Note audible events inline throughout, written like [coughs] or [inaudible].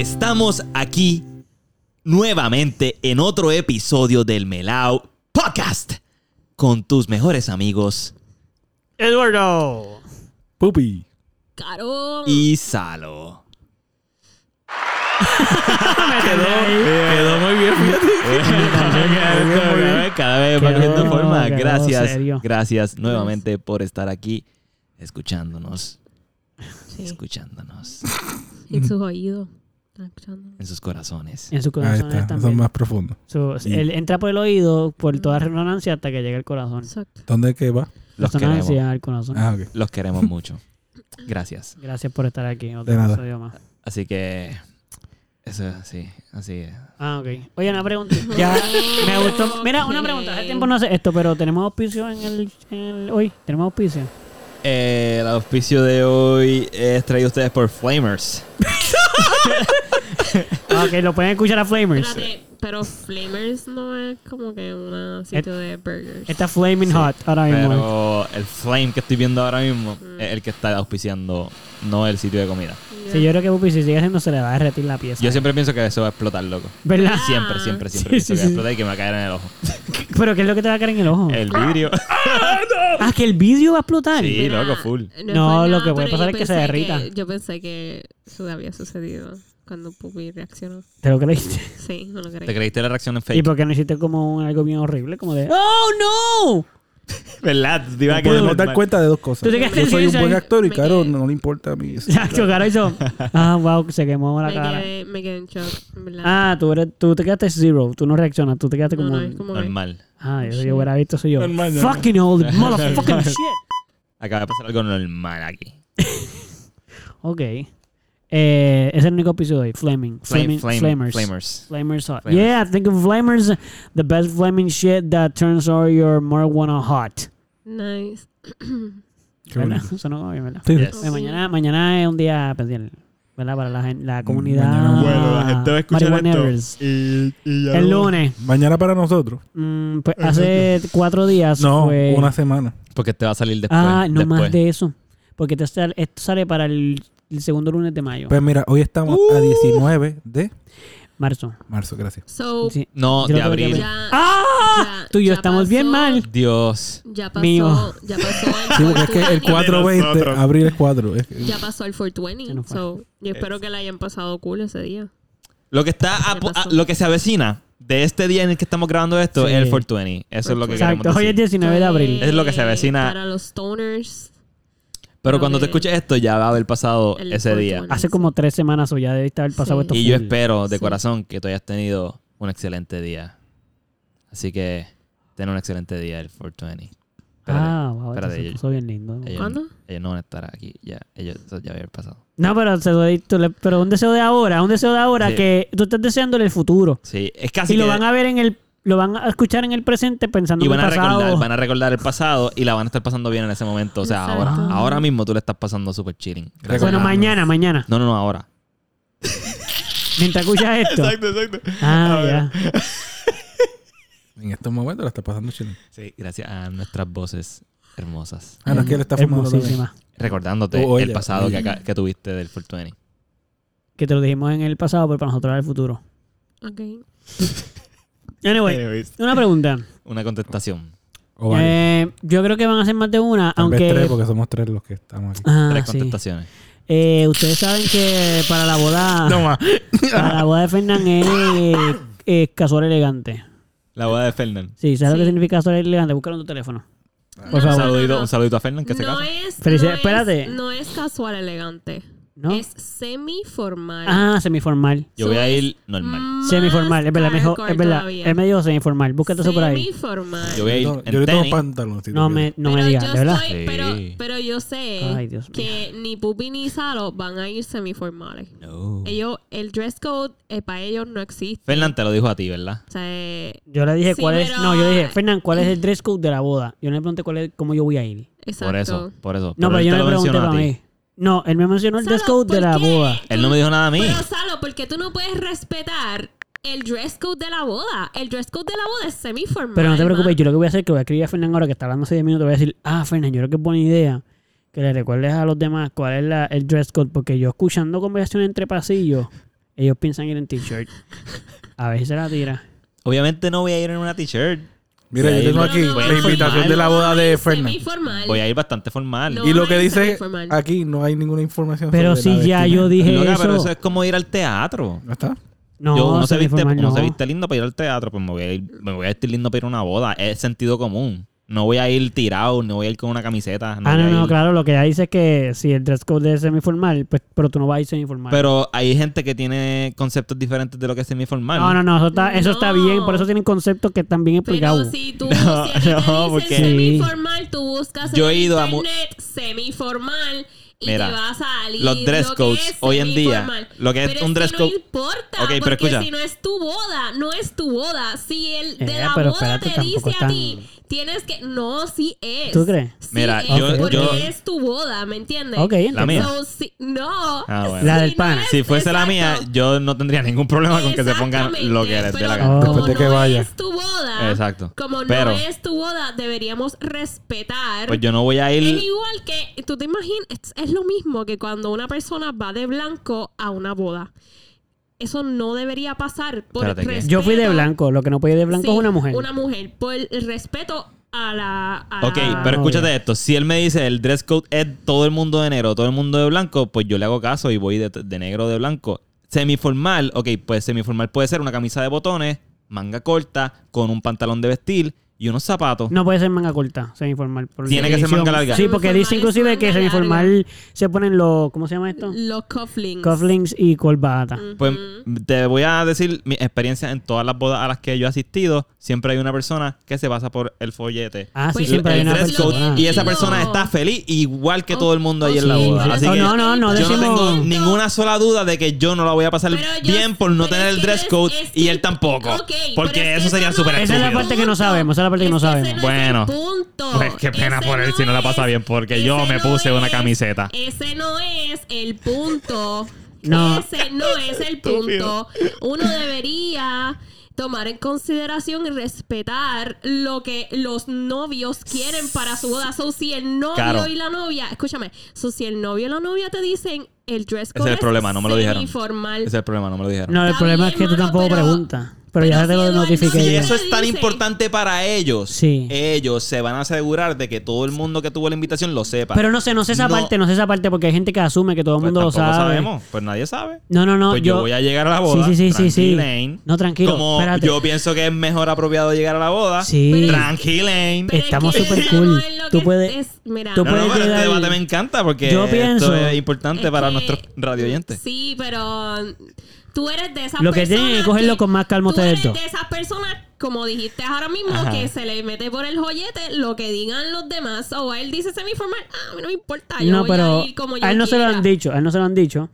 Estamos aquí nuevamente en otro episodio del Melao Podcast con tus mejores amigos Eduardo. Pupi. Caro. y Salo. [laughs] Quedó muy bien, fíjate. Cada vez va Quedó- cogiendo forma. quedó Gracias, gracias nuevamente por estar aquí escuchándonos, Sí. escuchándonos En sus oídos. En sus corazones. En su Ahí corazón está, son más profundos. Y- él entra por el oído, por toda resonancia hasta que llega el corazón. Exacto. ¿Dónde es que va? Los queremos, al corazón. Ah, los queremos mucho. Gracias. Gracias por estar aquí. Otro De nada. episodio más. Así que eso sí, así es. Ah, ok. Oye, una pregunta. [laughs] Ya me gustó. Mira, una pregunta. Hace tiempo no sé esto, pero tenemos auspicio en el, en el- hoy. Tenemos auspicio. Eh, el auspicio de hoy es traído a ustedes por Flamers. [laughs] [laughs] [laughs] Ok, lo pueden escuchar a Flamers. Espérate, pero Flamers no es como que un sitio de burgers. Está Flaming Hot ahora mismo. Pero el Flame que estoy viendo ahora mismo es el que está auspiciando, no el sitio de comida. Ya. Sí, yo creo que Pupi, si sigue haciendo, se le va a derretir la pieza. Yo siempre pienso que eso va a explotar, loco. ¿Verdad? Siempre, siempre, siempre Sí, pienso sí, que va a sí. explotar y que me va a caer en el ojo. [laughs] Pero ¿qué es lo que te va a caer en el ojo? El vidrio. [laughs] Ah, que el vídeo va a explotar. Sí, Mira, loco, full. No, lo que puede pasar es que se derrita. yo pensé que eso había sucedido cuando Pupi reaccionó. ¿Te lo creíste? [laughs] Sí, no lo creí. ¿Te creíste la reacción en ¿Y fake? por qué no hiciste como un- algo bien horrible? Como de, ¡Oh, no! [laughs] ¿Verdad? Te iba a quedar podemos dar cuenta de dos cosas. Tú te quedaste Yo soy un en buen actor y Me Caro quedé- no le importa a mí. eso. [laughs] Ya, chocaron hizo. Ah, wow, se quemó la me, cara. quedé, me quedé en shock, en ¿verdad? Ah, tú, eres, tú te quedaste zero. Tú no reaccionas. Tú te quedaste no, como. no, que- Normal. Ah, eso yo hubiera visto, soy yo. Normal, normal. Fucking old motherfucking shit. Acaba de pasar algo normal aquí. Ok. Eh, es el único episodio de hoy. Flaming. Flaming. flame, Flamers. Flamers. Flamers hot. Flamers. Yeah, think of Flamers. The best flaming shit that turns all your marijuana hot. Nice. [clears throat] ¿Verdad? no bien, ¿verdad? Sí. Yes. Eh, mañana, mañana es un día especial. ¿Verdad? Para la, la comunidad. Mañana- Bueno, la gente va a escuchar marihuaneros. Y, y ya El lunes. Mañana para nosotros. mm, pues hace cuatro días. No, fue- una semana. Porque te va a salir después. Ah, no después. más de eso. Porque te sale- esto sale para el, el segundo lunes de mayo. Pues mira, hoy estamos a 19 de marzo. marzo, gracias. So, Sí. No, de abril. ya, ¡Ah! ya- Tú y yo estamos bien pasó- mal. Dios. Ya pasó, Mío. ya pasó el Sí, porque es que el 420. 420, nosotros. abril es 4. Es que- Ya pasó el Se 420. nos fue. So, yo espero que le hayan pasado cool ese día. Lo que está a- a- lo que se avecina de este día en el que estamos grabando esto Sí. es el 420. Eso es lo que Exacto. queremos Hoy es decir. 19 de abril. Es lo que se avecina. Para los stoners. Pero cuando te escuches esto ya va a haber pasado El ese día. 420. Hace como tres semanas o ya debe estar pasado Sí. esto. Y yo espero de Sí. corazón que tú hayas tenido un excelente día. Así que ten un excelente día el 420. Espérate, Ah, wow, espérate, se ellos- puso bien lindo. ellos, ¿Cuándo? ellos no van a estar aquí. Ya, ellos ya había pasado. No, pero, se lo di- tú le- pero un deseo de ahora, un deseo de ahora Sí. que tú estás deseando en el futuro. Sí, es casi y lo van a ver en el, lo van a escuchar en el presente pensando y en van el a pasado. recordar, van a recordar el pasado y la van a estar pasando bien en ese momento. O sea, ahora, Exacto. ahora mismo tú le estás pasando super chilling. Bueno, mañana, mañana. No, no, no, ahora. Mientras escuchas esto. [laughs] exacto. Ah, ya. En estos momentos la está pasando chile. Sí, gracias a nuestras voces hermosas. Ah, no es que él está fumando. Recordándote O el pasado que, que tuviste del 420. Que te lo dijimos en el pasado, pero para nosotros era el futuro. Ok. [laughs] Anyway, Anyways, una pregunta. [laughs] una contestación. O. Eh, yo creo que van a ser más de una, Tal vez aunque... tres, porque somos tres los que estamos aquí. Ah, Tres sí. contestaciones. Eh, ustedes saben que para la boda... [laughs] más. Para la boda de Fernán es, es casual elegante. La boda de Fernán. Sí, ¿sabes lo que significa casual elegante? Búscalo en tu teléfono. Por Un saludito, un saludito a Fernán que se no casa. es, Felicidades. no es- Espérate. no es casual elegante. ¿No? Es semi-formal. Ah, semiformal. Yo voy a ir normal. Semiformal, es verdad, me dijo, hardcore es verdad. todavía. Él me dijo semiformal. Búscate eso por ahí. Semi-formal. Yo voy a ir No, en yo le tengo tenis. pantalones. No me, no me digas, ¿de verdad? pero, pero yo sé Ay, Dios mío. que ni Pupi ni Salo van a ir semiformales. No. Ellos, el dress code eh, para ellos no existe. Fernán te lo dijo a ti, ¿verdad? O sea, Yo le dije Sí, cuál es. No, yo le dije, Fernán, ¿cuál es el [laughs] dress code de la boda? Yo no le pregunté cuál es, cómo yo voy a ir. exacto. Por eso, por eso. No, pero yo no le pregunté para ti. mí. No, él me mencionó el dress code de ¿por la qué? boda. Él no me dijo nada a mí. Pero Salo, ¿por qué tú no puedes respetar el dress code de la boda? El dress code de la boda es semiformal. Pero no te preocupes, yo lo que voy a hacer es que voy a escribir a Fernán ahora que está hablando hace 10 minutos. Voy a decir, ah, Fernán, yo creo que es buena idea que le recuerdes a los demás cuál es la- el dress code. Porque yo escuchando conversaciones entre pasillos ellos piensan ir en t-shirt. A ver si se la tira. Obviamente no voy a ir en una t-shirt. Mira, yo tengo aquí No, no, la invitación de la boda de Fernan. Semiformal. Voy a ir bastante formal. No. Y lo que dice aquí no hay ninguna información Pero sobre si la ya yo dije Loca, eso. pero eso es como ir al teatro. ¿No está? No, Yo uno se, viste, uno no. se viste lindo para ir al teatro, pues me voy a ir, me voy a vestir lindo para ir a una boda. Es sentido común. No voy a ir tirado, no voy a ir con una camiseta. No Ah, no, a no, claro. Lo que ella dice es que si el dress code es semiformal, pues, pero tú no vas a ir semiformal. Pero hay gente que tiene conceptos diferentes de lo que es semiformal. no, no, no. Eso está, eso está bien. Por eso tienen conceptos que están bien Pero explicados. si tú No, [laughs] si a te dicen porque- semiformal, tú buscas Yo he ido a mu- internet semiformal y Mira, te vas a salir los dress lo que codes es hoy en día, lo que es Pero un dress code- No importa, Ok, pero porque escucha. si no es tu boda, no es tu boda. Si el de Eh, la pero boda espérate, te dice a tan- ti, tienes que. No, sí es. ¿Tú crees? Sí Mira, es, yo- porque yo- es tu boda, ¿me entiendes? Ok, entiendo. mía. So, si- no. Ah, bueno. La Si del no pana. es- Si fuese la mía, exacto. yo no tendría ningún problema con que se pongan lo que les dé la Exactamente, gana. Oh. pero Como Después de que no vaya. es tu boda. Exacto. Como Pero- no es tu boda, deberíamos respetar. Pues yo no voy a Es ir. igual que, tú te imaginas, es, es lo mismo que cuando una persona va de blanco a una boda. Eso no debería pasar por Espérate, respeto. Yo fui de blanco. Lo que no puede ir de blanco Sí, es una mujer. Una mujer. Por el respeto a la. a Ok, la- pero escúchate obvio. esto. Si él me dice el dress code es todo el mundo de negro, todo el mundo de blanco, pues yo le hago caso y voy de, de negro o de blanco. Semiformal, ok, pues semiformal puede ser una camisa de botones, manga corta, con un pantalón de vestir y unos zapatos. No puede ser manga corta, semiformal. por Tiene que ser manga larga. Sí, porque dice inclusive que semiformal se ponen los. ¿Cómo se llama esto? Los cufflinks. Cufflinks y corbata. Pues te voy a decir mi experiencia en todas las bodas a las que yo he asistido. Siempre hay una persona que se pasa por el follete. Ah, sí, Pues, siempre hay una persona. y esa persona está feliz igual que todo el mundo ahí Oh, en la boda. sí. Así Oh, que no, no, no yo no tengo ninguna sola duda de que yo no la voy a pasar Pero yo- bien por no tener el dress es- code es y él tampoco. Porque es eso sería súper es Esa es la parte que no sabemos, esa es la parte que no el Bueno. punto. Pues qué pena Ese por él si no la pasa bien, porque yo me puse una es- camiseta. Ese no es el punto. [laughs] No. Ese no es el punto. Uno debería tomar en consideración y respetar lo que los novios quieren para su boda. So, si el novio Claro. y la novia, escúchame, so, si el novio y la novia te dicen el dress Ese code es el problema, no me lo dijeron. Ese es el problema, no me lo dijeron. No, el Está problema bien, es que tú tampoco preguntas. Pero, pero ya te lo notifiqué. Si eso es tan importante para ellos, Sí. ellos se van a asegurar de que todo el mundo que tuvo la invitación lo sepa. Pero no sé, no sé esa No. parte, no sé esa parte porque hay gente que asume que todo el Pues mundo lo sabe. sabemos, pues nadie sabe. No, no, no. pues yo, voy a llegar a la boda. Sí, sí, sí, sí. No, tranquilo, Como espérate. yo pienso que es mejor apropiado llegar a la boda. Sí. Es Estamos súper cool. no Tú puedes- es- mira, tú No, no, puedes pero este debate me encanta porque Yo pienso- esto es importante Es para que- nuestros radio oyentes. Sí, pero tú eres de esas Lo que personas. tienen que cogerlo con más tú ustedes eres de esas personas, como dijiste ahora mismo, Ajá. que se le mete por el joyete lo que digan los demás. O él dice semiformal, ah, a mí no me importa. Yo No, voy pero a ir como yo a él no se lo quiera". han dicho, a él no se lo han dicho.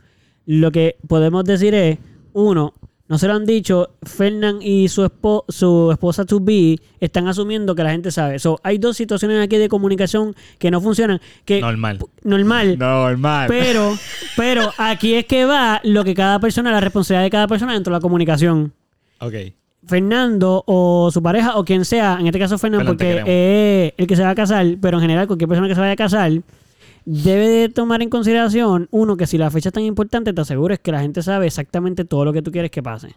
Lo que podemos decir es, uno, no se lo han dicho, Fernán y su, espo- su esposa to be están asumiendo que la gente sabe. So, hay dos situaciones aquí de comunicación que no funcionan. Que, Normal. Normal. Normal. Pero, [laughs] pero aquí es que va lo que cada persona, la responsabilidad de cada persona dentro de la comunicación. ok. Fernando o su pareja o quien sea, en este caso Fernando, porque es el que se va a casar, pero en general cualquier persona que se vaya a casar debe de tomar en consideración, uno, que si la fecha es tan importante, te asegures que la gente sabe exactamente todo lo que tú quieres que pase.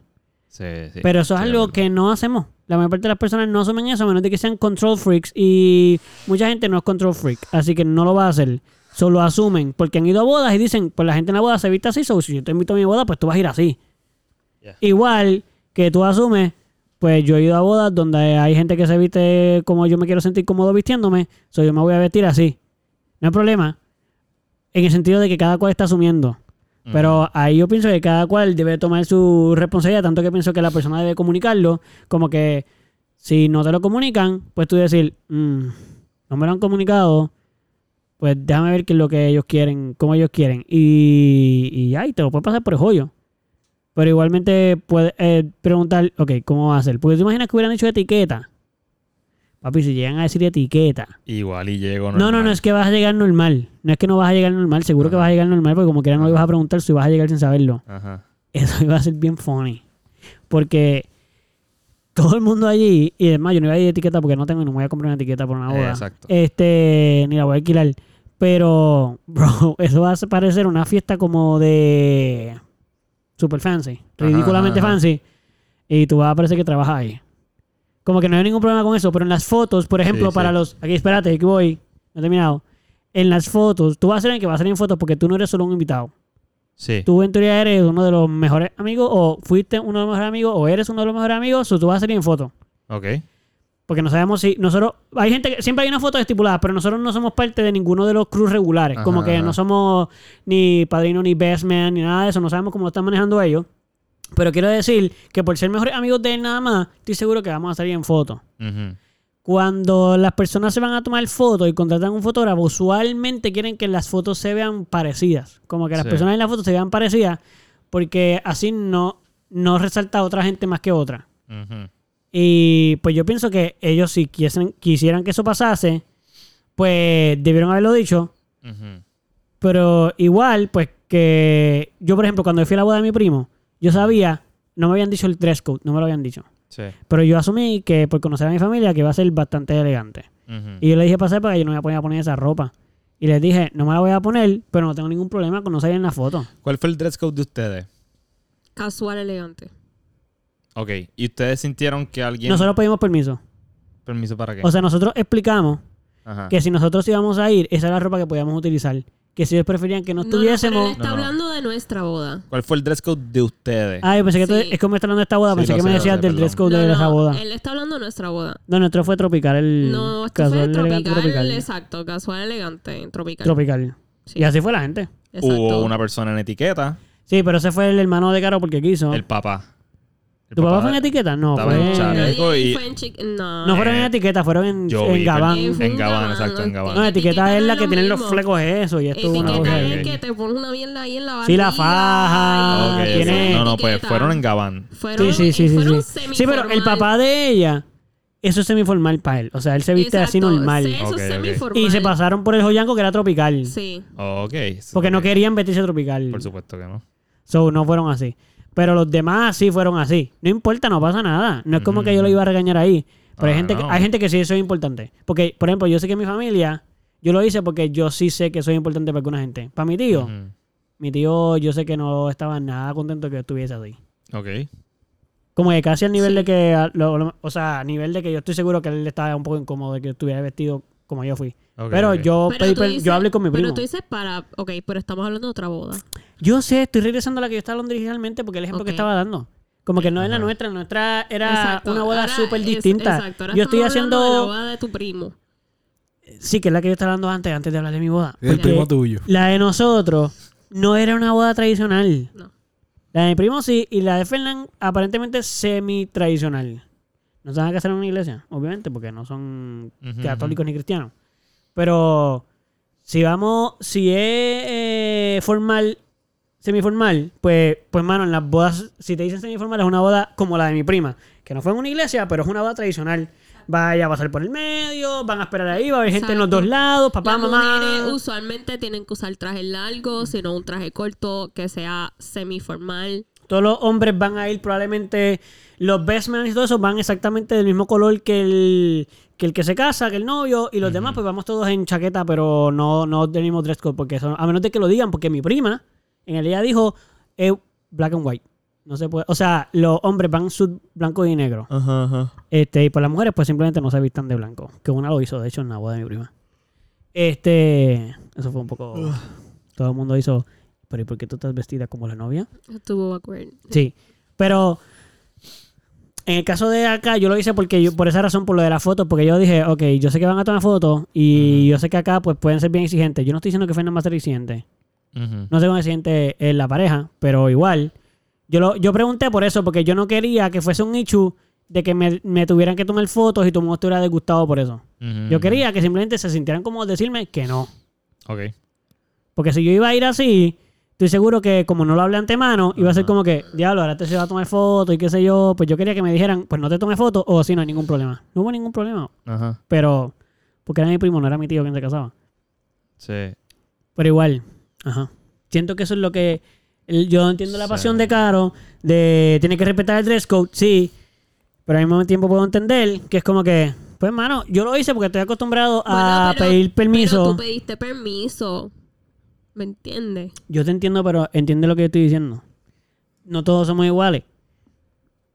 Sí, sí. Pero eso es Sí, algo que no hacemos. La mayor parte de las personas no asumen eso, a menos de que sean control freaks. Y mucha gente no es control freak, así que no lo va a hacer. Solo asumen, porque han ido a bodas y dicen, pues la gente en la boda se viste así, so, si yo te invito a mi boda, pues tú vas a ir así. Yeah. Igual que tú asumes, pues yo he ido a bodas donde hay gente que se viste como yo me quiero sentir cómodo vistiéndome, so yo me voy a vestir así. No hay problema. En el sentido de que cada cual está asumiendo. Pero ahí yo pienso que cada cual debe tomar su responsabilidad, tanto que pienso que la persona debe comunicarlo, como que si no te lo comunican, pues tú decir, "Mm, no me lo han comunicado, pues déjame ver qué es lo que ellos quieren, cómo ellos quieren. Y, y ya, y te lo puedes pasar por el joyo. Pero igualmente puedes eh, preguntar, ok, ¿cómo va a ser? Porque tú imaginas que hubieran dicho etiqueta. Papi, si llegan a decir etiqueta. Igual y llego No, no, no, normal. es que vas a llegar normal. No es que no vas a llegar normal, seguro que vas a llegar normal, porque como quiera no le vas a preguntar si vas a llegar sin saberlo. Ajá. Eso [laughs] iba a ser bien funny. Porque todo el mundo allí, y además yo no iba a ir de etiqueta porque no tengo y no voy a comprar una etiqueta por una boda. Exacto. Este, ni la voy a alquilar. Pero, [laughs] bro, eso va a parecer una fiesta como de super fancy, ridículamente ajá, ajá. fancy, y tú vas a parecer que trabajas ahí. Como que no hay ningún problema con eso, pero en las fotos, por ejemplo, Sí, para sí. los... Aquí, espérate, aquí voy, no he terminado. En las fotos, tú vas a ser el que va a salir en fotos porque tú no eres solo un invitado. Sí. Tú en teoría eres uno de los mejores amigos, o fuiste uno de los mejores amigos, o eres uno de los mejores amigos, o tú vas a salir en fotos. Ok. Porque no sabemos si nosotros. Hay gente que. Siempre hay una foto estipulada, pero nosotros no somos parte de ninguno de los crews regulares. Ajá, como que ajá. no somos ni padrino, ni best man, ni nada de eso. No sabemos cómo lo están manejando ellos. Pero quiero decir que por ser mejores amigos de él nada más, estoy seguro que vamos a salir en fotos. Ujú. Cuando las personas se van a tomar fotos y contratan un fotógrafo, usualmente quieren que las fotos se vean parecidas. Como que las Sí. personas en la foto se vean parecidas, porque así no, no resalta a otra gente más que otra. Y pues yo pienso que ellos si quisiesen, quisieran que eso pasase, pues debieron haberlo dicho. Pero igual, pues que yo, por ejemplo, cuando fui a la boda de mi primo, yo sabía, no me habían dicho el dress code, no me lo habían dicho. Sí. Pero yo asumí que por conocer a mi familia que iba a ser bastante elegante. Y yo le dije pasar para que yo no me voy a poner esa ropa. Y les dije, no me la voy a poner, pero no tengo ningún problema con no salir en la foto. ¿Cuál fue el dress code de ustedes? Casual elegante. Ok. ¿Y ustedes sintieron que alguien... Nosotros pedimos permiso. ¿Permiso para qué? O sea, nosotros explicamos Ajá. que si nosotros íbamos a ir, esa era la ropa que podíamos utilizar. Que si ellos preferían que no No, no, pero estuviésemos... él está No, no. hablando de nuestra boda. ¿Cuál fue el dress code de ustedes? Ah, yo pensé que tú- Sí. es como está hablando de esta boda, Sí, pensé que sé, me decías sé, del dress code No, de no, esa boda. Él está hablando de nuestra boda. No, nuestro fue tropical, el No, esto casual fue elegante tropical, tropical. exacto. Casual elegante, tropical. Tropical. Sí. Y así fue la gente. Exacto. Hubo una persona en etiqueta. Sí, pero ese fue el hermano de Caro porque quiso. El papá. ¿Tu papá fue en etiqueta? No, fue en chaleco. Y- fue en chic- No. No fueron en Eh, etiqueta, fueron en, yo en vi, Gabán. En Gabán, exacto, en. Gabán. No, etiqueta es la que tienen los flecos eso y esto es una Etiqueta cosa. es que te pones una mierda ahí en la Sí, la barriga faja, tiene- No, no, pues etiqueta. fueron en Gabán. Fueron, Sí, sí, sí, sí. Sí, sí pero el papá de ella, eso es semiformal para él. O sea, él se viste así normal. sí, Eso Ok, es ok. semiformal. Y se pasaron por el joyanco que era tropical. Sí. Ok. Porque no querían vestirse tropical. Por supuesto que no. So, no fueron así. Pero los demás sí fueron así. No importa, no pasa nada. No es como que yo lo iba a regañar ahí. Pero hay, Ah, gente que, hay gente que sí eso es importante. Porque, por ejemplo, yo sé que mi familia, yo lo hice porque yo sí sé que soy importante para alguna gente. Para mi tío, mi tío yo sé que no estaba nada contento que yo estuviese así. Ok. Como que casi al nivel Sí. de que, a- lo- lo- o sea, a nivel de que yo estoy seguro que él estaba un poco incómodo de que estuviera vestido como yo fui. Pero yo Pero pedí tú per- dices- yo hablé con mi primo. Pero tú dices para... Ok, pero estamos hablando de otra boda. Yo sé, estoy regresando a la que yo estaba hablando originalmente porque el ejemplo que estaba dando. Como que no es la nuestra, nuestra era Exacto. una boda súper distinta. exacto. Ahora Yo estoy hablando de la haciendo... boda de tu primo. Sí, que es la que yo estaba hablando antes, antes de hablar de mi boda. El primo tuyo. la de nosotros no era una boda tradicional. No. La de mi primo sí, y la de Fernán aparentemente es semi-tradicional. No se van a casar en una iglesia, obviamente, porque no son católicos ni cristianos. Pero si vamos, si es eh, formal, semiformal, pues, pues mano, en las bodas, si te dicen semiformal, es una boda como la de mi prima, que no fue en una iglesia, pero es una boda tradicional. Vaya a pasar por el medio, van a esperar ahí, va a haber gente en los dos lados, papá, Las mamá. mujeres usualmente tienen que usar trajes largos, sino un traje corto que sea semiformal. Todos los hombres van a ir probablemente. Los best men y todo eso van exactamente del mismo color que el que, el que se casa, que el novio. Y los demás, pues vamos todos en chaqueta, pero no, no del mismo dress code. Porque son, a menos de que lo digan, porque mi prima en el día dijo eh, black and white. No se puede. O sea, los hombres van sud blanco y negro. Ajá, ajá. Este, y por las mujeres, pues simplemente no se vistan de blanco. Que una lo hizo, de hecho, en la boda de mi prima. Este. Eso fue un poco. Todo el mundo hizo. Pero ¿y por qué tú estás vestida como la novia? Estuvo awkward. Sí, pero en el caso de acá, yo lo hice porque yo, por esa razón, por lo de la foto, porque yo dije, ok, yo sé que van a tomar fotos y yo sé que acá pues pueden ser bien exigentes. Yo no estoy diciendo que Fernan va a ser exigente. No sé cómo exigente en la pareja, pero igual. Yo, lo, yo pregunté por eso, porque yo no quería que fuese un issue de que me, me tuvieran que tomar fotos y el mundo estuviera disgustado por eso. Yo quería que simplemente se sintieran como decirme que no. Ok. Porque si yo iba a ir así, estoy seguro que como no lo hablé antemano, iba a ser como que, diablo, ahora te se va a tomar foto y qué sé yo. Pues yo quería que me dijeran, pues no te tomes foto o si no hay ningún problema. No hubo ningún problema. Ajá. Pero, porque era mi primo, no era mi tío quien se casaba. Sí. Pero igual, ajá. Siento que eso es lo que. el- Yo entiendo la Sí. pasión de Caro, de tiene que respetar el dress code, sí. Pero al mismo tiempo puedo entender que es como que, pues, hermano, yo lo hice porque estoy acostumbrado a Bueno, pero- pedir permiso. Pero tú pediste permiso. ¿Me entiendes? Yo te entiendo, pero entiende lo que yo estoy diciendo. no todos somos iguales.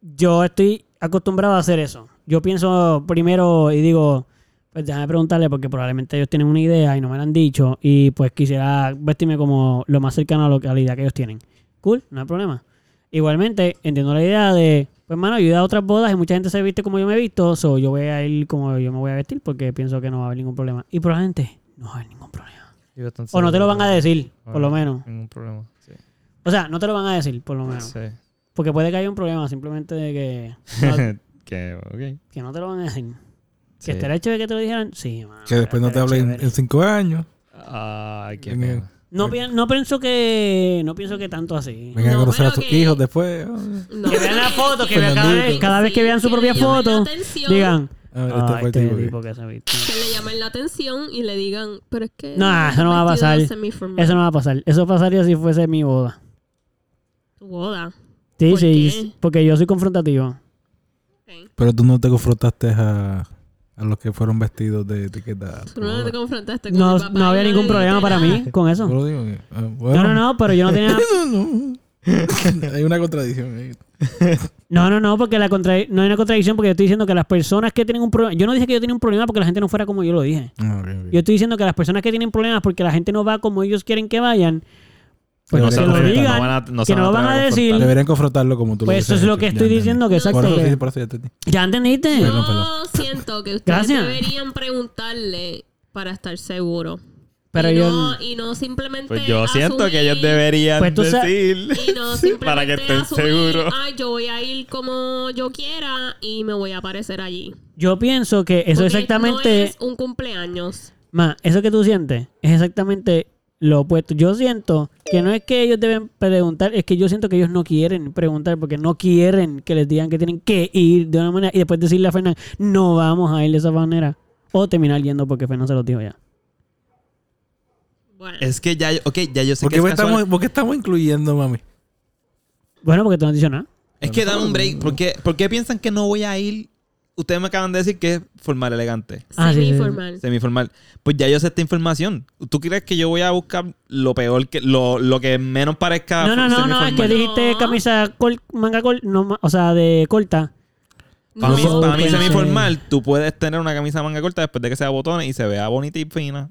Yo estoy acostumbrado a hacer eso. Yo pienso primero y digo, pues déjame preguntarle porque probablemente ellos tienen una idea y no me la han dicho y pues quisiera vestirme como lo más cercano a, lo, a la idea que ellos tienen. Cool, no hay problema. Igualmente, entiendo la idea de, pues mano, yo he a otras bodas y mucha gente se viste como yo me he visto, so yo voy a ir como yo me voy a vestir porque pienso que no va a haber ningún problema. Y probablemente no va a haber ningún problema. O no te lo van a decir, por lo menos. Ningún problema. Sí. O sea, no te lo van a decir, por lo menos. Sí. Porque puede que haya un problema simplemente de que no, [laughs] que, ok. que no te lo van a decir. Sí. Que estaría chévere que te lo dijeran. Sí, mano, Que después no te hablen en cinco años. Ay, qué pena. No, pi- no pienso que no pienso que tanto así. Vengan No, a conocer a sus que- hijos después. No. Que vean la foto, que vean cada vez, cada vez que vean su propia foto, digan, Ah, este fue este tipo que- tipo que se viste. Que le llamen la atención y le digan, pero es que. No, eso no va a pasar. Eso no va a pasar. Eso pasaría si fuese mi boda. Tu boda. Sí, ¿Por sí, qué? porque yo soy confrontativo. Pero tú no te confrontaste a, a los que fueron vestidos de etiqueta. Tú no te confrontaste con No, papá no había ningún le problema para mí con eso. Yo lo digo, eh, ah, No, no, no, pero yo no tenía... [laughs] [laughs] Hay una contradicción ahí. No, no, no, porque la contra... no hay una contradicción porque yo estoy diciendo que las personas que tienen un problema... Yo no dije que yo tenía un problema porque la gente no fuera como yo lo dije. Ah. Yo estoy diciendo que las personas que tienen problemas porque la gente no va como ellos quieren que vayan, pues No que se lo digan, no van a- no se que no lo van a a decir. Deberían confrontarlo como tú Pues lo eso es lo que estoy Ya diciendo, que exacto. Por eso, por ya entendí. ¿Ya entendiste? Yo perdón. siento que ustedes Gracias. deberían preguntarle para estar seguros. Pero y yo... No, y no simplemente. Pues yo siento que ellos deberían Pues decir Y no [laughs] simplemente para que estén asumir, seguros. Ay, yo voy a ir como yo quiera y me voy a aparecer allí. Yo pienso que eso Porque exactamente... No es un cumpleaños. Ma, eso que tú sientes es exactamente lo opuesto. Yo siento que no es que ellos deben preguntar, es que yo siento que ellos no quieren preguntar porque no quieren que les digan que tienen que ir de una manera y después decirle a Fernán, no vamos a ir de esa manera. O terminar yendo porque Fernán se lo dijo ya. Bueno, Es que ya, ok, ya yo sé ¿Por que qué, es casual. estamos, ¿Por qué estamos incluyendo, mami? Bueno, porque tú no has dicho nada. Es que dame un break. ¿Por qué, por qué piensan que no voy a ir? Ustedes me acaban de decir que es formal elegante. Ah, sí, sí, sí. semi-formal. Semiformal. Pues ya yo sé esta información. ¿Tú crees que yo voy a buscar lo peor que lo, lo que menos parezca No, no, no, no, es que dijiste No. camisa col- manga col- no, ma- o sea, de corta. Para mí, No, para mí semiformal, tú puedes tener una camisa manga corta después de que sea botones y se vea bonita y fina.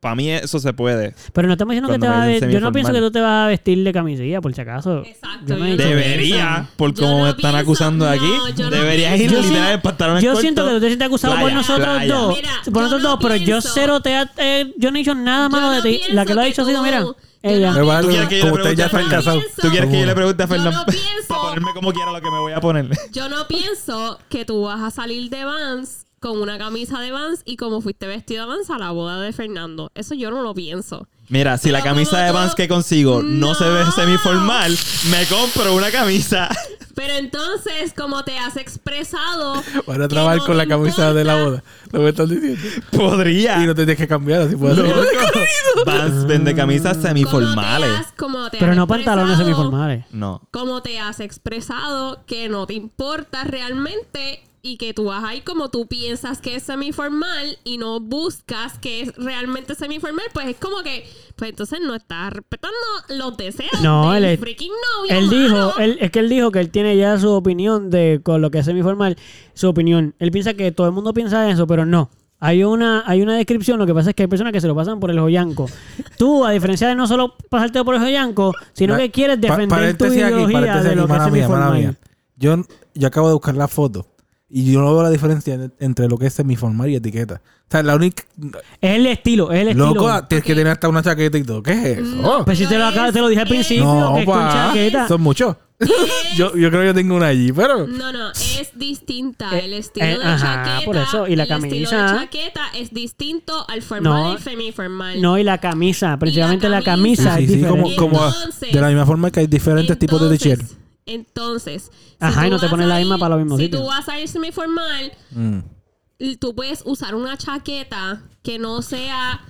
Para mí eso se puede. Pero no estamos diciendo que te vas a. Yo no pienso que tú te vas a vestir de camisilla, por si acaso. Exacto. No Debería, por como no me están pienso- acusando no, aquí. Deberías ir literal en pantalones Yo cortos. siento que tú te sientes acusado por nosotros playa. dos. Mira, por nosotros no dos, pero yo cero te ha- eh, yo no he dicho nada malo de ti. La que lo ha dicho ha sido, mira, ella. ¿Tú quieres que yo le como ustedes ya pregunte? ¿Tú quieres que yo le pregunte a Fernando? no pienso- Para ponerme como quiera lo que me voy a poner. Yo no pienso que tú vas a salir de Vans con una camisa de Vans y como fuiste vestido de Vans a la boda de Fernando. Eso yo no lo pienso. Mira, si la camisa de Vans que consigo no, No. se ve semiformal, me compro una camisa. Pero entonces, como te has expresado... Van a trabajar no con la camisa de la boda. Lo que estás diciendo. Podría. Y no te tienes que cambiar, así puedes hacer. Loco. [laughs] Vans vende camisas como te semiformales. has- como te Pero has no pantalones semiformales. No. Como te has expresado que no te importa realmente y que tú vas a ir como tú piensas que es semiformal y no buscas que es realmente semiformal, pues es como que, pues entonces no estás respetando los deseos No, del él es- freaking novio. Él mano. dijo, él, es que él dijo que él tiene ya su opinión de con lo que es semiformal, su opinión. Él piensa que todo el mundo piensa eso, pero no. Hay una, hay una descripción, lo que pasa es que hay personas que se lo pasan por el joyanco. Tú, a diferencia de no solo pasarte por el joyanco, sino que quieres Pa- defender tu aquí, ideología de aquí, lo que es mía, semiformal. mía. Yo, yo acabo de buscar la foto y yo no veo la diferencia en- entre lo que es semiformal y etiqueta. O sea, la única... Es el estilo, es el estilo. Loco, tienes que tener hasta una chaqueta y todo. ¿Qué es eso? No. Pues si te lo, acabo- te lo dije al No, principio, No, que es con pa, chaqueta. son muchos. yo, yo creo que yo tengo una allí, pero... No, no, es distinta. Eh, El estilo eh, de ajá, chaqueta. por eso, y la el estilo camisa. de chaqueta es distinto al formal No. y semiformal. No, y la camisa, principalmente la camisa. camisa, Sí, es sí, sí, como, diferente. como Entonces- de la misma forma que hay diferentes tipos de t-shirt. Entonces, si Ajá, y tú no te vas pones a la misma ir- para los mismos Si tú vas a ir semiformal, Mm. y tú puedes usar una chaqueta que no sea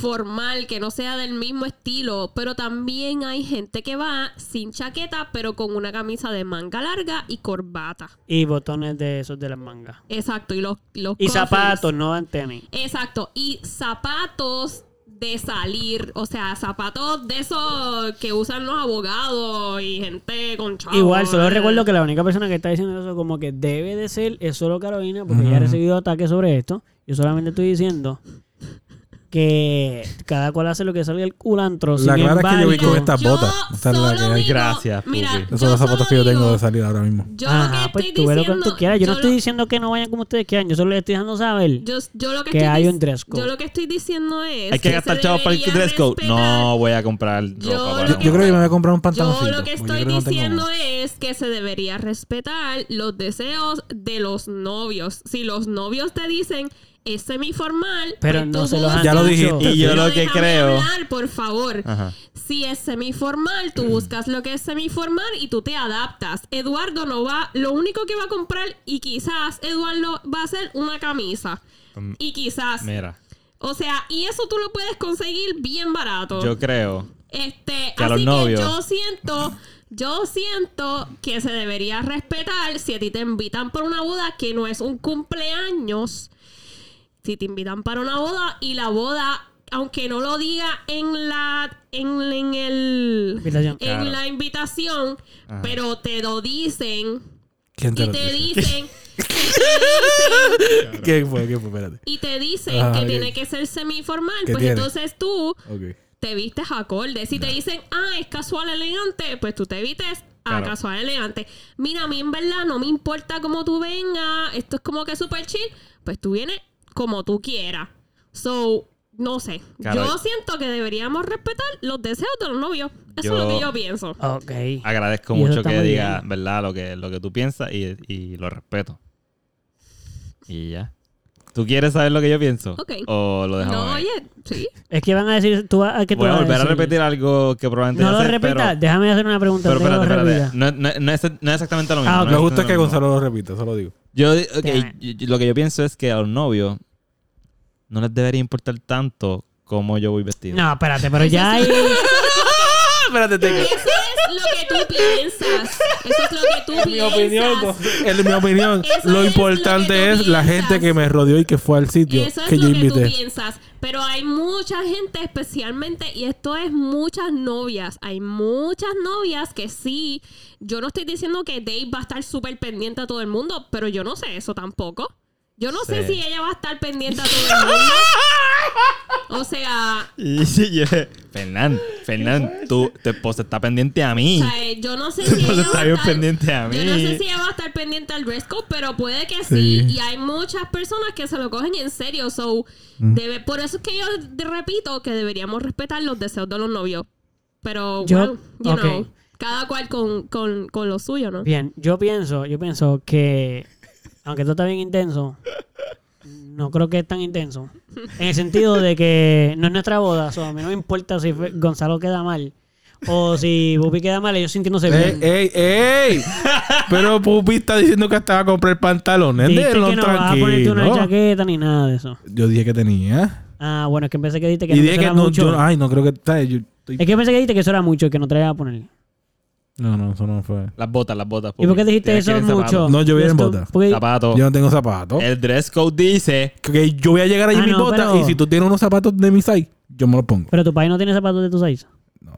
formal, que no sea del mismo estilo, pero también hay gente que va sin chaqueta, pero con una camisa de manga larga y corbata. Y botones de esos de las mangas. Exacto, y los, los Y zapatos, no dan tenis. Exacto, y zapatos de salir, o sea, zapatos de esos que usan los abogados y gente con chavos. Igual, solo eh. recuerdo que la única persona que está diciendo eso como que debe de ser es solo Carolina, porque ella ha recibido ataques sobre esto. Yo solamente estoy diciendo que cada cual hace lo que salga el culantro. La sin clara es que yo vi con estas Yo botas. Esta es la que hay. Gracias, Mira. Esos son los yo zapatos que yo tengo de salir ahora mismo. Yo Ajá, lo que pues estoy tú ve lo que diciendo, tú quieras. Yo, no lo- estoy diciendo que no vayan como ustedes quieran. Yo solo les estoy dejando saber. Yo, yo lo que, que estoy hay un dress code. Yo lo que estoy diciendo es. Hay que gastar se chavos para el dress code. respetar- No voy a comprar ropa Yo Yo, creo que me voy a comprar un pantaloncito. Yo lo que estoy que diciendo es que se debería respetar los deseos de los novios. Si los novios te dicen es semiformal, Pero pues no se los han Ya lo dicho. dijiste. Y yo Pero lo que creo- hablar, por favor. Ajá. Si es semiformal, tú buscas lo que es semiformal y tú te adaptas. Eduardo no va, lo único que va a comprar y quizás Eduardo va a hacer una camisa. Mm, Y quizás, Mira, o sea, y eso tú lo puedes conseguir bien barato. yo creo Este, Que a así que yo siento, yo siento que se debería respetar si a ti te invitan por una boda que no es un cumpleaños. Si te invitan para una boda y la boda, aunque no lo diga en la en, en el Invitación. en Claro. la invitación, Ajá. pero te lo dicen ¿Quién te y lo te dice? dicen y te dicen, ¿Qué fue? ¿Qué fue? Espérate. y te dicen Ajá, que tiene que ser semiformal, ¿Qué pues tiene? entonces tú te vistes acorde. Si te dicen, ah, es casual elegante, pues tú te vistes a casual elegante. Mira, a mí en verdad no me importa cómo tú vengas, esto es como que súper chill, pues tú vienes como tú quieras. So, no sé. Claro. Yo siento que deberíamos respetar los deseos de los novios. Eso Yo- es lo que yo pienso. Ok. agradezco Y eso mucho está que muy diga, bien. ¿verdad? Lo que, lo que tú piensas y, y lo respeto. Y ya. ¿Tú quieres saber lo que yo pienso? Ok. ¿O lo dejamos No, ahí? oye, sí. Es que van a decir, tú vas- ¿qué tú Voy a vas volver a, decir? repetir algo que probablemente No ya lo sé, repitas. pero- Déjame hacer una pregunta. Pero espérate, espérate. No, no- no es, no es exactamente lo mismo. Ah, no ok. Me es gusta que exactamente lo mismo. Gonzalo lo repita, eso lo digo. Yo, ok, Déjame. yo- yo- lo que yo pienso es que a los novios no les debería importar tanto cómo yo voy vestido. No, espérate, pero ya hay... [laughs] Espérate, tengo. Eso es lo que tú piensas. Eso es lo que tú Mi piensas. opinión, en mi opinión, Eso lo es importante lo es la gente que me rodeó y que fue al sitio Eso es que yo lo que tú invité. piensas. Pero hay mucha gente, especialmente, y esto es muchas novias. Hay muchas novias que sí. Yo no estoy diciendo que Dave va a estar súper pendiente a todo el mundo, pero yo no sé eso tampoco. Yo no sé si ella va a estar pendiente a todo el mundo. [laughs] O sea, Y sí, yo- Fernán, Fernán, tú, tu esposa está pendiente a mí. o sea, eh, yo no sé Tu si ella va a estar pendiente a mí. Yo no sé si ella va a estar pendiente al dress code, pero puede que sí. Sí. Y hay muchas personas que se lo cogen en serio. So, debe, por eso es que yo repito que deberíamos respetar los deseos de los novios. Pero, Yo- well, you know, cada cual con, con, con lo suyo, ¿no? Bien, yo pienso, yo pienso que, aunque esto está bien intenso, no creo que es tan intenso. En el sentido de que no es nuestra boda, so, a mí no me importa si Gonzalo queda mal o si Bupi queda mal, ellos sintiéndose ¡Ey, bien. ey, ey! Pero Pupi está diciendo que hasta va a comprar pantalones. Dijiste que no vas a ponerte una chaqueta ni nada de eso. Yo dije que tenía. Ah, bueno, es que pensé que dijiste que Y no dije que era no, mucho. yo, ay, no creo que. Yo estoy- Es que pensé que dijiste que eso era mucho y que no te a poner. No, no, eso no fue. Las botas, las botas. ¿Y por qué dijiste Tienes que eso ir en mucho? zapatos. No, yo vi en Esto- botas. porque- Zapatos. Yo no tengo zapatos. El dress code dice. Que yo voy a llegar allí Ah, en mi no, bota pero- y si tú tienes unos zapatos de mi size, yo me los pongo. Pero tu país no tiene zapatos de tu size. No,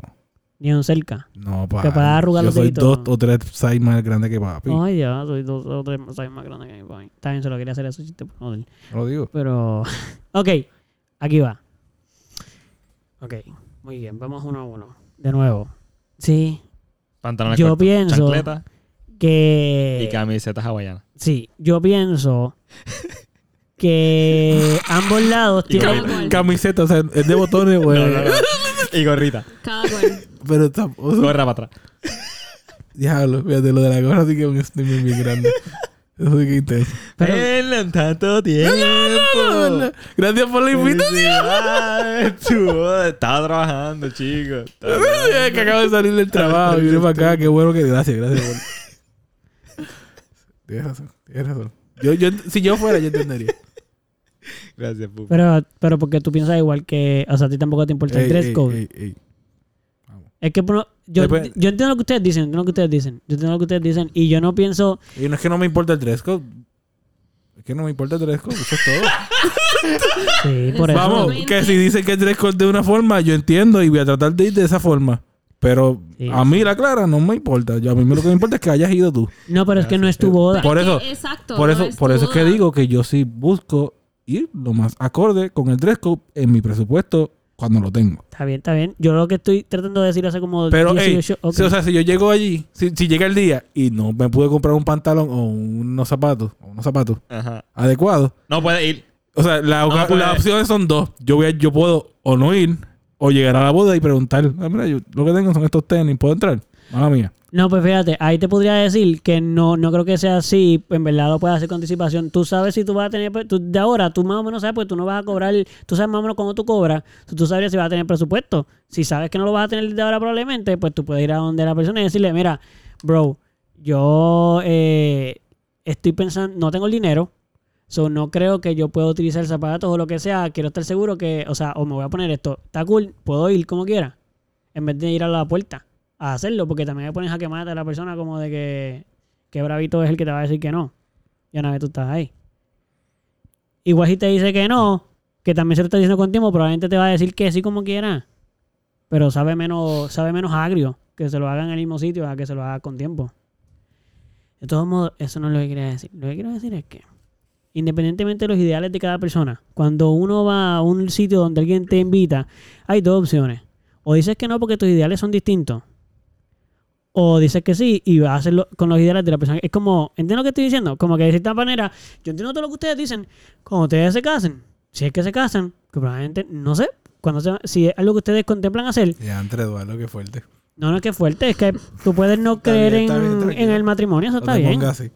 Ni un cerca. no, pa. Que para arrugar Yo los soy deditos. dos o tres size más grande que papi. Ay, ya, soy dos o tres size más grande que mi país. También solo quería hacer eso chiste por joder. Lo digo. Pero. [laughs] ok, aquí va. Ok, muy bien, vamos uno a uno. De nuevo. Sí, Pantalones Yo cortos, pienso- chancletas que. y camisetas hawaianas. Sí, yo pienso [laughs] que ambos lados tienen. Cada cual. Camiseta, o sea, es de botones, [laughs] güey. No, no, no. Y gorrita. Cada cual. Pero está. o sea, Gorra para atrás. [laughs] diablo, fíjate, lo de la gorra sí que es un bien grande. Eso que es intenso. Pero- en tanto tiempo. Gracias por la invitación. Estaba trabajando, chicos. [laughs] Trabajando. que acabo de salir del trabajo y vine para acá. Qué bueno que. Gracias, gracias. por- Tienes razón, tienes razón. Yo, yo, si yo fuera, yo entendería. Gracias, Pupi. Pero, pero porque tú piensas igual que. O sea, a ti tampoco te importa el dress code. Es que bueno, yo, yo entiendo lo que ustedes dicen, entiendo lo que ustedes dicen. Yo entiendo lo que ustedes dicen. Y yo no pienso. Y no es que no me importa el dress code. Es que no me importa el dress code, eso es todo. [laughs] Sí, por eso. Vamos, que si dicen que el dress code de una forma, yo entiendo y voy a tratar de ir de esa forma. Pero Sí, a mí la clara no me importa. Yo, a mí lo que me importa es que hayas ido tú. No, pero es que no es tu boda. Por eso, es que- exacto, por no eso, es por eso es que digo que yo sí busco ir lo más acorde con el dress code en mi presupuesto cuando lo tengo. Está bien, está bien. Yo lo que estoy tratando de decir hace como Pero, ey, 18... ok. si- o sea, si yo llego allí, si, si llega el día y no me pude comprar un pantalón o unos zapatos, o unos zapatos Ajá. adecuados, No puede ir. o sea, la- No las opciones son dos. Yo voy a- yo puedo o no ir o llegar a la boda y preguntar, "Ah, mira, yo lo que tengo son estos tenis, ¿puedo entrar? Mala mía. No, pues fíjate, ahí te podría decir que no, no creo que sea así, en verdad lo puedes hacer con anticipación. Tú sabes si tú vas a tener, pues, tú- de ahora, tú más o menos sabes, pues tú no vas a cobrar, tú sabes más o menos cuando tú cobras, tú, tú sabrías si vas a tener presupuesto. Si sabes que no lo vas a tener de ahora probablemente, pues tú puedes ir a donde la persona y decirle, mira, bro, yo eh, estoy pensando, no tengo el dinero, so no creo que yo pueda utilizar zapatos o lo que sea, quiero estar seguro que, o sea, o me voy a poner esto, está cool, puedo ir como quiera, en vez de ir a la puerta a hacerlo, porque también me pones a quemarte a la persona como de que, que bravito es el que te va a decir que no. Y una vez tú estás ahí. Igual si te dice que no, que también se lo está diciendo con tiempo, probablemente te va a decir que sí como quiera. Pero sabe menos, sabe menos agrio que se lo haga en el mismo sitio a que se lo haga con tiempo. De todos modos, eso no es lo que quería decir. Lo que quiero decir es que, independientemente de los ideales de cada persona, cuando uno va a un sitio donde alguien te invita, hay dos opciones. O dices que no porque tus ideales son distintos. O dices que sí y vas a hacerlo con los ideales de la persona. Es como, ¿entiendes lo que estoy diciendo? Como que de cierta manera, yo entiendo todo lo que ustedes dicen. Cuando ustedes se casen, si es que se casan, que probablemente, no sé, cuando se, si es algo que ustedes contemplan hacer, Ya, entre Eduardo, qué fuerte. no, no es que es fuerte, es que tú puedes no [laughs] creer bien, en, bien, tranquilo. en el matrimonio, eso está bien. así.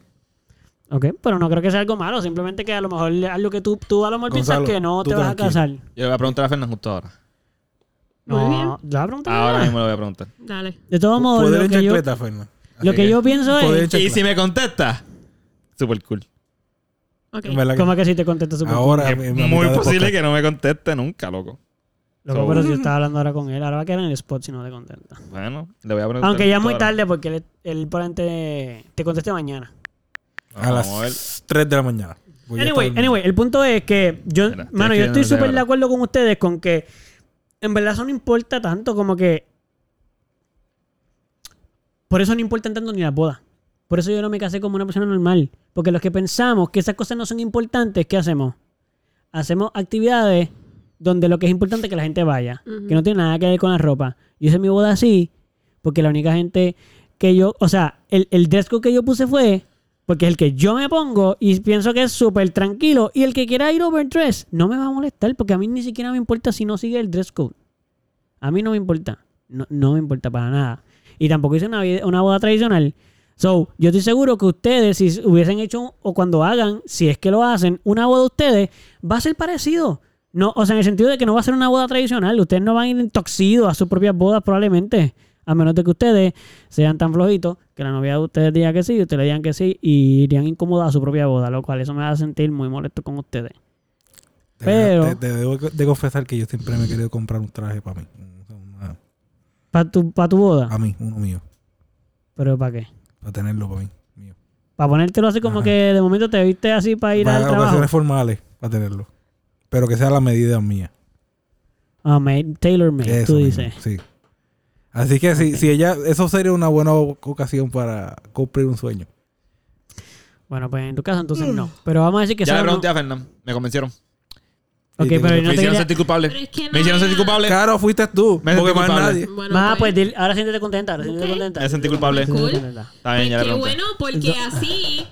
Ok, pero no creo que sea algo malo, simplemente que a lo mejor es algo que tú, tú a lo mejor piensas que no te vas a casar. Yo le voy a preguntar a Fernán justo ahora. No, bien. ¿le vas a preguntar Ahora mismo le voy a preguntar. Dale. De todos modos, Poder lo en que, yo, chancleta, Fernan. lo que yo pienso poder en es... Y chancleta. si me contesta, super cool. Ok. En verdad que- ¿Cómo que si te contesto súper Ahora, Es en la muy mitad posible podcast. que no me conteste nunca, loco. Loco, So- pero si [laughs] yo estaba hablando ahora con él, ahora va a quedar en el spot si no te contenta. Bueno, le voy a preguntar. Aunque ya es muy ahora. tarde porque él, él probablemente te conteste mañana. A Vamos a ver. las 3 de la mañana. Voy a Anyway, estar- anyway, el punto es que yo, Mira, mano, estoy yo estoy súper de ahora. acuerdo con ustedes con que en verdad eso no importa tanto como que por eso no importan tanto ni las bodas. Por eso yo no me casé como una persona normal. Porque los que pensamos que esas cosas no son importantes, ¿qué hacemos? Hacemos actividades donde lo que es importante es que la gente vaya. Que no tiene nada que ver con la ropa. Yo hice mi boda así porque la única gente que yo... O sea, el, el dress code que yo puse fue porque es el que yo me pongo y pienso que es súper tranquilo. Y el que quiera ir overdress no me va a molestar porque a mí ni siquiera me importa si no sigue el dress code. A mí no me importa. No, no me importa para nada. Y tampoco hice una, una boda tradicional. So, yo estoy seguro que ustedes, si hubiesen hecho, o cuando hagan, si es que lo hacen, una boda de ustedes, va a ser parecido. No, o sea, en el sentido de que no va a ser una boda tradicional. Ustedes no van a ir intoxidos a sus propias bodas probablemente. A menos de que ustedes sean tan flojitos que la novia de ustedes diga que sí y ustedes le digan que sí y irían incómodos a su propia boda, lo cual eso me va a sentir muy molesto con ustedes. Te- pero- Te, debo de confesar que yo siempre me he querido comprar un traje para mí. Una- Para tu, pa tu boda. A mí, uno mío. ¿Pero para qué? Para tenerlo para mí. Mío. Para ponértelo así como Ajá. que de momento te viste así para ir Para al trabajo. ocasiones formales, para tenerlo. Pero que sea la medida mía. Ah, made, tailor made, Eso tú mismo, dices. Sí. Así que si, si ella, eso sería una buena ocasión para cumplir un sueño. Bueno, pues en tu caso entonces no. Pero vamos a decir que Ya le pregunté a Fernán. Me convencieron. Ok, pero no me te hicieron quería... sentir culpable. Pero es que no me hicieron era- sentir culpable. Claro, fuiste tú. Me porque sentí más culpable. nadie. Bueno, Ah, pues, pues ahora siéntete contenta, ahora siéntete Ok. contenta. Me sentí culpable. Cool. Está bien, ya le qué pregunté. bueno, porque así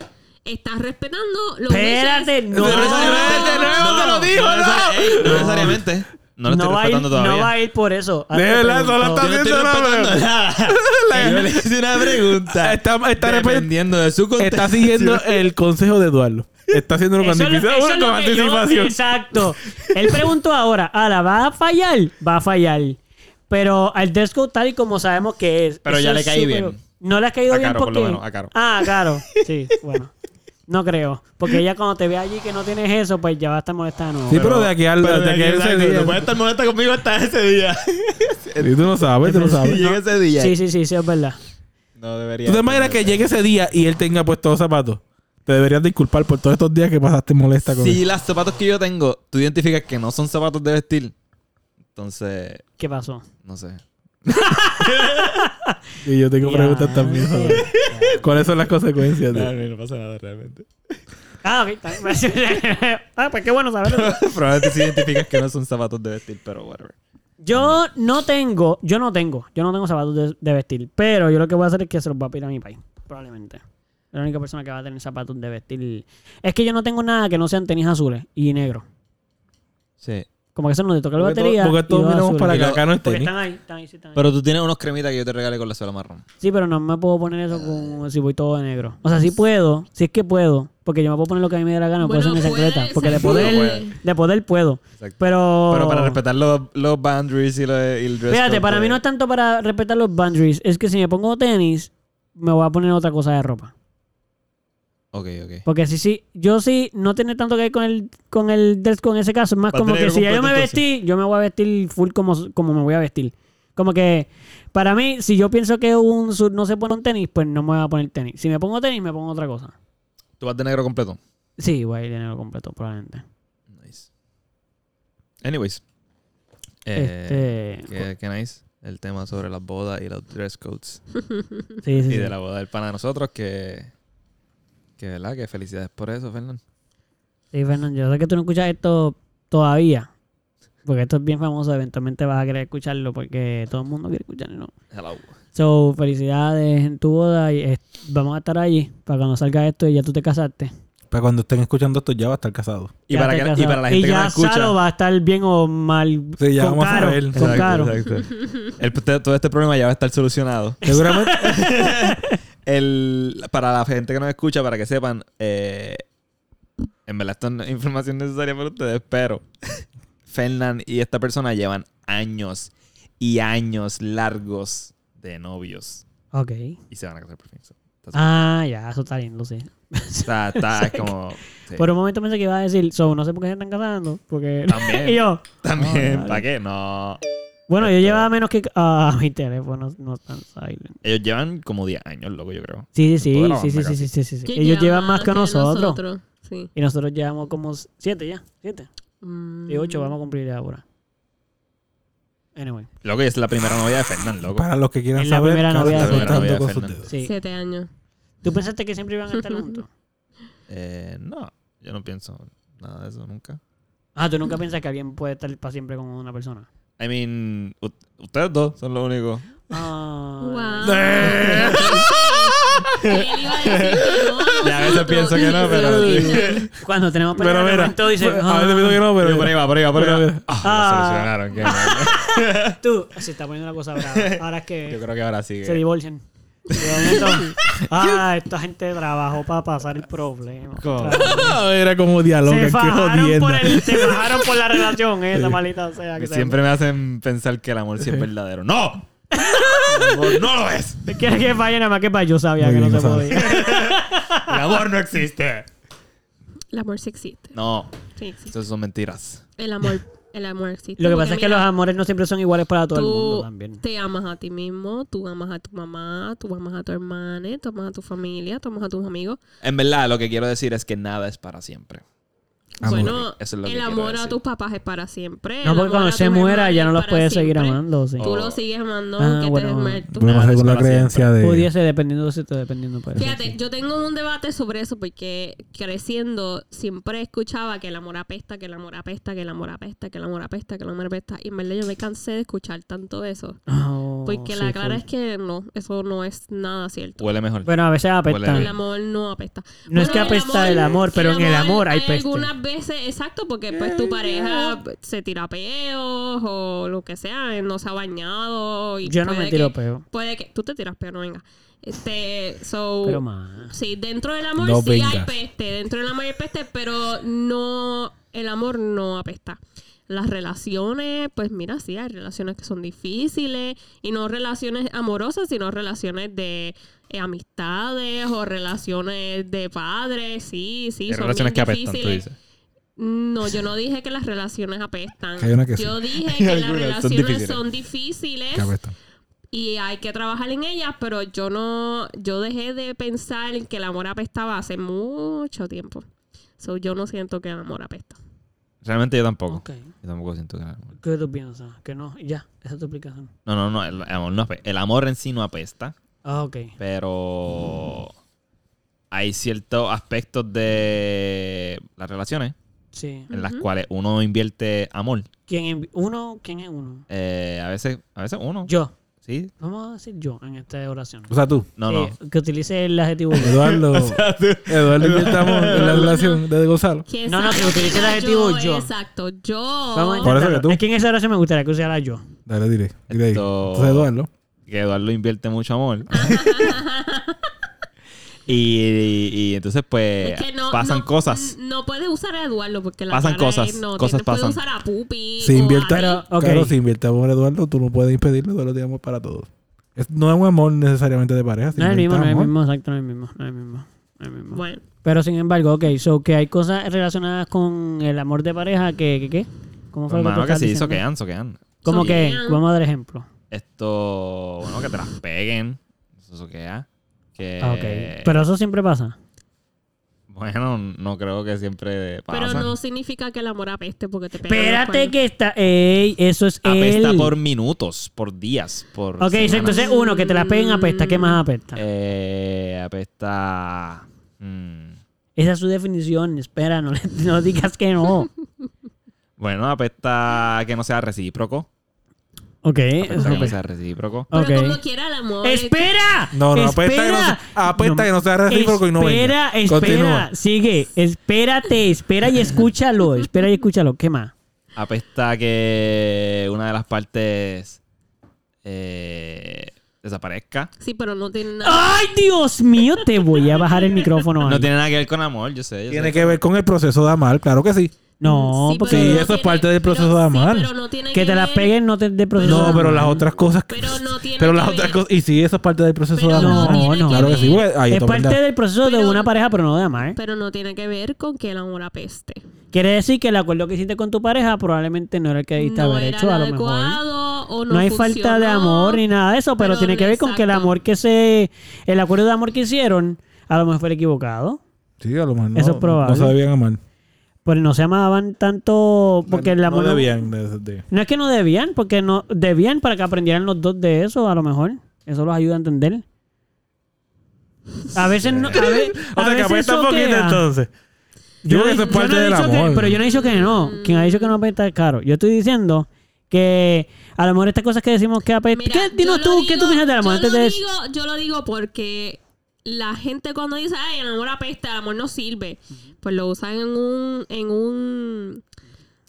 estás respetando los Espérate, no. No necesariamente, no, te lo digo, no, necesari- ey, no necesariamente. No lo no, estoy va a ir, respetando todavía. no va a ir por eso. Pregunto. solo está Yo no haciendo respetando nada. nada. [laughs] [laughs] Yo le hice una pregunta. Está, está, dependiendo de su contexto. está siguiendo [laughs] el consejo de Eduardo. Está haciéndolo con Eso es lo- anticipación. eso es lo con que yo- anticipación. exacto. Él preguntó ahora, ahora, ¿va a fallar? Va a fallar. Pero al dress code tal y como sabemos que es. Pero ya le caí súper- bien. No le has caído A bien Caro, por porque... lo menos, a Caro. Ah, claro. Sí, bueno. No creo. Porque ella cuando te ve allí que no tienes eso, pues ya va a estar molesta de nuevo. Sí, pero de aquí al Pero de aquí a ese exacto, día. No puede estar molesta conmigo hasta ese día. Y tú no sabes, tú no Si sabes. llega ese día. Sí, sí, sí, sí, es verdad. No debería. ¿Tú te imaginas que llegue ese día y él tenga puestos los zapatos? Te deberías disculpar por todos estos días que pasaste molesta con Si las zapatos que yo tengo, tú identificas que no son zapatos de vestir, entonces, ¿Qué pasó? no sé. [laughs] Y yo tengo Ya, preguntas también sobre ya. [laughs] cuáles son las consecuencias de... no pasa nada realmente. Ah, ok. [laughs] ah, pues qué bueno saberlo. Probablemente sí identificas que no son zapatos de vestir, pero whatever. Yo no tengo, yo no tengo, yo no tengo zapatos de, de vestir, pero yo lo que voy a hacer es que se los voy a pedir a mi país, probablemente. La única persona que va a tener zapatos de vestir. Es que yo no tengo nada que no sean tenis azules y negros. Sí. Como que eso no le toca la Porque batería. porque todos dos miramos para acá. Acá no es Porque tenis. están ahí, están ahí, sí, están ahí. Pero tú tienes unos cremitas que yo te regalé con la suela marrón. Sí, pero no me puedo poner eso con, si voy todo de negro. O sea, sí puedo, si es que puedo. Porque yo me puedo poner lo que a mí me dé la gana, puedo Bueno, hacer mi puede, secreta. Porque de poder, puede. de poder puedo. Exacto. Pero. Pero para respetar los, los boundaries y, lo- y el dress Fíjate, para de- mí no es tanto para respetar los boundaries. Es que si me pongo tenis, me voy a poner otra cosa de ropa. Ok, ok. Porque si sí, yo sí no tiene tanto que ver con el con el dress code en ese caso, es más como que si ya yo me vestí, yo me voy a vestir full como, como me voy a vestir. Como que para mí, si yo pienso que un sur no se pone un tenis, pues no me voy a poner tenis. Si me pongo tenis, me pongo otra cosa. ¿Tú vas de negro completo? Sí, voy a ir de negro completo, probablemente. Nice. Anyways. Eh, este, qué, qué nice. El tema sobre las bodas y los dress codes. [laughs] sí, sí, Y sí. de la boda del pana de nosotros, que... Que verdad, que felicidades por eso, Fernando. Sí, Fernando, yo sé que tú no escuchas esto todavía. Porque esto es bien famoso, eventualmente vas a querer escucharlo porque todo el mundo quiere escucharlo. Hello. So, felicidades en tu boda y eh, vamos a estar allí para cuando salga esto y ya tú te casaste. Para cuando estén escuchando esto ya va a estar casado. Y Ya para, te que, y para la Y gente que ya no escucha... Salo va a estar bien o mal. Sí, ya con vamos a caro, ver. Con Exacto, caro. exacto. El- todo este problema ya va a estar solucionado. Seguramente... [laughs] El, para la gente que nos escucha, para que sepan, eh, en verdad esto no es información necesaria para ustedes, pero Fernand y esta persona llevan años y años largos de novios Ok. y se van a casar por fin. So, está- Ah, ya, eso está lindo, sí. o sea, [laughs] está como... sí. Por un momento pensé que iba a decir, so, no sé por qué se están casando. Porque. También. [laughs] y yo. También, vale. ¿para qué? No. Bueno, yo Esto- llevaba menos que. [laughs] Ah, mi teléfono no está silent. Ellos llevan como 10 años, loco, yo creo. Sí, sí, sí, sí, sí, sí, sí, sí, sí. Ellos lleva llevan más que nosotros. Sí. Y nosotros llevamos como siete ya. Siete. Mm. Y ocho vamos a cumplir ahora. Anyway. Loco, es la primera novia de Fernand, loco. Para los que quieran Es la saber, primera novia de Novia de dedos. Sí. Siete años. ¿Tú pensaste que siempre iban a estar juntos? [laughs] Eh, no, yo no pienso nada de eso nunca. Ah, ¿tú nunca piensas que alguien puede estar para siempre con una persona? I mean, u- ustedes dos son los únicos. Ah. Wow. [laughs] Él iba a decir que no. Y a veces pienso que no, pero- Sí. Cuando tenemos Pero mira, momento dice, a veces pienso que no, pero... Pero por ahí va, por ahí va, por ahí Pero va. mira. Ah, Ah. lo solucionaron. qué mal. tú, se está poniendo una cosa brava. Ahora es Yo que creo que ahora sí. se divorcian. [laughs] Ah, esta gente trabajó para pasar el problema. ¿Cómo? [laughs] Era como dialoga, Se qué fajaron, por jodienda. el, se fajaron por la relación, [laughs] esa maldita sea. Que siempre me hacen pensar que el amor sí es verdadero. ¡No! El amor no lo es. ¿Quieres que falle nada más que para? Yo sabía Muy que no se podía. El amor no existe. El amor sí existe. No, Sí existe. eso son mentiras. El amor, el amor existe. Lo que pasa es que mira, los amores no siempre son iguales para todo el mundo Tú también. te amas a ti mismo, tú amas a tu mamá, tú amas a tu hermana, tú amas a tu familia, tú amas a tus amigos. En verdad, lo que quiero decir es que nada es para siempre. Amor. Bueno, Eso es lo que el amor a decir. tus papás es para siempre. No, porque cuando se muera ya no los es puedes para seguir amando. Sí. Oh. Tú lo sigues amando Ah, aunque bueno. te Nada según es la para creencia de... Pudiese, dependiendo de sitio, dependiendo. Pues. Fíjate, yo tengo un debate sobre eso porque creciendo siempre escuchaba que el amor apesta, que el amor apesta, que el amor apesta, que el amor apesta, que el amor apesta. Y en verdad yo me cansé de escuchar tanto eso. Oh, Porque sí, la clara es que no, eso no es nada cierto. Huele mejor. Bueno, a veces apesta. El amor no apesta. No es que apesta el amor, pero en el amor hay peste. Veces, exacto, porque pues tu pareja se tira peos o lo que sea, no se ha bañado. Y Yo no me puede tiro que- peo. Puede que tú te tiras peo, no venga. Este, so, Pero más. sí, dentro del amor No sí hay peste, dentro del amor hay peste, pero no, el amor no apesta. Las relaciones, pues mira, sí, hay relaciones que son difíciles y no relaciones amorosas, sino relaciones de eh, amistades o relaciones de padres, sí, sí, Hay son relaciones bien que apestan, tú dices. No, yo no dije que las relaciones apestan. Que hay una que sí. Yo dije [laughs] que las son relaciones difíciles. son difíciles y hay que trabajar en ellas, pero yo no, yo dejé de pensar en que el amor apestaba hace mucho tiempo. So, yo no siento que el amor apesta. Realmente yo tampoco. Yo tampoco siento que el amor. ¿Qué tú piensas? Que no, ya, esa es tu explicación. No, no, no. El, el amor, no el amor en sí no apesta. Ah, ok. Pero hay ciertos aspectos de las relaciones Sí. en las cuales uno invierte amor. ¿Quién envi- uno? ¿Quién es uno? Eh, a veces, a veces uno. Yo. Sí. Vamos a decir yo en esta oración. O sea, tú. No, Eh, no. Que utilice el adjetivo yo. Eduardo. [laughs] Eduardo inventamos en la [laughs] relación de Gonzalo. ¿Quién No, no, que utilice el adjetivo yo. Exacto, yo. Vamos a Por eso que tú. Es que en esa oración me gustaría que usara yo. Dale, dile. Dile ahí. Esto- Entonces, Eduardo. Que Eduardo invierte mucho amor. [laughs] y, y- y entonces, pues, Es que no, pasan no- cosas. No puedes usar a Eduardo porque la Pasan cara cosas, es- no, cosas puedes pasan. usar a Pupi. Si o a invierta, Ari. Ok. Claro, si invierte amor, Eduardo, tú no puedes impedirlo. Eduardo tiene amor para todos. Es- no es un amor necesariamente de pareja. si No es el mismo, no inviertes es el mismo, exacto, no es el mismo. No es el mismo. no es el mismo. Bueno, Pero sin embargo, ok, so que hay cosas relacionadas con el amor de pareja que, que ¿qué? ¿Cómo fue lo que que sí, diciendo? soquean, soquean. ¿Cómo que? Soquean. Vamos a dar ejemplo. Esto, bueno, que te las peguen. Eso soquea. Que, Ah, ok. Pero eso siempre pasa. Bueno, no creo que siempre pasa. pero no significa que el amor apeste porque te pegan los Espérate que está... Ey, eso es Apesta él. por minutos, por días, por Ok, semanas. entonces uno, que te la peguen apesta. ¿Qué más apesta? Eh, apesta... mm, Esa es su definición. Espera, no, le- no digas que no. [laughs] bueno, apesta que no sea recíproco. Ok. Eso que sea recíproco. Pero como quiera el amor. ¡Espera! No, no, apesta que no Espera. sea- apesta que no sea recíproco y no Espera, venga. espera. Continúa. Sigue. Espérate, espera y escúchalo. Espera y escúchalo. ¿Qué más? Apesta que una de las partes eh, desaparezca. Sí, pero no tiene nada. ¡Ay, Dios mío! Te voy a bajar el micrófono. No tiene nada que ver con amor, yo sé. yo Tiene sé. que ver con el proceso de amar, claro que sí. No, Sí, porque Sí, pero no eso es tiene- parte del proceso pero de sí, amar. pero no tiene que te la peguen no te de proceso. No, de pero amor. las otras cosas. Pero no tiene Pero que las ver- otras cosas. Y sí, eso es parte del proceso Pero de no amar. tiene que claro que sí, porque Es parte del proceso de Pero- una pareja, pero no de amar. Pero no tiene que ver con que el amor apeste. Quiere decir que el acuerdo que hiciste con tu pareja probablemente no era el que debiste no haber hecho, a lo mejor. adecuado no No, hay falta de amor ni nada de eso, pero, pero tiene que ver con que el amor que se. El acuerdo de amor que hicieron, a lo mejor fue el equivocado. Sí, a lo mejor no, Eso es probable. no se debían amar. Pues no se amaban tanto porque el no amor. no- debían. de- de- No es que no debían, porque no debían para que aprendieran los dos de eso, a lo mejor. Eso los ayuda a entender. A veces no. A, ve- [laughs] O a sea, que veces apesta un poquito entonces. Yo, Yo creo que eso es parte del que- amor. pero yo no he dicho que no. Quien ha dicho que no apesta es caro. Yo estoy diciendo que a lo mejor estas cosas que decimos que apesta. ¿Qué, dinos tú, ¿qué tú piensas del amor? Yo lo, digo, yo lo digo porque la gente cuando dice, ay, el amor apesta, el amor no sirve, pues lo usan en un, en un,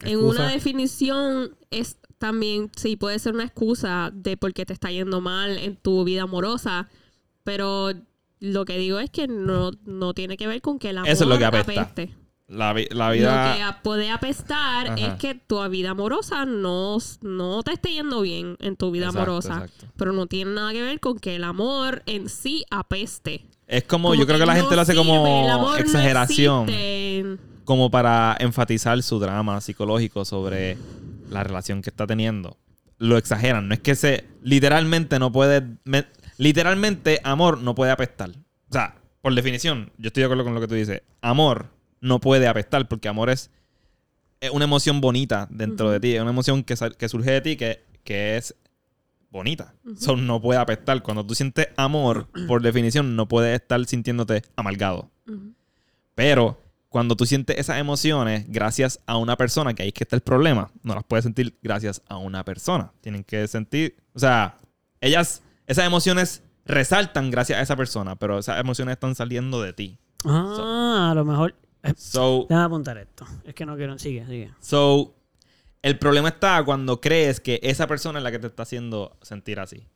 en una definición es también, sí, puede ser una excusa de por qué te está yendo mal en tu vida amorosa, pero lo que digo es que no, no tiene que ver con que el amor Eso es lo que apesta. apeste. La, Lo que puede apestar Ajá. es que tu vida amorosa no, no te esté yendo bien en tu vida Exacto, amorosa. exacto. Pero no tiene nada que ver con que el amor en sí apeste. Es como, Como yo creo que la no gente lo hace sirve, como no exageración. como para enfatizar su drama psicológico sobre la relación que está teniendo. Lo exageran. No es que se. Literalmente no puede. me- literalmente, amor no puede apestar. O sea, por definición, yo estoy de acuerdo con lo que tú dices. Amor no puede apestar porque amor es, es una emoción bonita dentro de ti. Es una emoción que, que surge de ti que, que es bonita. So, no puede apestar. Cuando tú sientes amor, [clears throat] por definición, no puedes estar sintiéndote amargado. Pero cuando tú sientes esas emociones gracias a una persona, que ahí es que está el problema, no las puedes sentir gracias a una persona. Tienen que sentir, o sea, ellas, esas emociones resaltan gracias a esa persona, pero esas emociones están saliendo de ti. Ah, a lo mejor. Eh, So, Déjame apuntar esto. Es que no quiero. Sigue, sigue. so, el problema está cuando crees que esa persona es la que te está haciendo sentir así.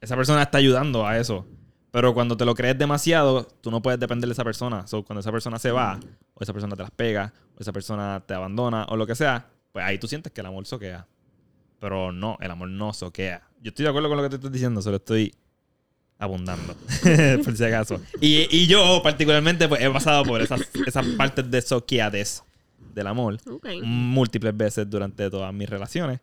Esa persona está ayudando a eso. Pero cuando te lo crees demasiado, tú no puedes depender de esa persona. So, cuando esa persona se va, o esa persona te las pega, o esa persona te abandona, o lo que sea, pues ahí tú sientes que el amor soquea. Pero no, el amor no soquea. Yo estoy de acuerdo con lo que te estoy diciendo, solo estoy abundando, [laughs] [laughs] por si acaso. Y, y yo, particularmente, pues he pasado por esas, esas partes de soqueadez del amor Ok. múltiples veces durante todas mis relaciones.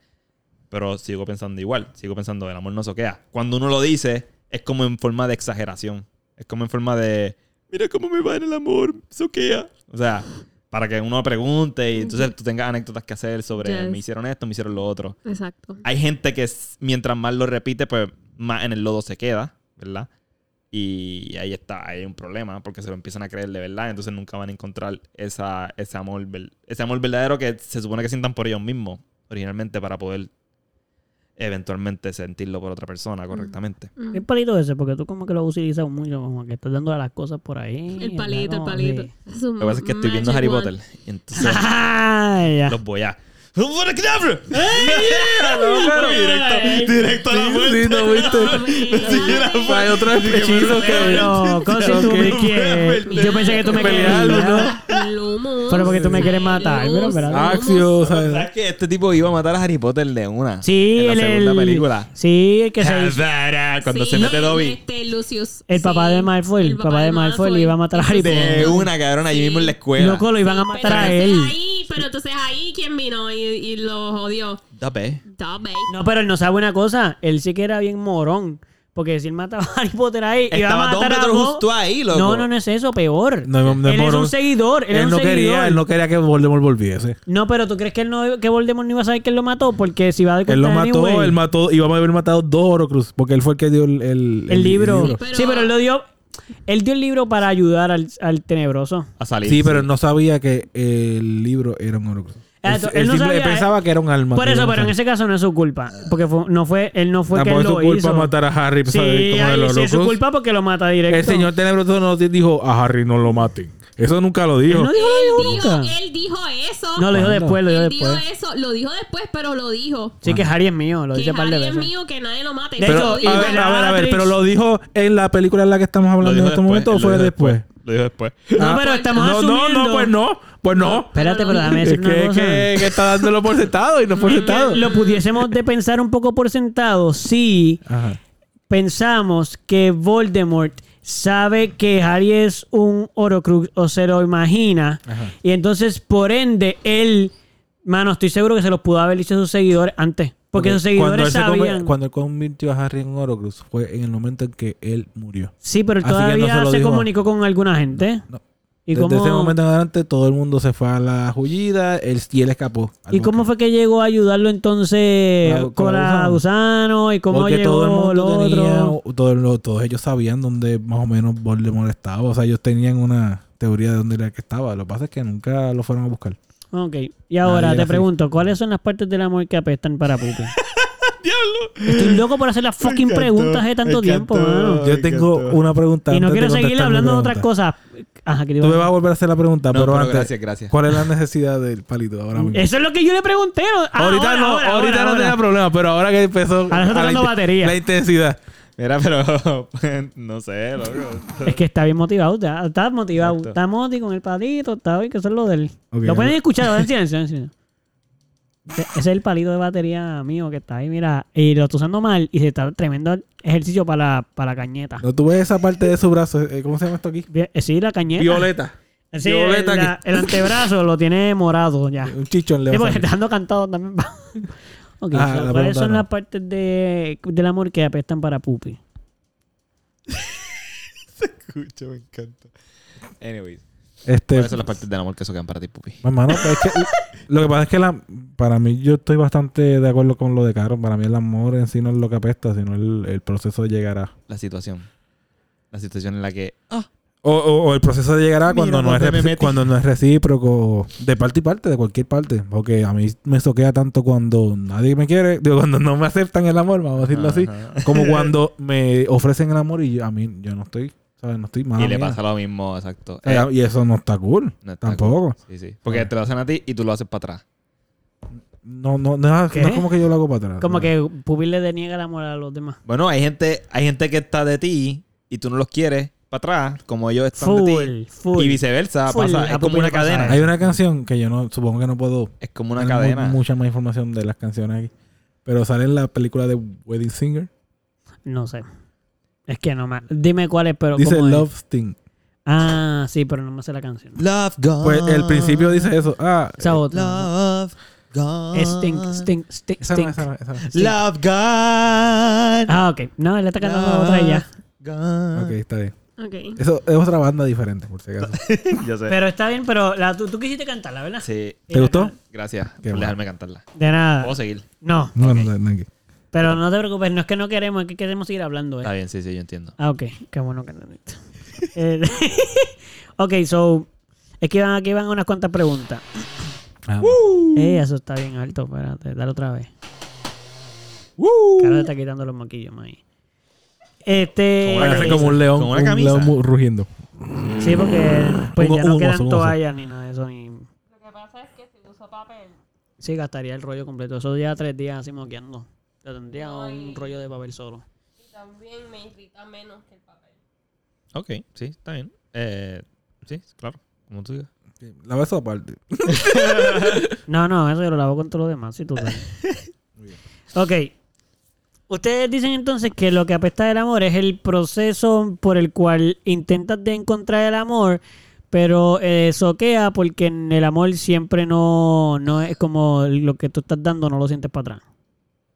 Pero sigo pensando igual. Sigo pensando, el amor no soquea. Cuando uno lo dice, es como en forma de exageración. Es como en forma de, mira cómo me va en el amor, soquea. O sea, para que uno pregunte y entonces tú tengas anécdotas que hacer sobre, Yes. me hicieron esto, me hicieron lo otro. Exacto. Hay gente que mientras más lo repite, pues más en el lodo se queda, ¿verdad? Y ahí está, hay un problema porque se lo empiezan a creer de verdad, entonces nunca van a encontrar esa, ese, amor, ese amor verdadero que se supone que sientan por ellos mismos originalmente para poder eventualmente sentirlo por otra persona correctamente. Mm. El palito ese, porque tú como que lo utilizas mucho, como que estás dándole las cosas por ahí. El palito, el palito. Sí. Lo que pasa es que estoy viendo Harry. Potter y entonces [laughs] Ah, los voy a... directo, directo a la Sí, muerte. sí, no, viste. [laughs] Hay otros hechizos que. Pero, ¿cómo si tú me quieres? Yo pensé que tú me querías. ¿no? Pero porque tú me quieres matar, pero. Axio, ¿sabes? ¿Sabes que este tipo iba a matar a Harry Potter de una? Sí, en la el, segunda el- película. Sí, el que se hizo. Cuando Sí, se mete Dobby. Este, Lucius. El papá Sí, de Malfoy, el papá de Malfoy le iba a matar a Harry De Potter. una, cabrón, allí mismo en la escuela. Loco, lo iban a matar Pero a entonces él. ahí, pero entonces ahí, ¿quién vino y, y lo jodió? Dame. Dobby. No, pero él no sabe una cosa. Él sí que era bien morón. Porque si él mataba a Harry Potter ahí, iba a Estaba matar a Dumbledore Ron- justo ahí, loco. No, no, no es eso, peor. No, no es él es un seguidor. Él, es Él un no seguidor. quería, él no quería que Voldemort volviese. No, pero ¿tú crees que él no que Voldemort no iba a saber que él lo mató? Porque si va a Él lo mató, anyway. él mató, iba a haber matado dos Horocruz, porque él fue el que dio el, el, el libro. Sí, pero- Sí, pero él lo dio. Él dio el libro para ayudar al, al tenebroso. A salir. Sí, pero él no sabía que el libro era un Horocruz. Él, él él no sabía, pensaba que era un alma. Por que eso, pero en ese caso no es su culpa. Porque fue- no fue, él no fue que Tampoco él es lo su culpa hizo. matar a Harry. Sí, ahí el sí es su culpa porque lo mata directo. El señor tenebroso no dijo a Harry no lo maten. Eso nunca lo dijo. Él no dijo Él eso dijo, nunca. él dijo eso. No, lo dijo ¿Cuándo? después, lo dijo él dijo después. eso. Lo dijo después, pero lo dijo. Sí, que Harry es mío, lo que dice un par de Harry es veces. mío, que nadie lo mate. Pero, a dijo. ver, a ver, a ver, pero lo dijo en la película en la que estamos hablando dijo en este momento o él fue dijo después. Lo dijo después. No, Ah, pero estamos no, asumiendo. no, no, pues no, pues no. Espérate, pero déjame Es decir una que, cosa. que, que está dándolo por sentado y no por sentado. Lo [laughs] pudiésemos de pensar un poco por sentado si Ajá. pensamos que Voldemort sabe que Harry es un Horocrux o se lo imagina Ajá. y entonces por ende él, mano, estoy seguro que se los pudo haber dicho a sus seguidores antes, porque sus cuando seguidores conver- sabían. cuando él convirtió a Harry en Horocruz fue en el momento en que él murió. Sí, pero él Así que no todavía se lo comunicó con alguna gente. No. ¿Y Desde cómo, ese momento en adelante todo el mundo se fue a la jullida él, y él escapó. ¿Y cómo fue que llegó a ayudarlo entonces Con la- con la gusano? ¿Y cómo Porque llegó todo el mundo lo tenía, otro? todo todos ellos sabían dónde más o menos Voldemort estaba. O sea, ellos tenían una teoría de dónde era que estaba. Lo que pasa es que nunca lo fueron a buscar. Ok. Y ahora Nadie te pregunto, ¿cuáles son las partes del amor que apestan para Pupi? [laughs] ¡Diablo! Estoy loco por hacer las fucking encantó, preguntas de tanto tiempo, mano. Yo tengo encantó. una pregunta. Y no quiero mi hablando de otras cosas. Ajá, que Tú me vas a volver a hacer la pregunta, No, pero, pero antes, gracias, gracias. ¿cuál es la necesidad del palito ahora mismo? Eso es lo que yo le pregunté. ¿no? Ah, ahorita ahora, no, ahora, ahorita ahora, no ahora. tenía problema, pero ahora que empezó Ahora está a la tocando inte- batería. la intensidad. Mira, pero [laughs] no sé, loco. Es que está bien motivado. Está, está motivado. Exacto. Está moti con el palito. Está hoy que eso es lo del. Lo pueden escuchar [laughs] en silencio. en silencio. Ese es el palito de batería mío que está ahí, mira. Y lo estoy usando mal. Y se está tremendo ejercicio para la, para la cañeta. No, tú ves esa parte de su brazo. eh, ¿Cómo se llama esto aquí? Eh, Sí, la cañeta. Violeta. [laughs] Sí, Violeta el, la- aquí. el antebrazo lo tiene morado ya. Un chichón le Sí, va a porque cantado también. [laughs] ok, Ah, so, la ¿cuáles son no. las partes de, del amor que apestan para Pupi? [laughs] Escucha, me encanta. Anyways. Este, ¿Cuáles son las partes del amor que socan para ti, pupi? Hermano, pues es que lo que pasa es que la, para mí yo estoy bastante de acuerdo con lo de Caro. Para mí el amor en sí no es lo que apesta, sino el, el proceso de llegar a... La situación. La situación en la que... Ah, O, o- o el proceso de llegar a cuando no, es cuando no es recíproco, de parte y parte, de cualquier parte. Porque a mí me soquea tanto cuando nadie me quiere, digo, cuando no me aceptan el amor, vamos a decirlo así. Ajá. Como cuando me ofrecen el amor y yo- a mí yo no estoy, ¿sabes? No estoy mal. y le pasa lo mismo, exacto. Eh, Eh, y eso no está cool. no está tampoco. cool. Sí, sí. Porque Ah. te lo hacen a ti y tú lo haces para atrás. No, no, no, es- ¿Qué? no es como que yo lo hago para atrás. Como ¿no? que Pupi le deniega el amor a los demás. Bueno, hay gente, hay gente que está de ti y tú no los quieres para atrás, como ellos están de ti. Full, full. Y viceversa, Full. pasa, es como una cadena. Hay una canción que yo no, supongo que no puedo Es como una tener mu- cadena. mucha más información de las canciones aquí. Pero sale en la película de Wedding Singer. No sé. Es que no me... Dime cuál es, pero Dice ¿cómo es? Love Sting. Ah, sí, pero no me sé la canción. Love gone. Pues el principio dice eso. Ah, Esa otra. Love. gone. Stink, stink, stink, Esa no, stink. esa no, esa no. Love gone. Ah, ok. No, él está cantando otra y ya. Gone. Ok, está bien. Eso es otra banda diferente, por si acaso. [laughs] Yo sé. Pero está bien, pero la, tú, tú quisiste cantarla, ¿verdad? Sí. ¿Te gustó? Gracias Qué por bueno. dejarme cantarla. De nada. Puedo seguir. No, No, no, no, no, no. Pero no te preocupes, no es que no queremos, es que queremos seguir hablando, Está ¿eh? bien, sí, sí, yo entiendo. Ah, ok. Qué bueno que no Eh, [laughs] Ok, so. Es que van, aquí van unas cuantas preguntas. Ah, Eh, eso está bien alto, espérate, dale otra vez. Carlos está quitando los moquillos, ahí. Este. Como como un león, Como una un león rugiendo. Sí, porque pues Un- ya un no quedan toallas ni nada de eso. Ni... Lo que pasa es que si uso papel. Sí, gastaría el rollo completo. Eso ya tres días así moqueando. Yo tendría Ay. un rollo de papel solo. Y también me irrita menos que el papel. Ok, sí, está bien. Eh, sí, claro, como tú digas. La beso aparte. [laughs] No, no, eso yo lo lavo con todo lo demás, si tú sabes. [laughs] Ok. Ustedes dicen entonces que lo que apesta del amor es el proceso por el cual intentas de encontrar el amor, pero eh, soquea porque en el amor siempre no, no es como lo que tú estás dando, no lo sientes para atrás.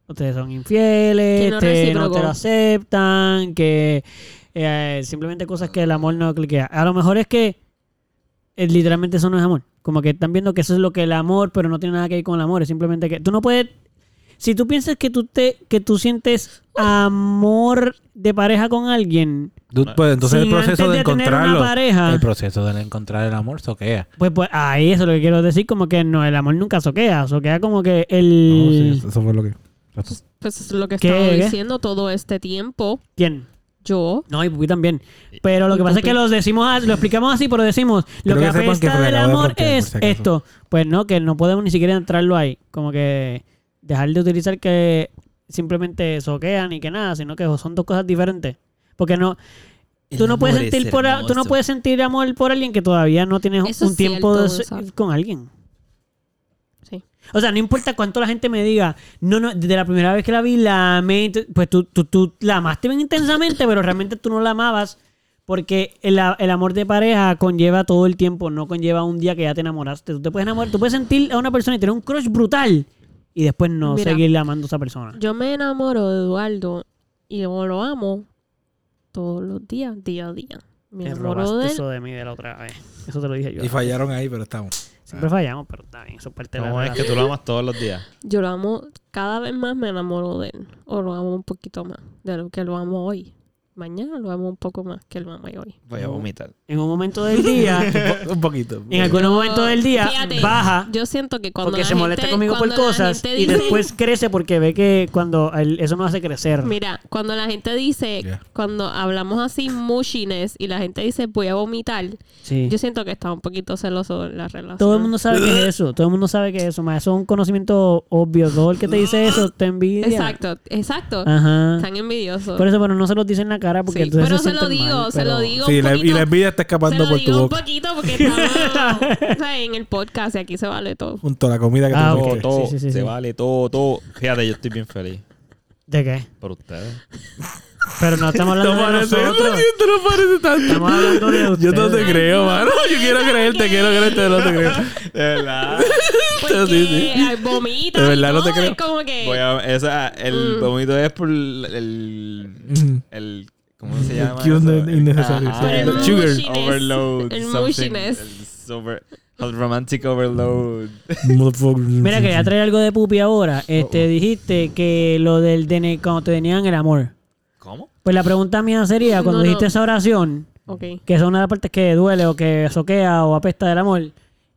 Ustedes son infieles, Que no te- no te lo aceptan, que eh, simplemente cosas que el amor no cliquea. A lo mejor es que eh, literalmente eso no es amor. Como que están viendo que eso es lo que el amor, pero no tiene nada que ver con el amor. Es simplemente que tú no puedes. Si tú piensas que tú te, que tú sientes amor de pareja con alguien, pues, entonces el proceso de de tener una encontrarlo. pareja. El proceso de encontrar el amor soquea. pues, pues ahí eso es lo que quiero decir, como que no, el amor nunca soquea, soquea como que No, el sí, eso fue lo que. Pues es lo que he ¿Qué? diciendo todo este tiempo. ¿quién? Yo. No, y Pupi también. Pero lo que pasa es que los decimos, lo explicamos así, pero decimos, lo que que sepan apesta del de amor por es si acaso. esto. Pues no, que no podemos ni siquiera entrarlo ahí. Como que dejar de utilizar que simplemente soquean y que nada, sino que son dos cosas diferentes. Porque no, tú no puedes sentir por, a- tú no puedes sentir amor por alguien que todavía no tienes Eso un es tiempo cierto, de se- exacto. con alguien. O sea, no importa cuánto la gente me diga, no, no, desde la primera vez que la vi, la amé, pues tú, tú, tú la amaste bien intensamente, pero realmente tú no la amabas porque el, el amor de pareja conlleva todo el tiempo, no conlleva un día que ya te enamoraste. Tú te puedes enamorar, tú puedes sentir a una persona y tener un crush brutal y después no Mira. seguir amando a esa persona. Yo me enamoro de Eduardo y yo lo amo todos los días, día a día. Me Te enamoro robaste de él. eso de mí de la otra vez. Eso te lo dije yo. Y fallaron ahí, pero estamos. Siempre fallamos, pero está bien, eso es parte de ¿Cómo la es que tú lo amas todos los días? Yo lo amo, cada vez más me enamoro de él. O lo amo un poquito más de lo que lo amo hoy. Mañana lo amo un poco más que lo amo hoy. Voy a vomitar. En un momento del día, [laughs] Un poquito. en algún momento del día, Fíjate, baja Yo siento que cuando porque la se molesta gente- conmigo por cosas gente y dice- después crece porque ve que cuando él- eso me hace crecer. Mira, cuando la gente dice, Ya. cuando hablamos así mushiness y la gente dice voy a vomitar, Sí. yo siento que está un poquito celoso en la relación. Todo el mundo sabe que es [laughs] eso. Todo el mundo sabe que es eso. Más eso es un conocimiento obvio. Todo el que te dice eso te envidia. Exacto, exacto. Ajá. Están envidiosos. Por eso, pero no se los dice en la cara porque Sí, entonces pero se se lo digo, mal, se pero- lo digo. Sí, un la- y la envidia está se escapando lo por tu digo un boca. poquito porque estamos [laughs] o sea, en el podcast y aquí se vale todo. Junto a la comida que Ah, tú ok. quieres. Todo, todo, Sí, sí, sí, se sí. vale, todo, todo. Fíjate, yo estoy bien feliz ¿De qué? por ustedes. Pero no estamos hablando No de nosotros. siento, no parece tanto. Estamos hablando de Yo ustedes. no te creo, mano. Yo quiero creerte, quiero creerte, no te creo. [laughs] De verdad. [laughs] Porque Sí, sí. ay, vomita De y verdad, no te todo, creo. Es como que... Voy a, esa, el Mm. vómito es por el, el- ¿cómo se llama? eso? de- innecesario, el sugar. mushiness. Overload. El mushiness. el romantic overload. Mira, quería traer algo de pupi ahora. Este, dijiste que lo del DN cuando te tenían el amor. ¿Cómo? Pues la pregunta mía sería, cuando No, no. dijiste esa oración, que es una de las partes que duele o que soquea o apesta del amor,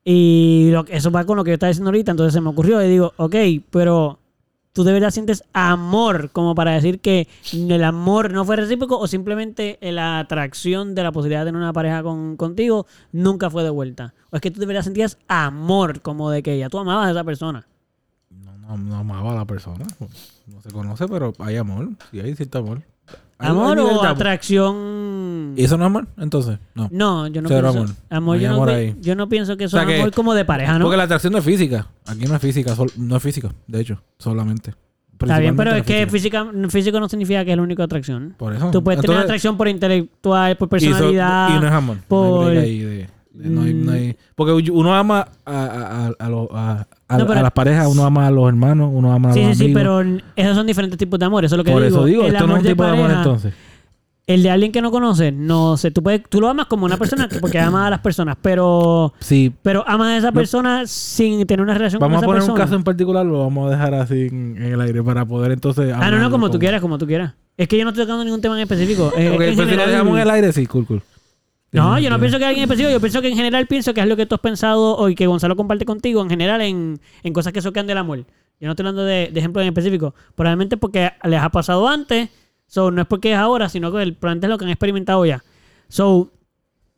y lo, eso va con lo que yo estaba diciendo ahorita, entonces se me ocurrió y digo, ok, pero tú de verdad sientes amor como para decir que el amor no fue recíproco o simplemente la atracción de la posibilidad de tener una pareja con, contigo nunca fue de vuelta. O es que tú de verdad sentías amor como de que ya tú amabas a esa persona. No, no, no amaba a la persona. No se conoce, pero hay amor. Sí, hay cierto amor. ¿Amor o atracción? ¿Y eso no es amor? Entonces, no. No, yo no Cero pienso. amor. No hay yo, amor no, ahí. yo no pienso que eso O sea es amor como de pareja, ¿no? Porque la atracción no es física. Aquí no es física, sol- no es física, de hecho, solamente. Está bien, pero es que física, físico no significa que es la única atracción. Por eso. Tú puedes tener Entonces, atracción por intelectual, por y eso- personalidad. Y, no es amor. por- No hay no hay- no hay- porque uno ama a, a- a- a a- a, No, pero- a las parejas, uno ama a los hermanos, uno ama a Sí, los sí, sí, amigos. pero esos son diferentes tipos de amor. Eso es lo que Por digo. eso digo, el esto no amor es un tipo de amor pareja, entonces. El de alguien que no conoces, no sé. Tú, puedes, tú lo amas como una persona que- [coughs] porque ama a las personas, pero, Sí, pero amas a esa persona sin tener una relación vamos a con esa poner un persona. caso en particular, lo vamos a dejar así en, en el aire para poder entonces... Ah, no, no, hablar como tú quieras, como tú quieras. Es que yo no estoy tocando ningún tema en específico. [laughs] Eh, Ok, en pues si lo general- dejamos en el aire, sí, cool, cool. No, yo no pienso que alguien específico, yo pienso que en general pienso que es lo que tú has pensado o y que Gonzalo comparte contigo en general en, en cosas que soquean del amor. Yo no estoy hablando de, de ejemplos en específico. Probablemente porque les ha pasado antes, so, no es porque es ahora, sino que el- probablemente es lo que han experimentado ya. So,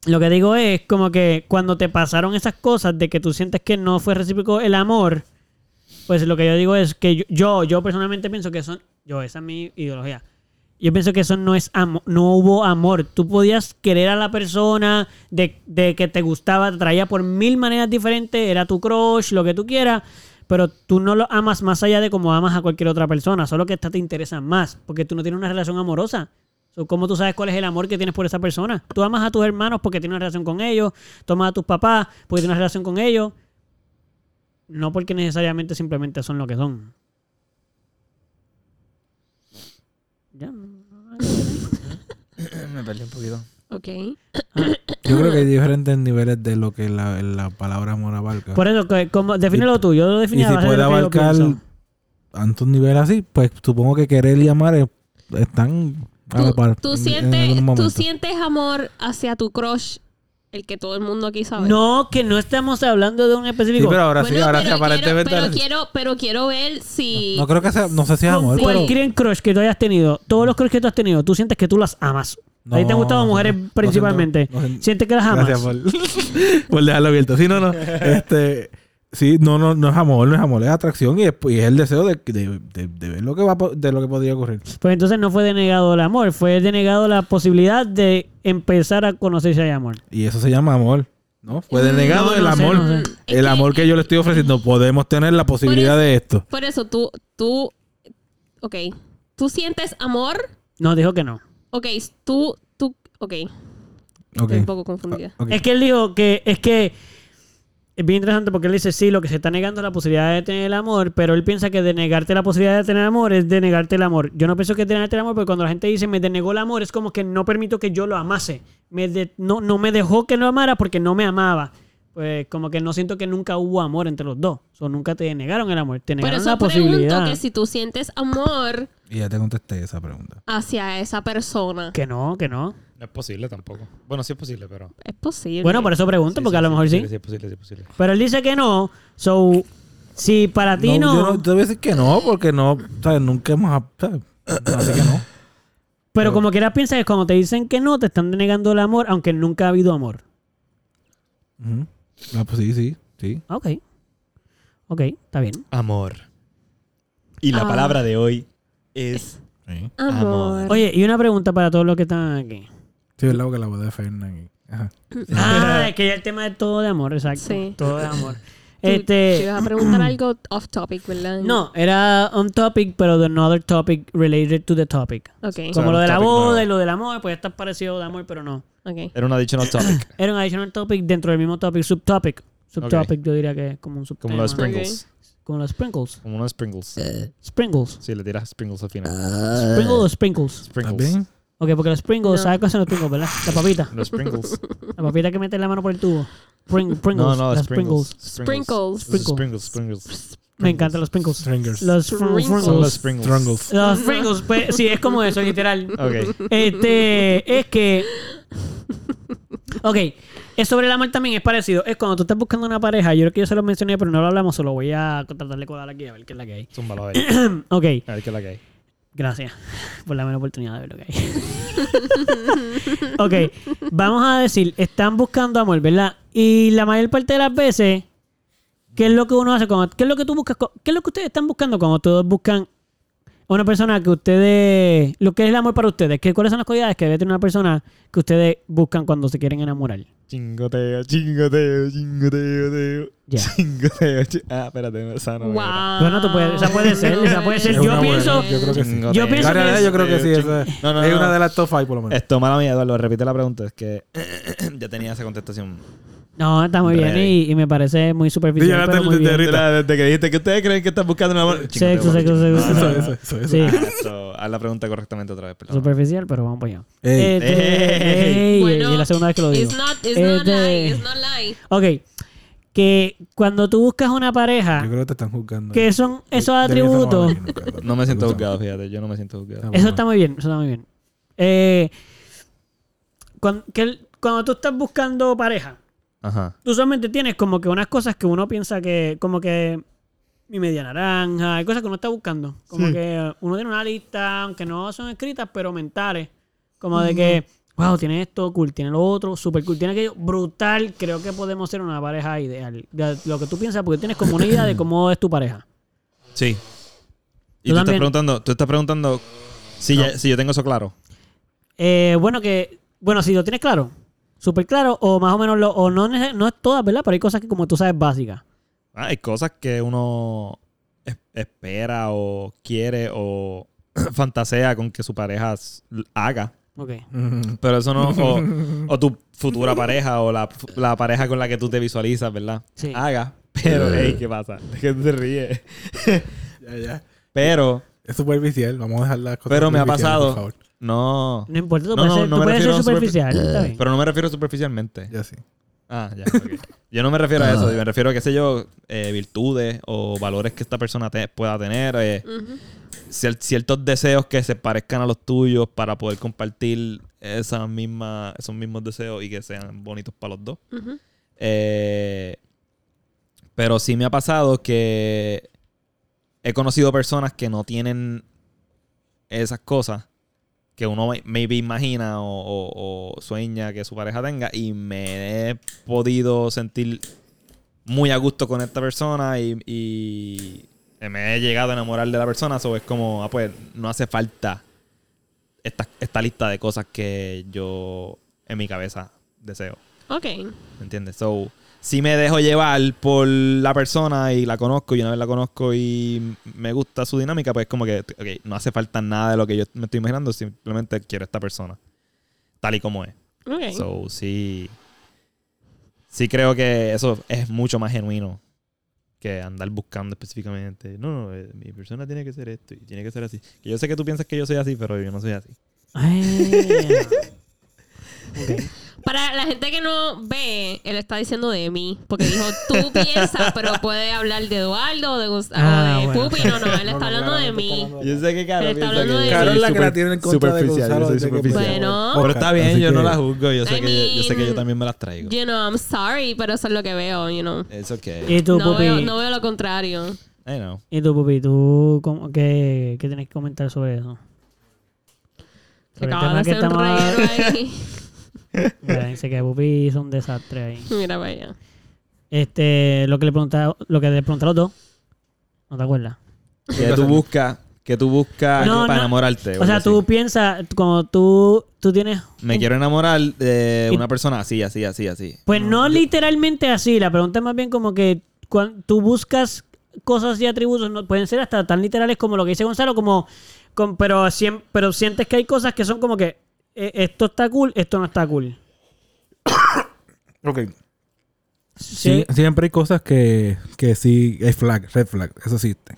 lo que digo es como que cuando te pasaron esas cosas de que tú sientes que no fue recíproco el amor, pues lo que yo digo es que yo, yo, yo personalmente pienso que son, yo, esa es mi ideología. Yo pienso que eso no es amor, no hubo amor. Tú podías querer a la persona de, que te gustaba, te traía por mil maneras diferentes, era tu crush, lo que tú quieras, pero tú no lo amas más allá de como amas a cualquier otra persona, solo que esta te interesa más, porque tú no tienes una relación amorosa. ¿Cómo tú sabes cuál es el amor que tienes por esa persona? Tú amas a tus hermanos porque tienes una relación con ellos, tú amas a tus papás porque tienes una relación con ellos, no porque necesariamente simplemente son lo que son. Ya. Me perdí un poquito. Ok. [coughs] Yo creo que hay diferentes niveles de lo que la, la palabra amor abarca. Por eso, que- como, defínelo tú. Yo lo y definí a si puede lo abarcar tantos niveles así, pues supongo que querer y amar es- están a la Tú, par tú en- en sientes, tú sientes amor hacia tu crush, el que todo el mundo aquí sabe. No, que no estamos hablando de un Sí, específico. pero ahora sí, Bueno, ahora sí, pero aparentemente. Quiero, pero, sí. quiero, pero quiero ver si. No creo que sea, no sé si es amor, Sí. pero. Cualquier crush que tú hayas tenido, todos los crush que tú has tenido, tú sientes que tú las amas. A ti te han No, gustado no, mujeres no, no principalmente. no sientes que las amas. Gracias por, [laughs] por dejarlo abierto. Sí, no, no. [laughs] Este, sí, no, no, no es amor, no es amor, es atracción y es, y es el deseo de, de, de- de ver lo que va a de lo que podría ocurrir. Pues entonces no fue denegado el amor, fue denegado la posibilidad de empezar a conocerse hay amor. Y eso se llama amor. ¿No? Fue denegado no, el no sé, amor. no sé. El amor que yo le estoy ofreciendo. Podemos tener la posibilidad eso- de esto. Por eso tú, tú. Ok. ¿Tú sientes amor? No, dijo que no. Ok, tú. tú ok. Estoy un poco confundida. Ok. Es que él dijo que es que es bien interesante porque él dice, sí, lo que se está negando es la posibilidad de tener el amor, pero él piensa que denegarte la posibilidad de tener amor es denegarte el amor. Yo no pienso que es denegarte el amor porque cuando la gente dice me denegó el amor es como que no permito que yo lo amase. Me de- no, no me dejó que lo amara porque no me amaba. Pues como que no siento que nunca hubo amor entre los dos. O nunca te denegaron el amor, te Por negaron eso la pregunto posibilidad. que si tú sientes amor Y ya te contesté esa pregunta. hacia esa persona. Que no, que no. No es posible tampoco. Bueno, sí es posible, pero. Es posible. Bueno, por eso pregunto, porque a lo mejor sí. Sí, es posible, sí es posible. Pero él dice que no. So, si para ti no. Yo no te voy a decir que no, porque no, ¿sabes? Nunca hemos. ¿sabes? Así que no. Pero como quieras piensa que cuando te dicen que no, te están denegando el amor, aunque nunca ha habido amor. Ah, pues sí, sí, sí. Ok. Ok, está bien. Amor. Y la Ah. palabra de hoy es. Sí, Amor. Oye, y una pregunta para todos los que están aquí. sí ¿verdad? Porque la voz de Fernan. Ajá. Ah, es que ya el tema es todo de amor, exacto. Sí. Todo de amor. Te Este. ibas a preguntar algo off topic, ¿verdad? No, era un topic, pero de another topic related to the topic. Ok. sea, Como lo de la boda y lo del amor, pues está parecido de amor, pero no. Ok. Era un additional topic. [coughs] Era un additional topic dentro del mismo topic, subtopic. Subtopic, yo diría que es como un subtema. Como los sprinkles. Como los sprinkles. Como unos sprinkles. Sprinkles. Sí, le tiras sprinkles al final. Sprinkles o sprinkles. ¿Estás Sprinkles. bien? Ok, porque los Pringles, No. ¿sabes cuáles son los Pringles, verdad? La papita. Los sprinkles. La papita que mete la mano por el tubo. Pring- Pringles. No, no, las sprinkles. Sprinkles. Sprinkles. Sprinkles. Me encantan los Pringles. Stringers. Los Sprinkles. Pringles. Son los sprinkles. Strangles. Los Pringles, pues, sí, es como eso, literal. Ok. Este, es que. Ok, es sobre el amor también, es parecido. Es cuando tú estás buscando una pareja, yo creo que yo se lo mencioné, pero no lo hablamos, solo voy a tratar de colar aquí a ver qué es la que hay. Zúmbalo a ver. [clears throat] Ok, A ver qué es la que hay. Gracias por la oportunidad de ver lo que hay. [laughs] ok, vamos a decir, están buscando amor, ¿verdad? Y la mayor parte de las veces, ¿qué es lo que uno hace? Cuando, ¿Qué es lo que tú buscas? ¿Qué es lo que ustedes están buscando cuando todos buscan una persona que ustedes... Lo que es el amor para ustedes? ¿Qué, ¿Cuáles son las cualidades que debe tener una persona que ustedes buscan cuando se quieren enamorar? Chingoteo, chingoteo, chingoteo, teo. Ya. Chingoteo. chi- Ah, espérate, esa no. me- Wow. Bueno, tú puedes- esa puede ser, esa puede ser. Yo pienso- Yo creo que sí. Chingoteo. yo pienso que yo creo que sí. esa No, no, es no. una de las top 5 por lo menos. Esto, mala mía, Eduardo. Repite la pregunta. Es que [clears throat] ya tenía esa contestación. No, está muy bien y, y me parece muy superficial. Pero te- muy bien. te- ahorita. Desde que dijiste que ustedes creen que están buscando una amor. Sexo, sexo, sexo, Eso, sexo. eso, eso, eso. Sí, Ah, so, haz la pregunta correctamente otra vez, perdón. superficial, pero vamos para allá. Ey. Este, ey, Bueno, y es la segunda vez que lo digo. It's not, it's not Este- lie, it's not lie. Ok, que cuando tú buscas una pareja, Yo creo que te están juzgando. que son esos atributos, No me siento juzgado, fíjate. Yo no me siento juzgado. Ah, eso está muy bien, eso está muy bien. Eh, cuando, que el- cuando tú estás buscando pareja, Ajá. tú solamente tienes como que unas cosas que uno piensa que, como que mi media naranja, hay cosas que uno está buscando. Como Sí. que uno tiene una lista, aunque no son escritas, pero mentales. Como de que, wow, tiene esto, cool, tiene lo otro, super cool, tiene aquello, brutal. Creo que podemos ser una pareja ideal. De lo que tú piensas, porque tienes como una idea de cómo es tu pareja. Sí. Y Tú tú, estás preguntando, tú estás preguntando si, ya- si yo tengo eso claro. Eh, bueno, que, bueno, si lo tienes claro, súper claro, o más o menos, lo, o no, no es todas, ¿verdad? Pero hay cosas que, como tú sabes, básicas. Ah, hay cosas que uno es- espera o quiere o [clears throat] fantasea con que su pareja haga. Ok. Ujú. Pero eso no. O, o tu futura pareja o la, la pareja con la que tú te visualizas, ¿verdad? Sí. Haga. Pero, hey, ¿qué pasa? [laughs] ¿De qué tú te ríes? Ya, ya. Pero, Es superficial. Vamos a dejar las cosas pero me ha pasado. por favor. No. No importa, tú No, puedes no, ser, no tú puedes superficial. bien. Pero no me refiero superficialmente. Ya sí. Ah, ya. Yo no me refiero a eso. Me refiero a, qué sé yo, eh, virtudes o valores que esta persona te- pueda tener. eh, cier- ciertos deseos que se parezcan a los tuyos para poder compartir esas mismas, esos mismos deseos y que sean bonitos para los dos. Eh, pero sí me ha pasado que he conocido personas que no tienen esas cosas que uno may- maybe imagina o, o- o sueña que su pareja tenga y me he podido sentir muy a gusto con esta persona y, y me he llegado a enamorar de la persona. So es como, ah, pues no hace falta esta, esta lista de cosas que yo en mi cabeza deseo. Ok. ¿Me entiendes? So, si me dejo llevar por la persona y la conozco y una vez la conozco y me gusta su dinámica, pues como que, ok, no hace falta nada de lo que yo me estoy imaginando, simplemente quiero esta persona. Tal y como es. Ok. So, sí. Sí creo que eso es mucho más genuino que andar buscando específicamente. No, no, eh, mi persona tiene que ser esto y tiene que ser así. Que yo sé que tú piensas que yo soy así, pero yo no soy así. Ay. [laughs] Ok. Para la gente que no ve, él está diciendo de mí. Porque dijo, tú [laughs] piensas, pero puede hablar de Eduardo o de, Gust- Ah, o de bueno. Pupi. No, no, él [laughs] está no, hablando de mí. Yo sé que Caro Pero está hablando de yo Caro soy es la que la tiene en contra de superficial, Gonzalo yo soy superficial. Bueno. Pero está bien, yo no la juzgo. Yo sé, que, yo sé que yo también me las traigo. You know, I'm sorry, pero eso es lo que veo, you know. Es ok. ¿Y tú, No Pupi? veo, no veo lo contrario. I know. ¿Y tú, Pupi? ¿Tú cómo, qué, qué tienes que comentar sobre eso? Se Sobre el acaba de tema que hacer un estamos- reguero ahí. [laughs] Mira, dice que Pupi hizo un desastre ahí. Mira para allá. Este, lo que le preguntaba, lo que le pregunté a los dos. ¿No te acuerdas? Que tú buscas, que tú buscas No, para no. enamorarte. O sea, tú piensas, como tú, tú tienes... Me quiero enamorar de Y- una persona así, así, así, así. Pues no, literalmente así. La pregunta es más bien como que cuando tú buscas cosas y atributos, no, pueden ser hasta tan literales como lo que dice Gonzalo, como, con- pero, siem- pero sientes que hay cosas que son como que esto está cool, esto no está cool. Ok. Sí. Siempre hay cosas que, que sí, hay flag, red flag, eso existe.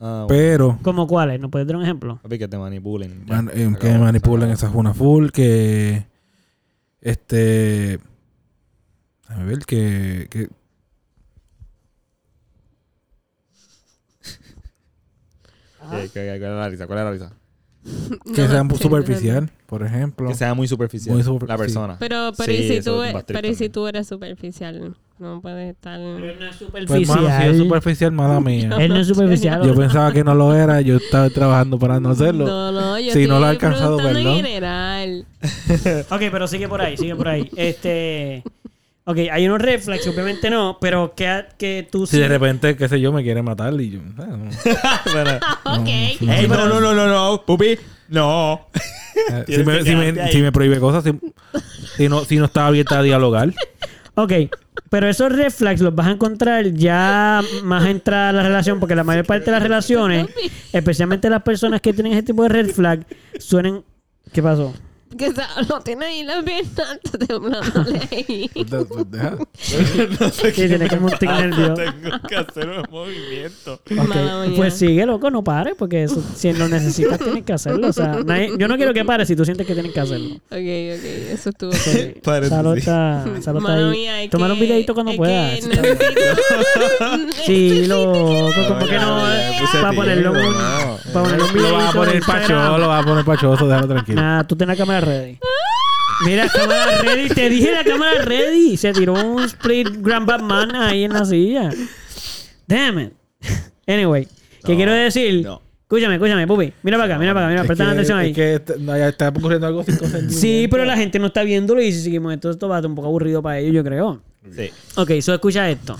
Ah, bueno. Pero ¿Como cuáles? ¿Nos puedes dar un ejemplo? Papi, que te manipulen. Man- eh, que manipulan se esa juna full, que este a ver que, que ¿Qué- qué- ¿Cuál es la risa? ¿Cuál es la risa? [laughs] que No, sea sí, superficial, por ejemplo. Que sea muy superficial. Muy super- la sí. persona. Pero, pero, y si tú, es e- pero y si tú eres superficial, no puedes estar... no es Pues, superficial. hermano, si es superficial, mala [laughs] mía. Él no es superficial. Yo pensaba que no lo era, yo estaba trabajando para no hacerlo. No, no, yo Si no lo ha estoy alcanzado, preguntando en perdón. general. [laughs] Ok, pero sigue por ahí, sigue por ahí. Este. Ok, hay unos red flags, obviamente no, pero que, que tú Si de repente, qué sé yo, me quiere matar y yo... [laughs] ah, no. Bueno. [laughs] ok. No, no, no, no, no, pupi. No. Eh, [laughs] si, me, si, me, si prohíbe cosas, si, si no, si no está abierta a dialogar. Ok, pero esos red flags los vas a encontrar ya más entrada a la relación, porque la mayor parte de las relaciones, especialmente las personas que tienen ese tipo de red flag, suenen. ¿Qué pasó? Que no tiene ahí las piernas [laughs] temblándole ahí. [laughs] No sé Sí, tiene como un tic nervioso. Tengo que hacer un movimiento. Mala Ok, mía. Pues sigue, loco, no pare, porque eso- [laughs] si lo necesitas tienes que hacerlo. O sea, nadie- yo no quiero que pare si tú sientes que tienes que hacerlo. Ok, ok, eso estuvo. Sí. Salo está, ahí. Tomar que- un videito cuando puedas. Sí, loco, como que no. Para ponerlo. Para ponerlo Lo vas a poner pachoso, lo vas a poner pachoso, déjalo tranquilo. Nah, tú tienes la cámara ready. Mira, cámara ready. Te dije la cámara ready. Se tiró un split Grand Batman ahí en la silla. Damn it. Anyway, ¿qué No, quiero decir? no. Escúchame, escúchame, pupi. Mira para acá, mira para acá, mira, Es presta atención ahí. Es que est- no, ya está ocurriendo algo sin. Sí, pero la gente no está viéndolo y si seguimos esto, esto va a estar un poco aburrido para ellos, yo creo. Sí. Ok, so escucha esto.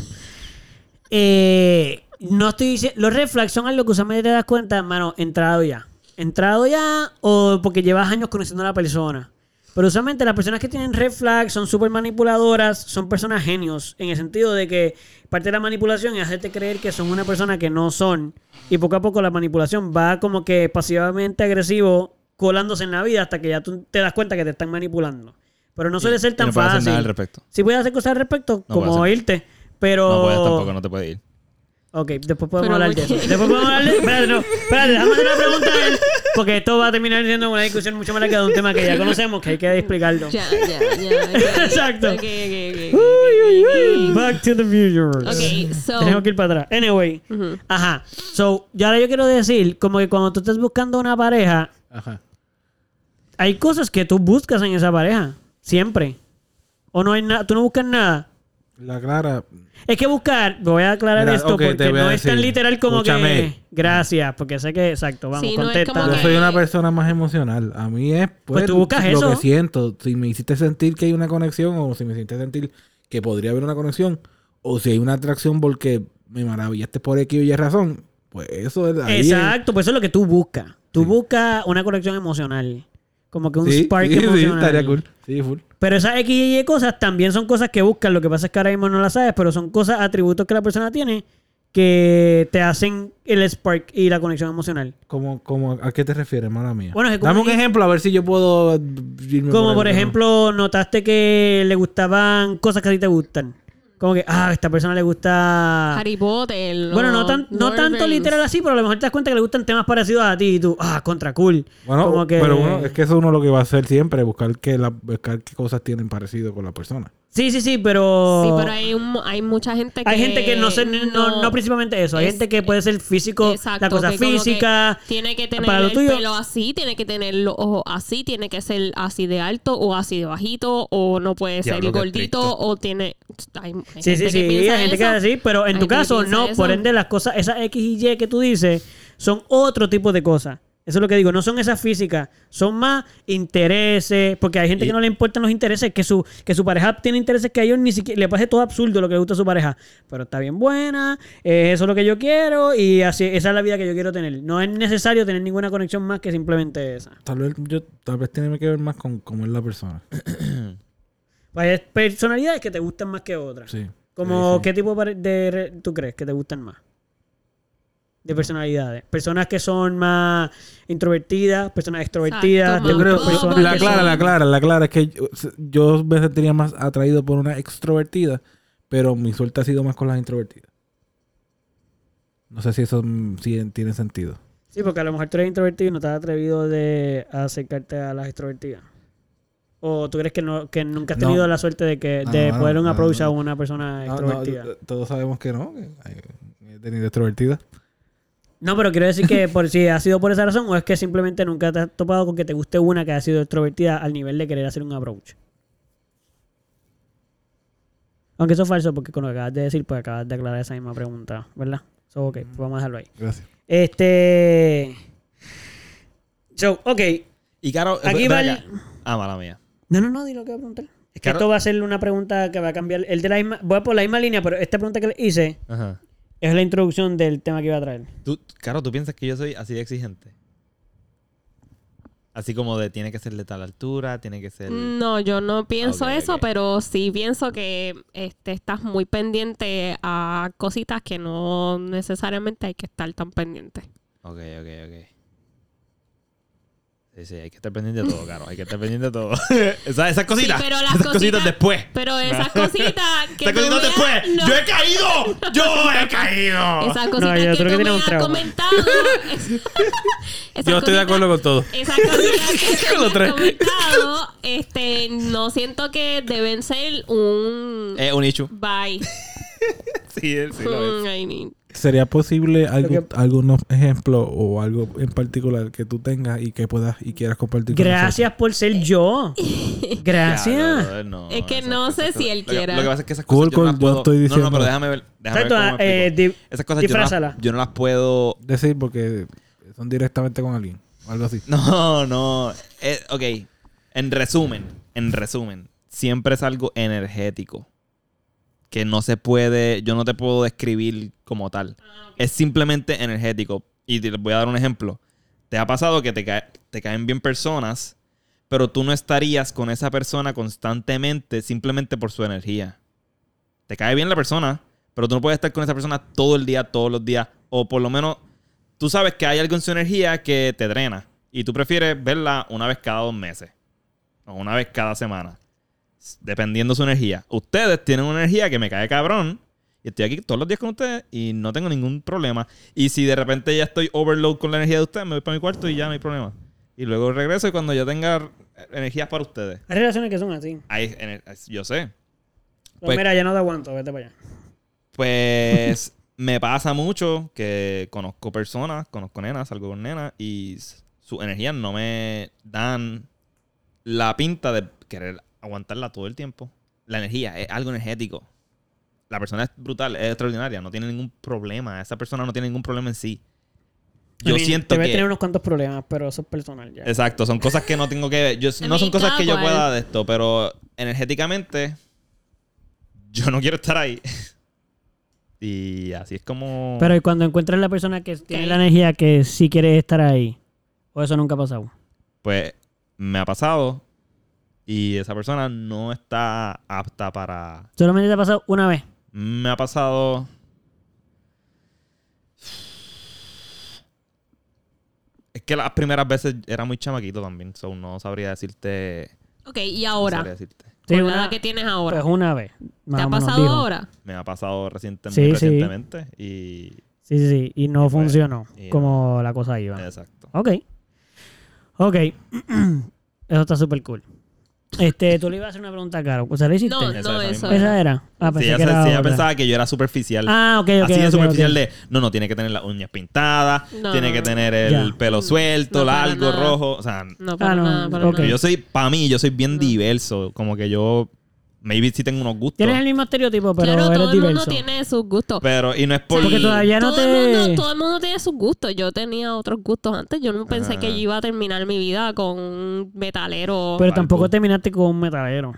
Eh, no estoy diciendo. Los red flags son algo que usualmente te das cuenta, hermano, entrado ya. Entrado ya o porque llevas años conociendo a la persona. Pero usualmente las personas que tienen red flags son súper manipuladoras, son personas genios, en el sentido de que parte de la manipulación es hacerte creer que son una persona que no son. Y poco a poco la manipulación va como que pasivamente agresivo colándose en la vida hasta que ya tú te das cuenta que te están manipulando. Pero no suele ser Y tan no puedes hacer fácil. nada al respecto. Sí puedes hacer cosas al respecto, No como irte, pero... No puedes tampoco, no te puedes ir. Ok, después podemos Pero hablar ¿por de eso. Después podemos hablar de... Espérate, no. Espérate, déjame hacer una pregunta a él. Porque esto va a terminar siendo una discusión mucho más larga de un tema que ya conocemos, que hay que explicarlo. Ya, ya, ya. [laughs] Exacto. Ok, ok, ok, ok, Uy, uy, uy. Back to the future. Ok, so- Tenemos que ir para atrás. Anyway. Ajá. So, ya ahora yo quiero decir, como que cuando tú estás buscando una pareja, Ajá. hay cosas que tú buscas en esa pareja. Siempre. O no hay nada, tú no buscas nada. La Clara. Es que buscar, voy a aclarar Mira, esto porque no es tan literal como Escúchame. que. Gracias, porque sé que, exacto, vamos, Sí, no contesta. Yo que- soy una persona más emocional. A mí es pues, Pues tú buscas lo eso. que siento. Si me hiciste sentir que hay una conexión o si me hiciste sentir que podría haber una conexión o si hay una atracción porque me maravillaste por X o Y razón, pues eso es ahí Exacto, pues eso es lo que tú buscas. Tú Sí. buscas una conexión emocional. Como que un sí, spark sí, sí, emocional. estaría cool. Sí, full. Pero esas X y Y cosas también son cosas que buscan. Lo que pasa es que ahora mismo no las sabes, pero son cosas, atributos que la persona tiene que te hacen el spark y la conexión emocional. ¿Cómo, cómo, ¿A qué te refieres, mala mía? Bueno, es que Dame un ejemplo a ver si yo puedo irme Como el- por ejemplo, notaste que le gustaban cosas que a ti te gustan. Como que, ah, a esta persona le gusta... Harry Potter. Bueno, no, tan, no tanto literal así, pero a lo mejor te das cuenta que le gustan temas parecidos a ti y tú, ah, contra cool. Bueno, Como que- pero bueno, es que eso uno lo que va a hacer siempre, buscar que la, buscar qué cosas tienen parecido con la persona. Sí, sí, sí, pero... Sí, pero hay, un- hay mucha gente que. Hay gente que no sé, no, no principalmente eso. Hay es- gente que puede ser físico, Exacto, la cosa que como que física. Tiene que tener para lo el tuyo- pelo así, tiene que tener los ojos así, tiene que ser así de alto o así de bajito, o no puede ser gordito, o tiene. Hay, hay Sí, sí, gente sí. Hay gente que así, pero en Hay tu caso no. eso. Por ende, las cosas, esas X y Y que tú dices, son otro tipo de cosas. Eso es lo que digo, no son esas físicas, son más intereses, porque hay gente Y- que no le importan los intereses, que su, que su pareja tiene intereses que a ellos ni siquiera le parece todo absurdo lo que le gusta a su pareja, pero está bien buena, eh, eso es lo que yo quiero y así esa es la vida que yo quiero tener. No es necesario tener ninguna conexión más que simplemente esa. Tal vez yo, tal vez tiene que ver más con cómo es la persona. [clears throat] Pues hay personalidades que te gustan más que otras. Sí. Como, Sí, sí. ¿qué tipo de re- tú crees que te gustan más? De personalidades. Personas que son más introvertidas, personas extrovertidas. Yo creo, personas la clara, son- la clara, la clara es que yo, yo me sentiría más atraído por una extrovertida, pero mi suerte ha sido más con las introvertidas. No sé si eso mm, sí tiene sentido. Sí, porque a lo mejor tú eres introvertido y no te has atrevido de acercarte a las extrovertidas. O tú crees que no que nunca has No. tenido la suerte de que de No, poder un approach no. a una persona No, no, extrovertida. todos sabemos que no. que he tenido extrovertidas. No, pero quiero decir que por si ha sido por esa razón o es que simplemente nunca te has topado con que te guste una que ha sido extrovertida al nivel de querer hacer un approach. Aunque eso es falso porque con lo que acabas de decir, pues acabas de aclarar esa misma pregunta, ¿verdad? So, ok, pues vamos a dejarlo ahí. Gracias. Este. So, ok. Y Caro, Aquí ven va el-. Ah, mala mía. No, no, no, di lo que voy a preguntar. Es que Claro. esto va a ser una pregunta que va a cambiar. El de la misma, voy a por la misma línea, pero esta pregunta que le hice Ajá. Es la introducción del tema que iba a traer. ¿Tú, Caro, ¿tú piensas que yo soy así de exigente? Así como de tiene que ser de tal altura, tiene que ser... No, yo no pienso eso, pero sí pienso que este, estás muy pendiente a cositas que no necesariamente hay que estar tan pendiente. Ok, ok, ok. Sí, sí, hay que estar pendiente de todo, caro. Hay que estar pendiente de todo. [laughs] esas, esas cositas. Sí, pero las esas cositas, cositas- después. Pero esas cositas [laughs] que Esas cositas después. no. ¡Yo he caído! [laughs] ¡Yo he caído! Esas cositas yo que creo que tú me has trauma. comentado. es- esas Yo estoy de acuerdo con todo. Esas cositas que tú Con los me has tres. comentado, este, no siento que deben ser un Es un issue. bye. Sí, él sí lo es. Mm, I mean, ¿Sería posible algo, que- algunos ejemplos o algo en particular que tú tengas y que puedas y quieras compartir con Gracias por ser yo. [laughs] Gracias. Ya, no, Es que esas no cosas- sé si él lo que- quiera. Lo que pasa es que esas Cool, cosas yo no las puedo... estoy No, pero déjame ver. Déjame ver cómo me eh, di- Esas cosas yo no, las, yo no las puedo... Decir porque son directamente con alguien o algo así. No, no. Eh, ok. En resumen, en resumen, siempre es algo energético. Que no se puede, yo no te puedo describir como tal. Es simplemente energético. Y te voy a dar un ejemplo. ¿Te ha pasado que te, cae- te caen bien personas, pero tú no estarías con esa persona constantemente simplemente por su energía? Te cae bien la persona, pero tú no puedes estar con esa persona todo el día, todos los días. O por lo menos tú sabes que hay algo en su energía que te drena. Y tú prefieres verla una vez cada dos meses. O una vez cada semana. Dependiendo su energía. Ustedes tienen una energía que me cae cabrón. Y estoy aquí todos los días con ustedes y no tengo ningún problema. Y si de repente ya estoy overload con la energía de ustedes, me voy para mi cuarto y ya no hay problema. Y luego regreso y cuando yo tenga energías para ustedes. Hay relaciones que son así. Hay yo sé. Pues, Pues- mira, ya no te aguanto, vete para allá. Pues [laughs] me pasa mucho que conozco personas, conozco nenas, salgo con nenas y sus energías no me dan la pinta de querer aguantarla todo el tiempo. La energía es algo energético. La persona es brutal, es extraordinaria, no tiene ningún problema. Esa persona no tiene ningún problema en sí. Yo mean, siento debe que... tener unos cuantos problemas, pero eso es personal ya. Exacto, son cosas que no tengo que ver. Yo, no son cosas que yo pueda de esto, pero energéticamente yo no quiero estar ahí. [laughs] y así es como... Pero ¿y cuando encuentras la persona que tiene la energía que sí quiere estar ahí? ¿O eso nunca ha pasado? Pues me ha pasado y esa persona no está apta para... Solamente te ha pasado una vez. Me ha pasado... Es que las primeras veces era muy chamaquito también, so no sabría decirte... Ok, y no ahora. sabría decirte. Sí, con la una- edad que tienes ahora. Pues una vez. ¿Te ha pasado dijo. ahora? Me ha pasado reciente- Sí, recientemente y... Sí, sí, sí. Y no Y pues, funcionó y no. como la cosa iba. Exacto. Ok. Ok. [clears throat] eso está súper cool. Este, tú le ibas a hacer una pregunta a Caro. O sea, ¿le hiciste? No, Esa- no, esa eso misma. Esa era. Ah, Si pensé ella, que era ella otra. pensaba que yo era superficial. Ah, ok, ok. Así de ok, superficial de, no, no, tiene que tener las uñas pintadas, No. tiene que tener el Ya. pelo suelto, No, largo, nada. rojo. O sea, No, para Ah, no, nada, para ok. nada. yo soy, para mí, yo soy bien No. diverso. Como que yo, maybe sí tengo unos gustos. Tienes el mismo estereotipo, pero claro, eres todo el mundo tiene sus gustos. Pero, y no es por... Porque todavía no todo, te- el mundo, todo el mundo tiene sus gustos. Yo tenía otros gustos antes. Yo no pensé Ajá. que yo iba a terminar mi vida con un metalero. Pero tampoco terminaste con un metalero.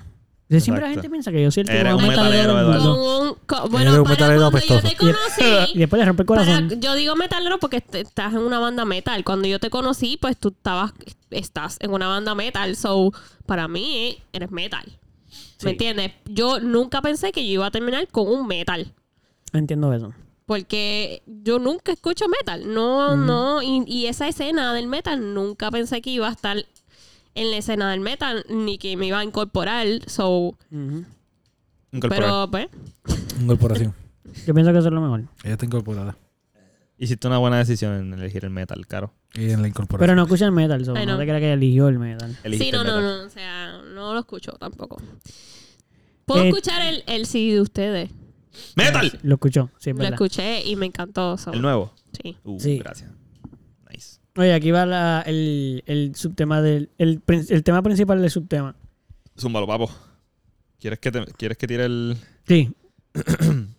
Sí, siempre la gente piensa que yo soy el que un metalero, Eduardo. bueno, un para metalero cuando yo te conocí. [laughs] Y después le rompe el para- corazón. yo digo metalero porque est- estás en una banda metal. Cuando yo te conocí, pues tú estabas, estás en una banda metal. So, para mí, eres metal. Sí. ¿Me entiendes? Yo nunca pensé que yo iba a terminar con un metal. Entiendo eso. Porque yo nunca escucho metal. No, no. Y, y esa escena del metal nunca pensé que iba a estar en la escena del metal ni que me iba a incorporar. So, incorporar. pero pues. [laughs] Incorporación. Yo pienso que eso es lo mejor. Ella está incorporada. Hiciste una buena decisión en elegir el metal, caro. Y en la incorporación. Pero no escucha el metal, so, Ay, no. no. te creas que eligió el metal. Elegiste Sí, no, el no, metal. no. O sea, no lo escucho tampoco. Puedo Eh, escuchar el, el CD de ustedes. ¡Metal! Lo escuchó, sí, es Lo verdad. escuché y me encantó. so, El nuevo. Sí. Uh, Sí. gracias. Nice. Oye, aquí va la- el, el subtema del... El, el tema principal del subtema. Zúmbalo, papo. ¿Quieres que, te- ¿Quieres que tire el...? Sí. [clears throat]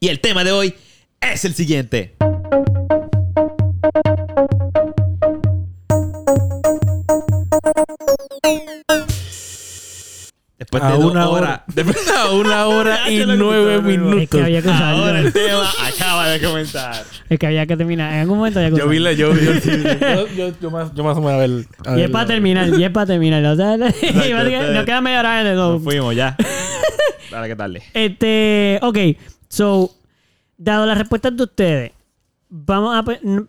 Y el tema de hoy es el siguiente. Después de A dos una horas. hora. [laughs] A una [laughs] hora y nueve minutos. Es que había que. Ahora el tema [laughs] acaba de comenzar. Es que había que terminar. En algún momento había que Yo vi la, yo, yo, yo, yo, yo más, yo más o menos a ver. a Y ver es para terminar, y es para terminar. O sea, nos queda media hora de Nos todo. fuimos ya. Dale, ¿qué tal? Este, ok. So, dado las respuestas de ustedes, vamos a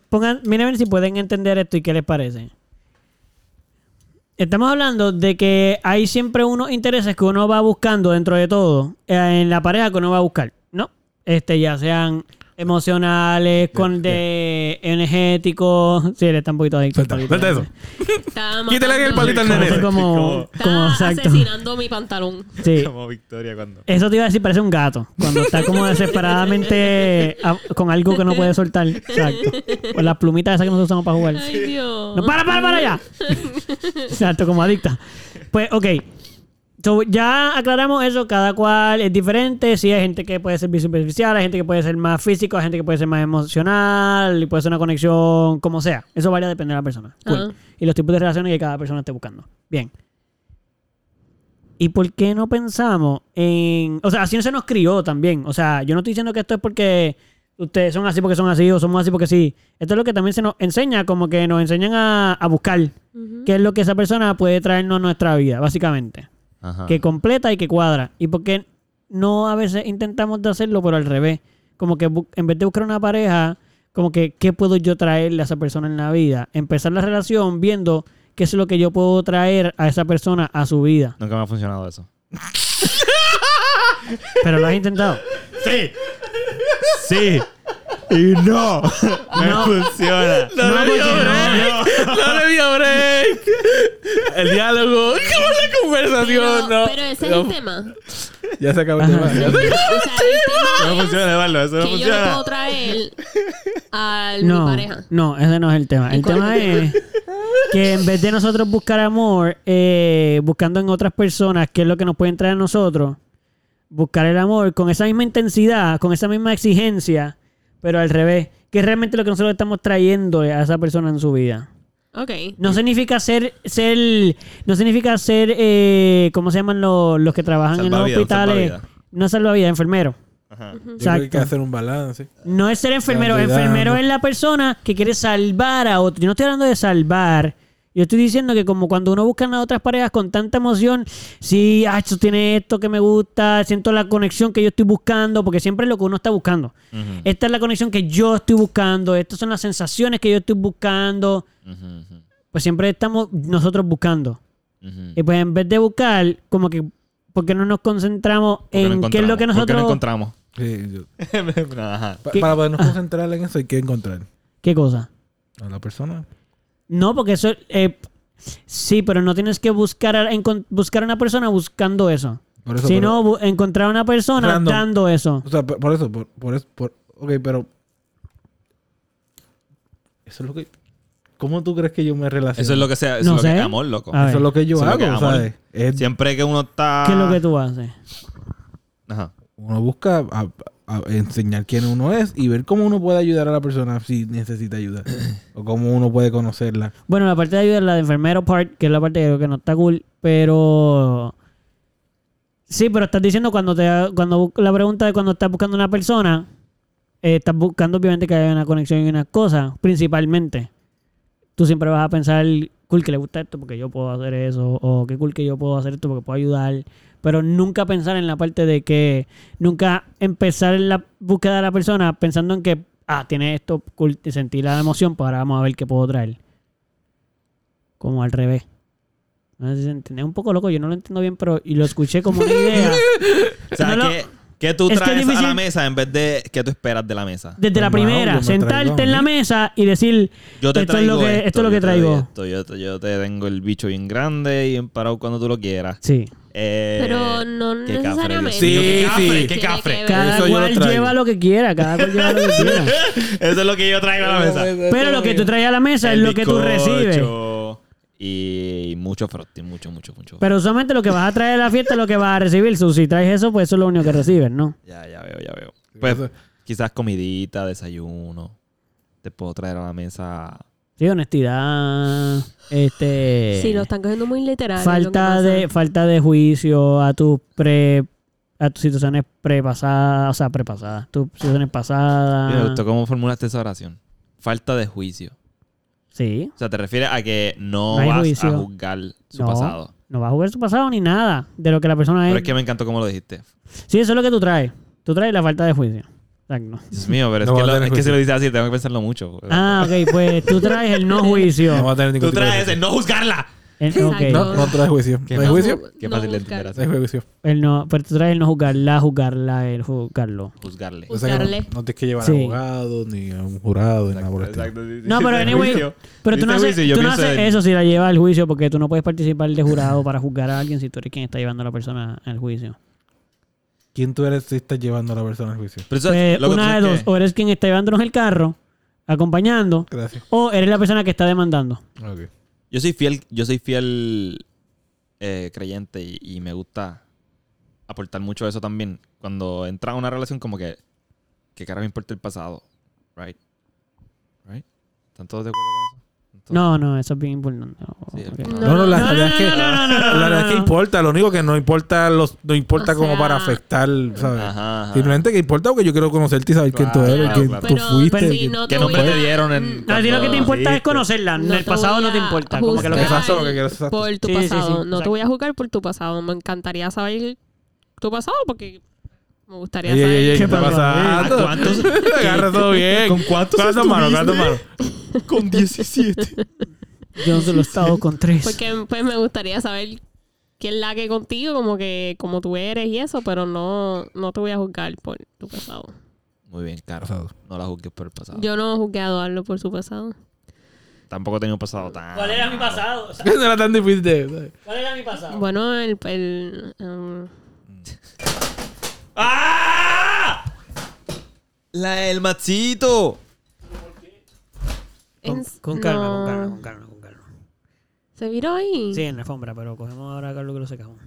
pongan, miren si pueden entender esto y qué les parece. Estamos hablando de que hay siempre unos intereses que uno va buscando dentro de todo eh, en la pareja que uno va a buscar, ¿no? Este, ya sean emocionales, con de energéticos. Sí, él está un poquito adicto. Suelta, suelta eso. [laughs] Quítale el palito al Como, nene. como, Está como exacto. asesinando mi pantalón. Sí. Como Victoria cuando. Eso te iba a decir, parece un gato. Cuando está como [laughs] desesperadamente a- con algo que no puede soltar. Exacto. Con las plumitas esas que nosotros usamos para jugar. Ay, Dios. No, para, para, para allá. [laughs] Exacto, como adicta. Pues, ok. So, ya aclaramos eso, cada cual es diferente. Sí, hay gente que puede ser bien superficial, hay gente que puede ser más físico, hay gente que puede ser más emocional, y puede ser una conexión, como sea. Eso varía, depende de la persona. Cool. Y los tipos de relaciones que cada persona esté buscando. Bien. ¿Y por qué no pensamos en... O sea, así no se nos crió también. O sea, yo no estoy diciendo que esto es porque ustedes son así porque son así o somos así porque sí. Esto es lo que también se nos enseña, como que nos enseñan a, a buscar qué es lo que esa persona puede traernos a nuestra vida, básicamente. Ajá. Que completa y que cuadra. ¿Y por qué no a veces intentamos de hacerlo, pero al revés? Como que en vez de buscar una pareja, como que qué puedo yo traerle a esa persona en la vida. Empezar la relación viendo qué es lo que yo puedo traer a esa persona a su vida. Nunca me ha funcionado eso. Pero lo has intentado. Sí. Sí. Y no. No. funciona. No, No, le dio porque break. No, le dio break. El diálogo. ¿Cómo la conversación? Pero, no. pero ese es No. el tema. Ya se acabó el tema. Ya se- sea, el No tema funciona, Eduardo. Eso no que yo funciona. puedo traer a mi No, pareja. no, ese no es el tema. El tema es que en vez de nosotros buscar amor, eh, buscando en otras personas qué es lo que nos pueden traer a nosotros, buscar el amor con esa misma intensidad, con esa misma exigencia, pero al revés, que es realmente lo que nosotros estamos trayendo a esa persona en su vida. Ok. No significa ser, ser, no significa ser, eh, ¿cómo se llaman los, los que trabajan en los hospitales? salvavidas. No salvavidas, enfermero. Ajá. Yo creo que hay que Exacto. hacer un balance. No es ser enfermero. Enfermero es la persona que quiere salvar a otro. Yo no estoy hablando de salvar. Yo estoy diciendo que como cuando uno busca a otras parejas con tanta emoción, sí, ah, esto tiene esto que me gusta, siento la conexión que yo estoy buscando, porque siempre es lo que uno está buscando. Esta es la conexión que yo estoy buscando, estas son las sensaciones que yo estoy buscando. Pues siempre estamos nosotros buscando. Y pues en vez de buscar, como que, ¿por qué no nos concentramos ¿Por qué no en qué es lo que qué no nosotros... encontramos? Sí, yo- [laughs] Ajá. pa- ¿Qué? Para podernos concentrar en eso hay que encontrar ¿Qué cosa? a la persona. No, porque eso. eh, sí, pero no tienes que buscar a, buscar a una persona buscando eso. Por eso, Sino encontrar a una persona Random. dando eso. O sea, por, por eso, por, por eso, por, ok, pero eso es lo que, ¿cómo tú crees que yo me relaciono? Eso es lo que sea. Eso No es lo que sé. es amor, loco. A ver. Eso es lo que yo Eso es lo hago, que es amor. ¿sabes? Es- Siempre que uno está. ¿Qué es lo que tú haces? Ajá. uno busca a- a enseñar quién uno es y ver cómo uno puede ayudar a la persona si necesita ayuda [clears throat] o cómo uno puede conocerla. Bueno, la parte de ayuda es la de enfermero part, que es la parte que creo que no está cool, pero. Sí, pero estás diciendo cuando te cuando la pregunta de cuando estás buscando una persona, eh, estás buscando obviamente que haya una conexión y unas cosas, principalmente. Tú siempre vas a pensar, cool que le gusta esto porque yo puedo hacer eso, o qué cool que yo puedo hacer esto porque puedo ayudar, pero nunca pensar en la parte de que, nunca empezar en la búsqueda de la persona pensando en que, ah, tiene esto, sentir la emoción, pues ahora vamos a ver qué puedo traer. Como al revés. No sé si se entiende. Es un poco loco, yo no lo entiendo bien, pero y lo escuché como una idea. [laughs] O sea, No, no. ¿qué, qué tú Es que es traes a la mesa en vez de qué tú esperas de la mesa? Desde la yo primera, me sentarte en la mesa y decir, Yo te esto es traigo lo que, esto, esto es lo que traigo. esto, yo, te, yo te tengo el bicho bien grande y bien parado cuando tú lo quieras. Sí. Eh, Pero no necesariamente. Sí, qué cafre, sí. qué. Cada Eso yo lo cual traigo. lleva lo que quiera, cada cual lleva lo que [laughs] quiera. Eso es lo que yo traigo a la mesa. Pero lo que tú traes a la mesa es lo que tú bizcocho recibes. Y mucho frosting, mucho, mucho, mucho. Pero usualmente lo que vas a traer a la fiesta es lo que vas a recibir. So, si traes eso, pues eso es lo único que recibes, ¿no? Ya, ya veo, ya veo. Pues quizás comidita, desayuno. Te puedo traer a la mesa. Sí, honestidad. Este. Sí, lo están cogiendo muy literal. falta de falta de juicio a tus pre a tus situaciones prepasadas, o sea, prepasadas, tus situaciones Me pasadas. gustó cómo formulaste esa oración. Falta de juicio. Sí. O sea, te refieres a que no, vas juicio. a juzgar su No, pasado. No vas a jugar su pasado ni nada de lo que la persona es. Pero es que me encantó cómo lo dijiste. Sí, eso es lo que tú traes. Tú traes la falta de juicio. Exacto. Dios mío, pero es, No que, a lo- tener es que si juicio. lo dices así, tengo que pensarlo mucho. Ah, ok, pues tú traes el no [laughs] No va juicio. a tener ningún Tú traes juicio. el no juzgarla. Exacto. ok. No, no trae juicio. Qué ¿No hay mal. juicio? Qué No fácil de entender juicio. Él no, pero tú traes el no juzgarla, juzgarla, el juzgarlo. Juzgarle. O sea Juzgarle. no, no tienes que llevar Sí. abogado, ni a un jurado, ni nada por el estilo. Exacto, sí, sí. No, pero anyway, juicio. Pero tú no ¿Viste haces, juicio? Yo tú no pienso haces en- eso si la llevas al juicio, porque tú no puedes participar de jurado para juzgar a alguien si tú eres quien está llevando a la persona al juicio. ¿Quién tú eres si estás llevando a la persona al juicio? Pero eso- Pues, que una de dos, que- o eres quien está llevándonos el carro, acompañando, Gracias. o eres la persona que está demandando. Ok. Yo soy fiel, yo soy fiel eh, creyente y, y me gusta aportar mucho eso también. Cuando entra a una relación, como que, ¿qué carajo me importa el pasado? Right? Right? ¿Están todos de acuerdo con eso? No, no, eso es bien importante. Sí, ok. No, no, la No, realidad no, es que, no, no, no, no, la no, realidad es que no. importa. Lo único que no importa, los, no importa O como sea- para afectar, ¿sabes? Ajá, ajá. Simplemente que importa porque yo quiero conocerte y saber quién tú Claro, eres, quién claro. tú Pero fuiste. si no ¿Qué te nombre te dieron en No, a ti lo que te importa es conocerla. No el pasado no te importa. Como que lo que Exacto, lo que. Por tu pasado. no te voy a juzgar por tu pasado. Me encantaría saber tu pasado porque me gustaría Ey, saber. ey, ey, ¿qué ¿Qué está pasó? pasando? ¿A cuántos? [laughs] Agarra todo bien. ¿Con cuántos ¿Cuántas manos? ¿Cuántas manos? Con 17. Yo solo he estado con tres. Porque pues me gustaría saber quién la que contigo, como que como tú eres y eso, pero no, no te voy a juzgar por tu pasado. Muy bien, Caro. No la juzgues por el pasado. Yo no juzgué a Eduardo por su pasado. Tampoco he tenido un pasado tan... ¿Cuál era mi pasado? O [laughs] sea, No era tan difícil de... ¿Cuál era mi pasado? Bueno, el, el um, ¡Ah! La del machito. Con, con calma, no. con calma, con calma, con calma. ¿Se viró ahí? Sí, en la alfombra, pero cogemos ahora a Carlos que lo secamos.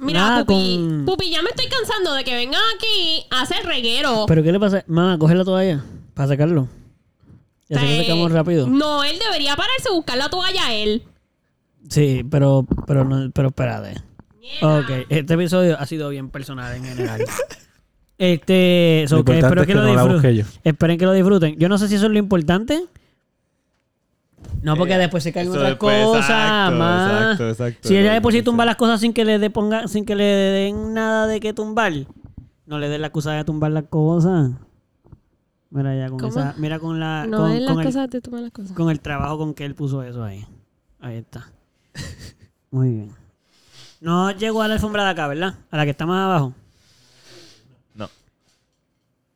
Mira, nada, Pupi, con- Pupi, ya me estoy cansando de que vengan aquí a hacer reguero. ¿Pero qué le pasa? Mamá, coge la toalla para sacarlo. Ya se lo Eh, secamos rápido. No, él debería pararse a buscar la toalla a él. Sí, pero, pero, no, pero espérate. Ok, este episodio ha sido bien personal en general. [laughs] este, so que espero es que, que lo no disfruten. Esperen que lo disfruten. Yo no sé si eso es lo importante. No, porque Eh, después se caen otras después, cosas exacto, más. exacto, exacto. si ella de por sí tumba las cosas sin que le dé ponga, sin que le den nada de que tumbar, no le den la excusa de tumbar las cosas. Mira ya con ¿Cómo? esa, mira con la No con, es las con el, cosas, te toman las cosas. con el trabajo con que él puso eso ahí. Ahí está. [laughs] Muy bien. No llegó a la alfombra de acá, ¿verdad? A la que está más abajo. No.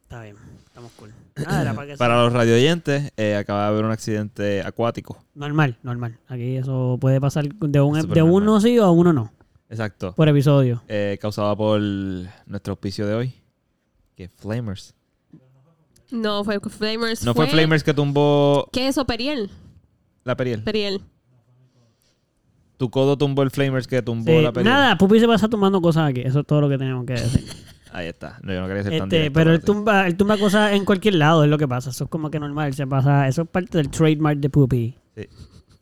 Está bien, estamos cool. Era para que [clears throat] Para los radioyentes, eh, acaba de haber un accidente acuático. Normal, normal. Aquí eso puede pasar de, un, de normal. uno sí o a uno no. Exacto. Por episodio. Eh, causada por nuestro auspicio de hoy. Que es Flamers. No, fue Flamers. No fue Flamers que tumbó ¿Qué es eso, Periel? la Periel. Periel. Tu codo tumbó el Flamers que tumbó Sí, la Periel. nada, Pupi se pasa tomando cosas aquí. Eso es todo lo que tenemos que decir. [laughs] Ahí está. No, yo no quería ser tan Este, directo, pero él tumba, él tumba cosas en cualquier lado, es lo que pasa. Eso es como que normal. Se pasa, eso es parte del trademark de Pupi. Sí.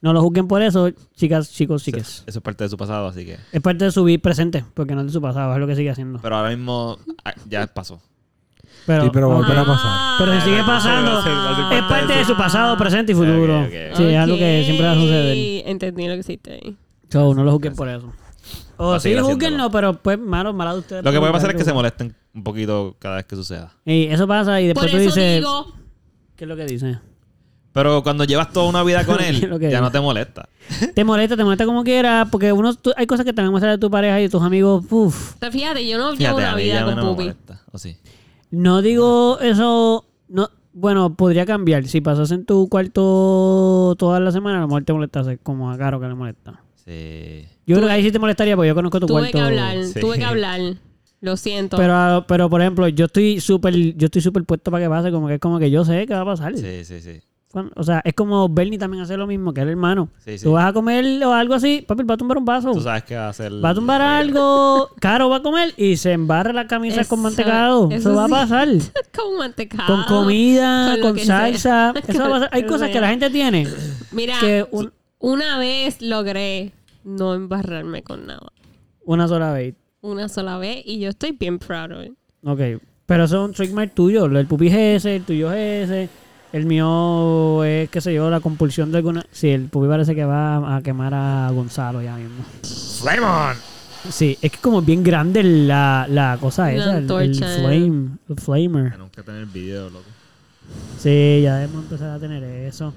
No lo juzguen por eso, chicas, chicos, chicas. eso es parte de su pasado, así que. Es parte de su vida presente, porque no es de su pasado, es lo que sigue haciendo. Pero ahora mismo ah, ya pasó. Pero, Sí, pero va a Ah. pasar. pero si sigue Ah, pasando, va a ser- va a ser es parte de su- pasado, presente y futuro. Sí, es algo que siempre va a suceder. Entendí lo que hiciste ahí. So, no lo juzguen por eso. O a sí, juzguenlo, pero pues, malo, malo de ustedes. Lo que por puede pasar es que se molesten un poquito cada vez que suceda. Y eso pasa y Por después tú eso dices... digo, ¿Qué es lo que dice? Pero cuando llevas toda una vida con [laughs] ¿Qué es lo él, que ya digo? no te molesta. Te molesta, te molesta como quieras, porque uno, tú- hay cosas que también muestras de tu pareja y de tus amigos. Uf. Pero fíjate, yo no llevo Fíjate, una a mí vida ya con no me Pupi. molesta. ¿O sí? No digo eso. No, bueno, podría cambiar. Si pasas en tu cuarto toda la semana, a lo mejor te molestase, como a Caro que le molesta. Sí. Yo creo que ahí sí te molestaría porque yo conozco tu Tuve cuarto. que hablar, Sí. tuve que hablar. Lo siento. Pero, pero por ejemplo, yo estoy súper, yo estoy súper puesto para que pase, como que es como que yo sé que va a pasar. Sí, sí, sí. Cuando- O sea, es como Bernie también hace lo mismo que el hermano. Sí, sí. Tú vas a comer o algo así, papi, va a tumbar un vaso. Tú sabes que va a hacer. Va a tumbar algo, Caro va a comer y se embarra la camisa Eso- con mantecado. Eso, eso va sí. a pasar. [laughs] con mantecado. Con comida, con salsa. [laughs] Eso va a pasar. Hay cosas que que la gente tiene. Mira, Que un- una vez logré no embarrarme con nada. una sola vez. Una sola vez y yo estoy bien proud of it. Ok. Pero eso es un trademark tuyo. El pupi es ese, el tuyo es ese. El mío es, qué sé yo, la compulsión de alguna. Sí, el pupi parece que va a quemar a Gonzalo ya mismo. ¡Flamon! Sí, es que como bien grande la, la cosa esa, el, el flame, el flamer. Tenemos que tener video, loco. Sí, ya debemos empezar a tener eso.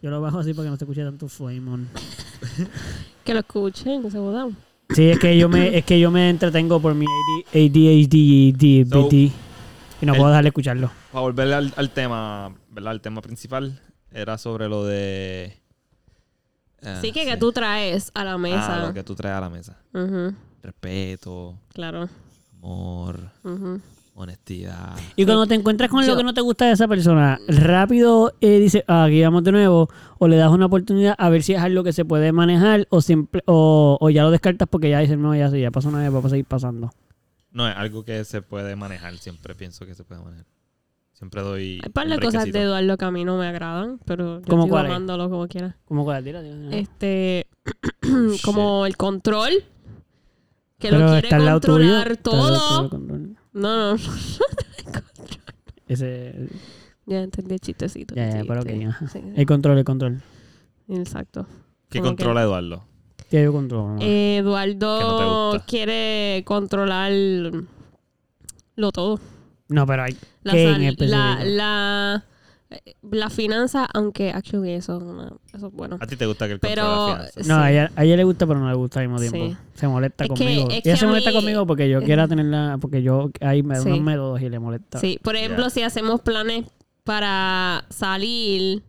Yo lo bajo así para que no se escuche tanto Fuemon. [laughs] Que lo escuchen, que se jodan. Sí, es que yo me, es que yo me entretengo por mi AD ADHD y DBT. Y no el- puedo dejar de escucharlo. Para volver al, al tema, ¿verdad? El tema principal era sobre lo de... eh, Así que que tú traes a la Ah, mesa. lo que tú traes a la mesa. Ujú, Respeto, claro. amor, Ujú. Honestidad. Y cuando te encuentras con Yo- lo que no te gusta de esa persona, rápido eh, dices, ah, aquí vamos de nuevo, o le das una oportunidad a ver si es algo que se puede manejar, o siempre, o, o ya lo descartas porque ya dices, no, ya sí, ya pasó una vez, va a seguir pasando. No, es algo que se puede manejar. Siempre pienso que se puede manejar. Siempre doy. Hay un par de cosas de. Eduardo que a mí no me agradan, pero yo ¿Cómo sigo amándolo como quiera. ¿Cómo cuál? Tira, tira, tira. Este, [clears throat] como el control. Que Pero lo quiere controlar tuyo todo. Control. No, no, [laughs] Ese, ya entendí el chistecito. ya, ya, pero ok, ajá. sí, El control, el control. Exacto. ¿Qué como que- controla Eduardo? Ya yo controlo. ¿no? Eh, Que no Eduardo gusta. quiere controlar lo todo. no, pero hay La, ¿qué en sal- la, específico? la, la finanza, aunque actually eso, es una- eso es bueno. ¿A ti te gusta que el Pero- controle la finanza? No, sí. a ella, a ella le gusta, pero no le gusta al mismo tiempo. Sí. Se molesta Es que- conmigo. es que ella se molesta mí- conmigo porque yo quiera tenerla, porque yo hay me da Sí. unos métodos y le molesta. Sí, por ejemplo, Ya. si hacemos planes para salir,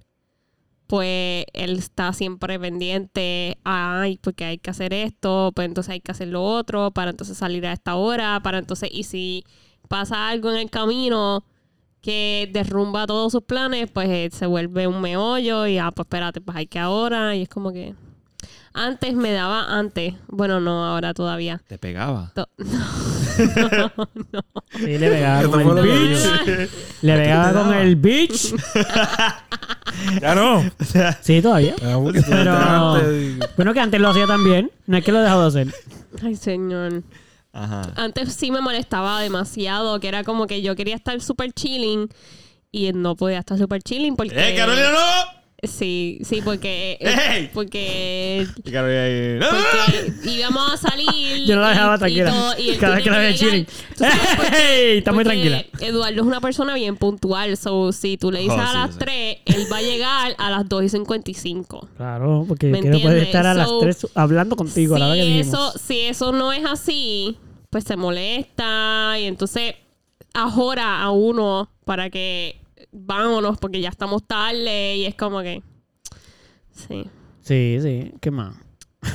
pues él está siempre pendiente, ay, porque hay que hacer esto, pues entonces hay que hacer lo otro, para entonces salir a esta hora, para entonces, y si pasa algo en el camino que derrumba todos sus planes, pues eh, se vuelve un meollo y, ah, pues espérate, pues hay que ahora, y es como que... Antes me daba, antes, bueno, no, ahora todavía. ¿Te pegaba? To- [laughs] Sí, le pegaba con el bitch. Le pegaba con el bitch. [laughs] Ya no. Sí, todavía. Pero- Bueno, que antes lo hacía también. No es que lo he dejado de hacer. Ay, señor. Ajá. Antes sí me molestaba demasiado, que era como que yo quería estar súper chilling y no podía estar súper chilling porque... ¡Eh, Carolina, no! Sí, sí, porque... [laughs] ¡Ey! Porque... Y Carolina ahí. ¡No! Porque íbamos a salir... [laughs] Yo no la dejaba y- y tranquila. todo, y él Cada vez que la veía chilling. ¿Tú sabes por [laughs] qué? ¡Ey! Está muy Porque tranquila. Eduardo es una persona bien puntual, so si tú le dices Oh, a sí, las sí. 3, él va a llegar a las 2 y 55. Claro, porque ¿Me quiero poder estar a las So, 3 hablando contigo a la hora que si eso, si eso no es así, pues se molesta y entonces ahora a uno para que vámonos porque ya estamos tarde y es como que sí. Sí, sí. ¿Qué más? [laughs]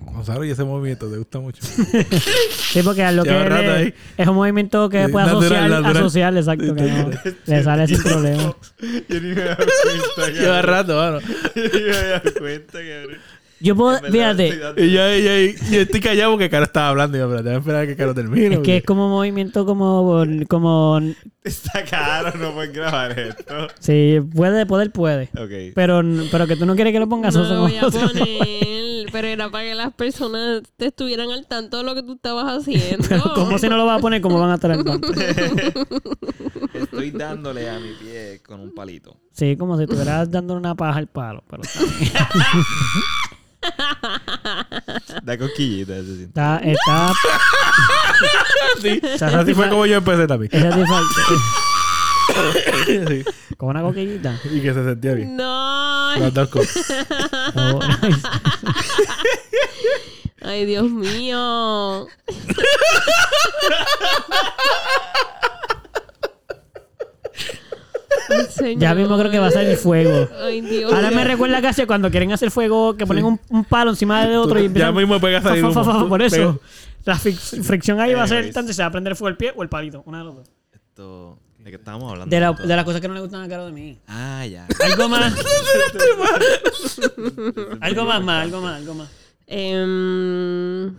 Gonzalo, y ese movimiento te gusta mucho. Sí, porque a lo [laughs] que Lleva rato él ahí. es, es un movimiento que Sí, puede natural, asociar, natural. asociar, exacto, que no, le sale sin problema. [laughs] Yo ni me he dado cuenta, Lleva rato, mano. Yo ni me he dado cuenta, cabrón. Yo puedo, fíjate, Y yo, y yo, y yo estoy callado porque Caro estaba hablando. Y yo, pero te voy a esperar a que Caro termine. es que es como movimiento como, como Está caro, no puedes grabar esto. sí, puede, poder puede. Ok. Pero, pero que tú no quieres que lo pongas No lo voy a [laughs] poner, pero era para que las personas te estuvieran al tanto de lo que tú estabas haciendo. [laughs] Pero como si no lo vas a poner, como van a estar al tanto. [laughs] Estoy dándole a mi pie con un palito. Sí, como si estuvieras dando una paja al palo. Pero está bien. [laughs] Da cosquillita ese siento. está, está Sí, [laughs] Está así fue como yo empecé también. es satisfactorio. Sí, Con una coquillita. Y que se sentía bien. No. Las dos cosas. Oh, Ay, Dios mío. [laughs] Señor. ya mismo creo que va a salir fuego. Ay, Dios. Ahora me recuerda que hace cuando quieren hacer fuego, que ponen un, un palo encima de otro y ya empiezan... mismo pega a salir fa, fa, fa, humo. fa, por eso. Pega. La fric- fricción ahí va a ser tanto si se va a prender fuego el pie o el palito. Una de las dos. Esto. ¿De qué estábamos hablando? De, la- Esto? de las cosas que no le gustan a Caro de mí. Ah, ya. Algo más. [laughs] algo más, más, algo más, algo más. Em,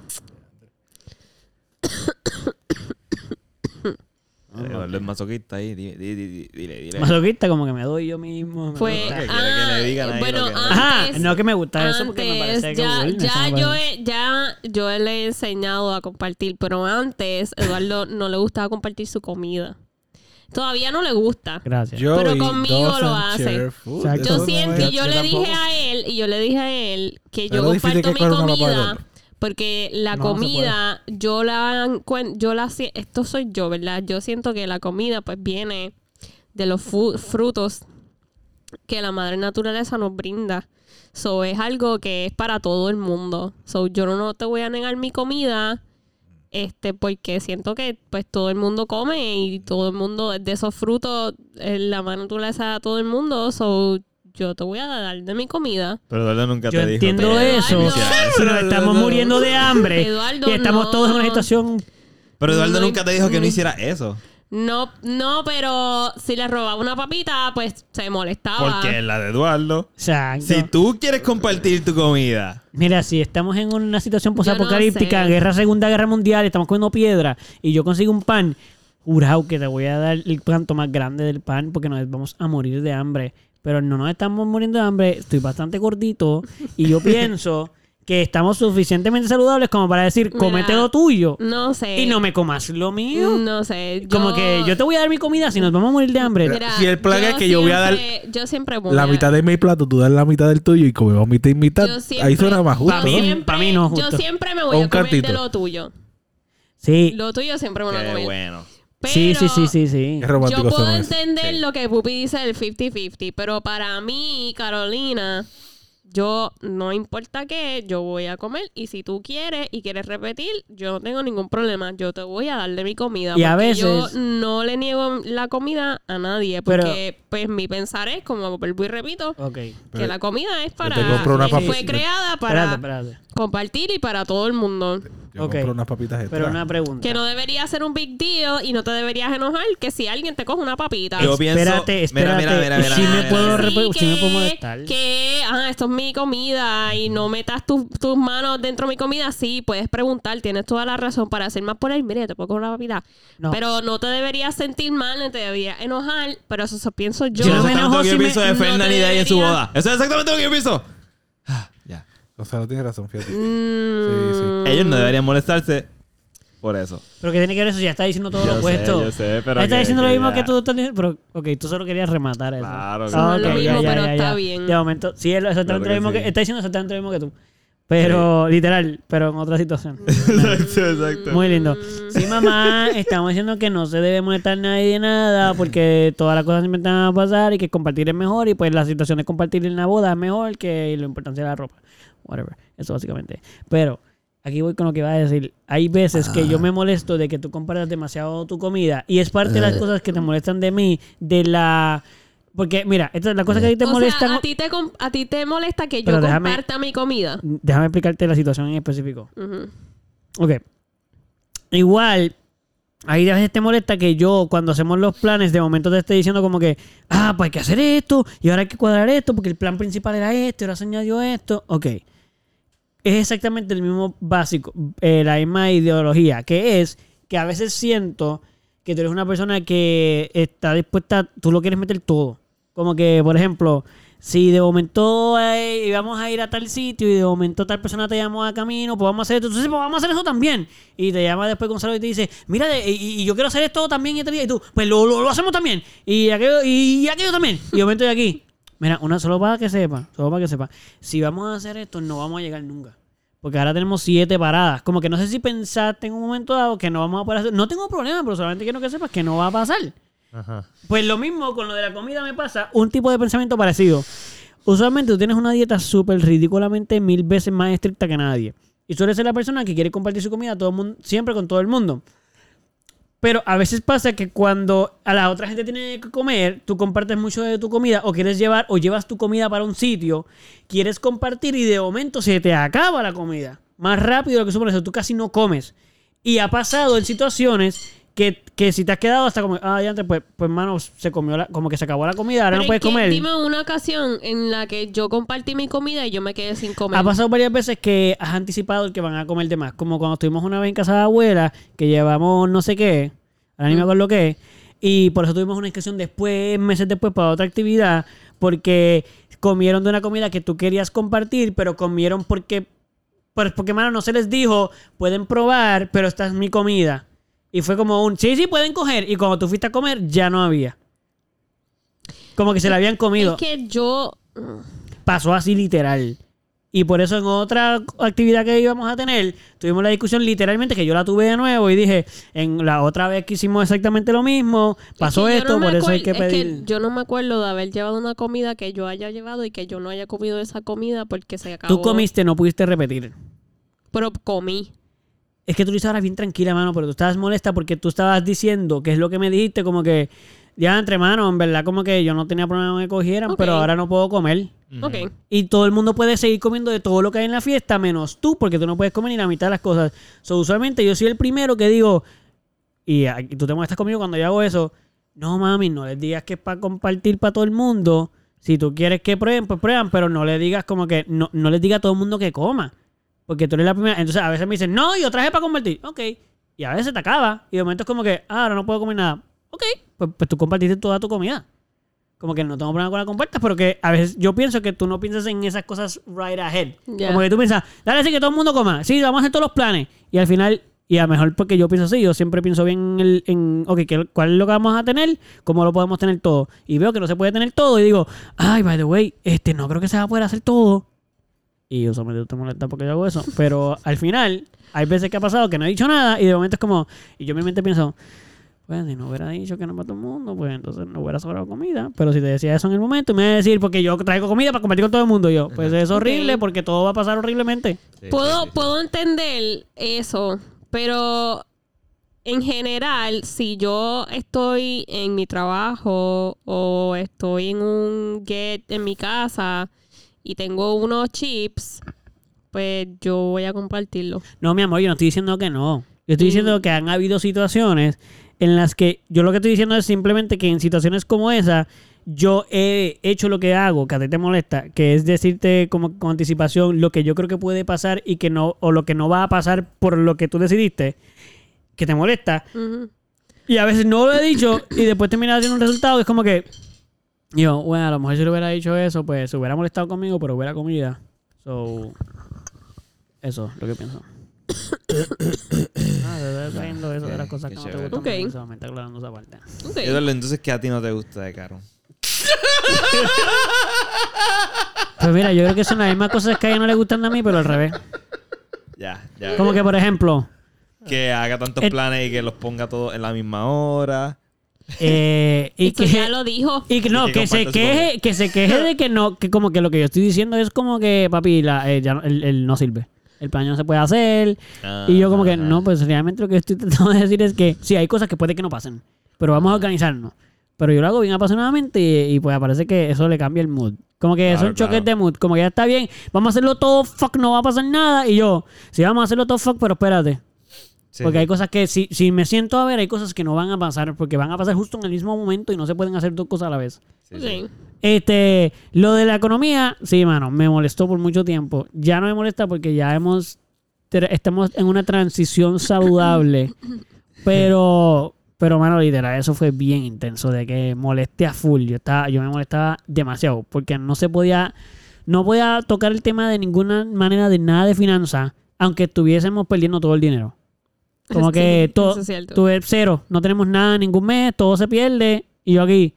Eduardo es masoquista ahí. Dile, dile, dile. Masoquista, como que me doy yo mismo. Fue. que quiere que le digan ahí bueno, que no. Ajá, antes- no que me gusta eso porque me parece ya, eso ya yo parece- he, ya yo le he enseñado a compartir, pero antes Eduardo no le gustaba compartir su comida. Todavía no le gusta. Gracias. Yo Pero conmigo lo hace. Yo siento, yo le dije a él, y yo le dije a él que yo comparto que mi comida. Porque la No, no se comida yo la yo la esto soy yo, ¿verdad? Yo siento que la comida pues viene de los frutos que la madre naturaleza nos brinda. So, es algo que es para todo el mundo. So, yo no, no te voy a negar mi comida, este, porque siento que pues todo el mundo come y todo el mundo de esos frutos, eh, la madre naturaleza da a todo el mundo. So, yo te voy a dar de mi comida. Pero Eduardo nunca Yo te dijo. entiendo Pero eso. Eduardo- Si nos estamos muriendo de hambre Eduardo, y estamos no. todos en una situación... Pero Eduardo No, nunca te dijo que no no. hiciera eso. No, no, pero si le robaba una papita, pues se molestaba. Porque es la de Eduardo. Exacto. Si tú quieres compartir tu comida. Mira, si estamos en una situación posapocalíptica, no sé. guerra, segunda guerra mundial, estamos comiendo piedra y yo consigo un pan, jurado que te voy a dar el canto más grande del pan porque nos vamos a morir de hambre. Pero no nos estamos muriendo de hambre, estoy bastante gordito y yo [laughs] pienso que estamos suficientemente saludables como para decir, cómete lo tuyo No sé. y no me comas lo mío. No sé. Como que yo te voy a dar mi comida si nos vamos a morir de hambre. Mira, Si el plan es que yo voy a dar siempre- Yo siempre voy La a- mitad de mi plato, tú das la mitad del tuyo y comemos mitad y mitad. siempre- Ahí suena más justo. Pa' mí- siempre- pa' mí no Yo justo. siempre me voy un a comer cantito. de lo tuyo. Sí, Lo tuyo siempre me lo voy a comer. bueno. Pero sí, sí, sí, sí, sí. Yo puedo entender Sí. lo que Pupi dice del 50-50, pero para mí, Carolina, yo no importa qué, yo voy a comer y si tú quieres y quieres repetir, yo no tengo ningún problema. Yo te voy a dar de mi comida. Y a porque yo veces- no le niego la comida a nadie Pero- porque pues mi pensar es, como vuelvo y repito, Ok. que la comida es para... una fue creada para Espérate, espérate. compartir y para todo el mundo. Yo Ok. compro unas papitas extra. Pero una pregunta. Que no debería ser un big deal y no te deberías enojar que si alguien te coge una papita. Yo pienso. Espérate, espérate. Mira, mira, mira, mira, mira, puedo mira. rep- Sí, sí me mi comida y no metas tus- tus manos dentro de mi comida. Sí, puedes preguntar, tienes toda la razón para hacer más por él. Mire, te puedo una papita. No. Pero no te deberías sentir mal, no te deberías enojar. Pero eso, eso pienso yo. Eso Yo es me exactamente enojo lo que yo si me- pienso de no Fernan te y Day en su boda. Eso es exactamente lo que yo pienso. Ah, ya. O sea, no tienes razón, fíjate. Mm, Ellos no deberían molestarse por eso. Pero que tiene que ver eso, ya está diciendo todo Yo lo sé, opuesto. yo sé, pero Está que- diciendo lo que mismo ya- que tú estás diciendo. Pero, ok, tú solo querías rematar eso. Claro, Ah, No lo mismo, pero está bien. De momento, sí, es exactamente Claro lo que mismo que, sí. Está diciendo exactamente lo mismo que tú. Pero, [laughs] literal, pero en otra situación. [laughs] exacto, exacto. Muy lindo. Sí, mamá, estamos diciendo que no se debe molestar nadie de nada porque todas las cosas siempre te van a pasar y que compartir es mejor y pues la situación de compartir en la boda es mejor que la importancia de la ropa. Whatever. Eso básicamente. Pero aquí voy con lo que iba a decir. Hay veces que yo me molesto de que tú compartas demasiado tu comida y es parte de las cosas que te molestan de mí, de la... Porque, mira, esta es la cosa que a ti te o molestan... sea, a ti te, com- a ti te molesta que yo déjame- comparta mi comida. Déjame explicarte la situación en específico. Ujú. Ok. Igual, ahí a veces te molesta que yo, cuando hacemos los planes, de momento te esté diciendo como que, ah, pues hay que hacer esto, y ahora hay que cuadrar esto, porque el plan principal era esto, y ahora se añadió esto. Ok. Es exactamente el mismo básico, eh, la misma ideología, que es que a veces siento que tú eres una persona que está dispuesta, tú lo quieres meter todo. Como que, por ejemplo, si de momento eh, íbamos a ir a tal sitio y de momento tal persona te llamó a camino, pues vamos a hacer esto. Entonces, pues vamos a hacer eso también. Y te llama después Gonzalo y te dice, mira, y, y yo quiero hacer esto también y. Y tú, pues lo, lo, lo hacemos también. Y aquello, y aquello también. Y de momento de aquí. Mira, una solo para que sepa, solo para que sepa. Si vamos a hacer esto, no vamos a llegar nunca. Porque ahora tenemos siete paradas. Como que no sé si pensaste en un momento dado que no vamos a poder hacer. No tengo problema, pero solamente quiero que sepas que no va a pasar. Ajá. Pues lo mismo con lo de la comida me pasa, un tipo de pensamiento parecido. Usualmente tú tienes una dieta súper ridículamente mil veces más estricta que nadie. Y suele ser la persona que quiere compartir su comida todo el mundo, siempre con todo el mundo. Pero a veces pasa que cuando a la otra gente tiene que comer, tú compartes mucho de tu comida o quieres llevar o llevas tu comida para un sitio, quieres compartir y de momento se te acaba la comida. Más rápido de lo que supones, tú casi no comes. Y ha pasado en situaciones que, que si te has quedado hasta como, ah, ya antes, pues, pues mano, se comió la, como que se acabó la comida, ahora Pero no es puedes que comer. Dime una ocasión en la que yo compartí mi comida y yo me quedé sin comer. Ha pasado varias veces que has anticipado el que van a comer de más. Como cuando estuvimos una vez en casa de abuela, que llevamos no sé qué, ahora ni me acuerdo qué, y por eso tuvimos una discusión después, meses después, para otra actividad, porque comieron de una comida que tú querías compartir, pero comieron porque, pues porque, mano, no se les dijo, pueden probar, pero esta es mi comida. Y fue como un, sí, sí, pueden coger. Y cuando tú fuiste a comer, ya no había. Como que se la habían comido. Es que yo... Pasó así literal. Y por eso en otra actividad que íbamos a tener, tuvimos la discusión literalmente que yo la tuve de nuevo y dije, en la otra vez que hicimos exactamente lo mismo, pasó Es que yo esto, no por eso hay que es pedir... yo no me acuerdo de haber llevado una comida que yo haya llevado y que yo no haya comido esa comida porque se acabó. Tú comiste, no pudiste repetir. Pero comí. Es que tú lo hiciste ahora bien tranquila, mano, pero tú estabas molesta porque tú estabas diciendo, que es lo que me dijiste, como que, ya entre manos, en verdad, como que yo no tenía problema que cogieran, pero ahora no puedo comer. Ok. Y todo el mundo puede seguir comiendo de todo lo que hay en la fiesta, menos tú, porque tú no puedes comer ni la mitad de las cosas. So, usualmente yo soy el primero que digo, y, y tú te molestas conmigo cuando yo hago eso, no mami, no les digas que es para compartir para todo el mundo. Si tú quieres que prueben, pues prueban, pero no le digas como que, no, no les digas a todo el mundo que coma. Porque tú eres la primera. Entonces a veces me dicen, no, yo traje para compartir. Ok. Y a veces te acaba. Y de momento es como que, ah, ahora no puedo comer nada. Ok. Pues, pues tú compartiste toda tu comida. Como que no tengo problema con la compartas, pero que a veces yo pienso que tú no piensas en esas cosas right ahead. Como que tú piensas, dale así que todo el mundo coma. Sí, vamos a hacer todos los planes. Y al final, y a lo mejor porque yo pienso así, yo siempre pienso bien en, el, en ok, ¿qué- ¿cuál es lo que vamos a tener? ¿Cómo lo podemos tener todo? Y veo que no se puede tener todo y digo, ay, by the way, este, no creo que se va a poder hacer todo. Y usualmente te molesta porque yo hago eso. Pero al final, hay veces que ha pasado que no he dicho nada y de momento es como, y yo en mi mente pienso, pues si no hubiera dicho que no para todo el mundo, pues entonces no hubiera sobrado comida. Pero si te decía eso en el momento, me iba a decir, porque yo traigo comida para compartir con todo el mundo. Y yo, pues es horrible porque todo va a pasar horriblemente. Sí, puedo, sí, sí. puedo entender eso, pero en general, si yo estoy en mi trabajo o estoy en un get en mi casa y tengo unos chips, pues yo voy a compartirlo. No, mi amor, yo no estoy diciendo que no. Yo estoy Mm. diciendo que han habido situaciones en las que yo lo que estoy diciendo es simplemente que en situaciones como esa yo he hecho lo que hago, que a ti te molesta, que es decirte como con anticipación lo que yo creo que puede pasar y que no o lo que no va a pasar por lo que tú decidiste, que te molesta. Y a veces no lo he dicho y después termina haciendo un resultado que es como que yo, bueno, a lo mejor si le hubiera dicho eso, pues se hubiera molestado conmigo, pero hubiera comida. So, eso es lo que pienso. ah, de verdad, viendo eso de las cosas que no te gustan. Ok. pues, solamente aclarando esa parte. Ok. Eduardo, entonces, ¿qué a ti no te gusta de Caro? [laughs] Pues mira, yo creo que son las mismas cosas que a ella no le gustan a mí, pero al revés. Ya, ya. Como que, por ejemplo, Que haga tantos El- planes y que los ponga todos en la misma hora. Eh, y Esto que... ya lo dijo. Y que no, Y que que se queje, que se queje de que no, que como que lo que yo estoy diciendo es como que, papi, la, eh, ya no- el, el no sirve. El plan no se puede hacer. y yo como que, Ajá. no, pues realmente lo que estoy [laughs] tratando de decir es que sí, hay cosas que puede que no pasen. Pero vamos a organizarnos. Pero yo lo hago bien apasionadamente y, y, pues parece que eso le cambia el mood. Como que Claro, son choques claro. de mood. Como que ya está bien, vamos a hacerlo todo, fuck, no va a pasar nada. Y yo, sí, vamos a hacerlo todo, fuck, pero espérate. Sí, Porque hay cosas que, si, si me siento a ver, hay cosas que no van a pasar, porque van a pasar justo en el mismo momento y no se pueden hacer dos cosas a la vez. Sí, sí. Este, lo de la economía, sí, mano, me molestó por mucho tiempo. Ya no me molesta porque ya hemos, estamos en una transición saludable. [coughs] Pero, pero, mano, literal, eso fue bien intenso, de que molesté a full. Yo estaba, yo me molestaba demasiado, porque no se podía, no podía tocar el tema de ninguna manera de nada de finanzas, aunque estuviésemos perdiendo todo el dinero. Como [laughs] Sí, que todo, tuve cero, no tenemos nada ningún mes, todo se pierde. Y yo aquí,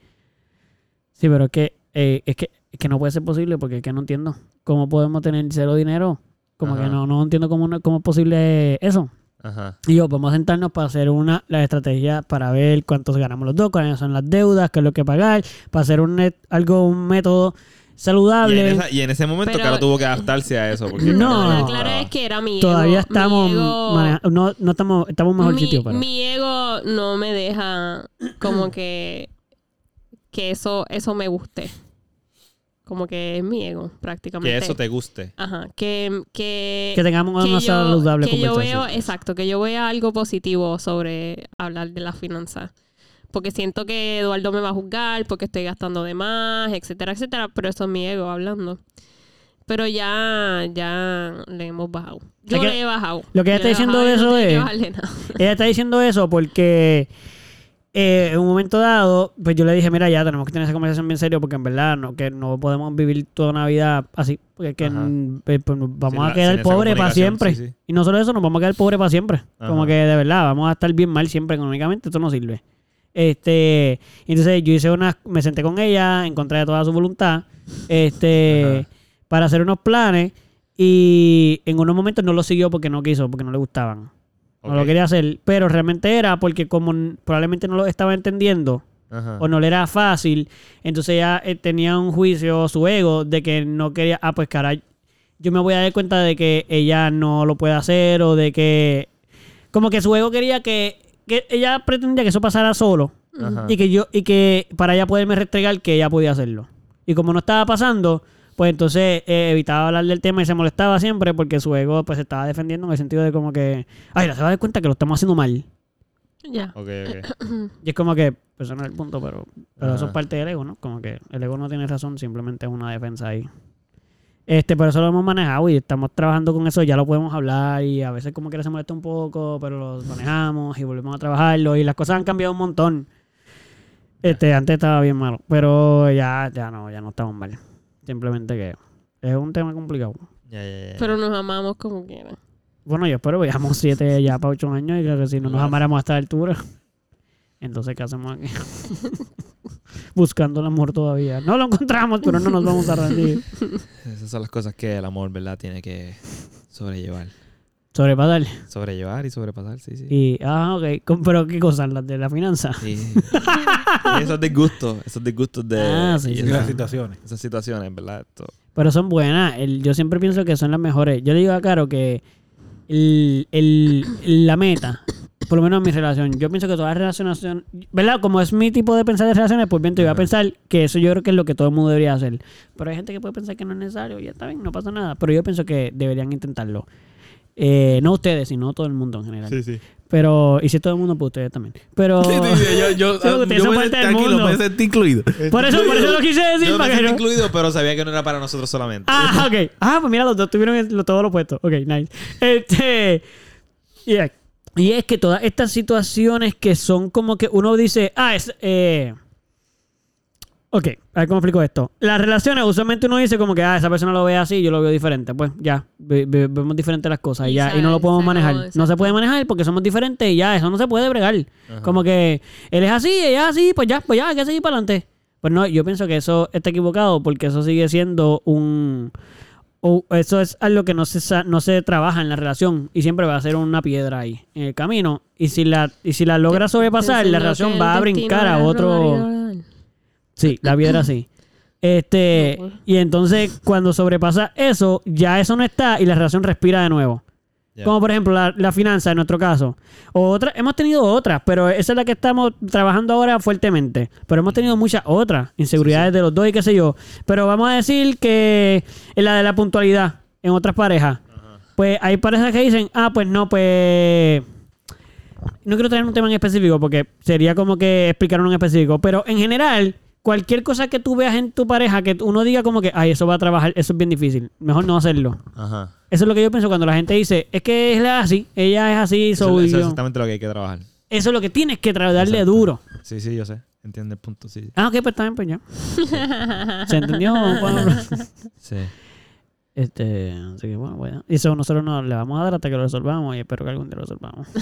sí, pero es que, eh, es que, es que no puede ser posible porque es que no entiendo cómo podemos tener cero dinero. Como Ajá. que no, no entiendo cómo, no- cómo es posible eso. Ajá. Y yo, vamos a sentarnos para hacer una la estrategia para ver cuántos ganamos los dos, cuáles son las deudas, qué es lo que pagar, para hacer un net- algo, un método Y saludable. en, esa- y en ese momento, Pero- Caro tuvo que adaptarse a eso. Porque [laughs] No. Lo claro es que era mi Todavía ego. estamos, Mi ego- maneja- no, no estamos, estamos en mejor mi, sitio, pero. mi ego no me deja como que que eso eso me guste como que es mi ego prácticamente que eso te guste. ajá que que, que tengamos que una yo- saludable que yo veo exacto que yo vea algo positivo sobre hablar de las finanzas porque siento que Eduardo me va a juzgar porque estoy gastando de más etcétera etcétera pero eso es mi ego hablando pero ya ya le hemos bajado yo que le he bajado lo que ella está diciendo de no eso que es- bajarle nada. [laughs] Ella está diciendo eso porque eh, en un momento dado, pues yo le dije, mira, ya tenemos que tener esa conversación bien serio porque en verdad no, que no podemos vivir toda Navidad así, porque es que mm, eh, pues, nos vamos Sin a quedar pobres para siempre. sí, sí. Y no solo eso, nos vamos a quedar pobres para siempre. Como que de verdad, vamos a estar bien mal siempre económicamente, esto no sirve. Este, entonces yo hice una, me senté con ella en contra de toda su voluntad, este, Ajá. para hacer unos planes Y en unos momentos no lo siguió porque no quiso, porque no le gustaban. No lo quería hacer. Pero realmente era porque como probablemente no lo estaba entendiendo Ajá. o no le era fácil, entonces ella eh, tenía un juicio, su ego, de que no quería, ah, pues cara, yo me voy a dar cuenta de que ella no lo puede hacer o de que, como que su ego quería que, que ella pretendía que eso pasara solo Ajá. y que yo, y que para ella poderme restregar que ella podía hacerlo. Y como no estaba pasando, pues entonces eh, evitaba hablar del tema y se molestaba siempre porque su ego pues se estaba defendiendo en el sentido de como que, ay, se va a dar cuenta que lo estamos haciendo mal. Ya. Ok, ok. [clears throat] Y es como que, pues eso no es el punto, pero, pero eso es parte del ego, ¿no? Como que el ego no tiene razón, simplemente es una defensa ahí. Este, pero eso lo hemos manejado y estamos trabajando con eso, ya lo podemos hablar y a veces como que se molesta un poco, pero lo manejamos y volvemos a trabajarlo y las cosas han cambiado un montón. Este, antes estaba bien malo, pero ya, ya no, ya no estamos mal. Simplemente que es un tema complicado. Ya, ya, ya. Pero nos amamos como quieran. Bueno, yo espero que llevamos siete ya para ocho años y creo que si no nos amáramos a esta altura, entonces ¿qué hacemos aquí? [laughs] Buscando el amor todavía. No lo encontramos, pero no nos vamos a rendir. [laughs] Esas son las cosas que el amor, ¿verdad? Tiene que sobrellevar. Sobrepasar. Sobrellevar y sobrepasar, sí, sí. Y, ah, ok. ¿Con- ¿Pero qué cosas? ¿Las de la finanza? Sí. Y [laughs] esos disgustos, esos disgustos de Ah, sí, y sí, Y esas, las situaciones. esas situaciones, ¿verdad? Esto- Pero son buenas. El- yo siempre pienso que son las mejores. Yo le digo a Caro que el, el- la meta, por lo menos en mi relación, yo pienso que todas las relaciones, ¿verdad? Como es mi tipo de pensar de relaciones, pues bien, te voy a pensar que eso yo creo que es lo que todo el mundo debería hacer. Pero hay gente que puede pensar que no es necesario y está bien, no pasa nada. Pero yo pienso que deberían intentarlo. Eh, no ustedes, sino todo el mundo en general. sí. Pero, y si todo el mundo, pues ustedes también. Pero, [laughs] Sí, sí, sí, yo, yo, [laughs] Sí, ustedes son me parte del sentí- tranquilo, mundo. me sentí incluido. por eso, por eso lo quise decir. Yo me para sentí incluido, pero sabía que no era para nosotros solamente. Ah, ok. Ah, pues mira, los dos tuvieron todo lo opuesto. Ok, nice. Este. yeah. Y es que todas estas situaciones que son como que uno dice, ah, es. Eh, ok, a ver cómo explico esto. Las relaciones, usualmente uno dice como que, ah, esa persona lo ve así, yo lo veo diferente. Pues ya, ve- ve- vemos diferentes las cosas y, Y ya, y no lo podemos sabe manejar. No se puede manejar porque somos diferentes y ya, eso no se puede bregar. Ajá. Como que él es así, ella es así, pues ya, pues ya, hay que seguir para adelante. Pues no, yo pienso que eso está equivocado porque eso sigue siendo un... o eso es algo que no se, no se trabaja en la relación y siempre va a ser una piedra ahí en el camino. Y si la, y si la logra sobrepasar, la relación va a brincar a otro... Sí, la piedra sí. [laughs] Este, y entonces cuando sobrepasa eso, ya eso no está y la relación respira de nuevo. Como por ejemplo la, la finanza en nuestro caso. O otra, hemos tenido otras, pero esa es la que estamos trabajando ahora fuertemente. Pero hemos tenido muchas otras inseguridades de los dos y qué sé yo. Pero vamos a decir que en la de la puntualidad en otras parejas. Pues hay parejas que dicen, ah, pues no, pues no quiero traer un tema en específico porque sería como que explicar en específico, pero en general, cualquier cosa que tú veas en tu pareja que uno diga como que, ay, eso va a trabajar, eso es bien difícil, mejor no hacerlo. Ajá. Eso es lo que yo pienso cuando la gente dice, es que es así, ella es así, Eso, so eso es exactamente lo que hay que trabajar. Eso es lo que tienes que darle Exacto. duro. Sí, sí, yo sé. Entiende el punto, sí. Ah, ok, pues también, pues ya. [laughs] ¿Se entendió? Bueno, Sí. este, así que bueno, bueno. Y eso nosotros no le vamos a dar hasta que lo resolvamos y espero que algún día lo resolvamos. [laughs]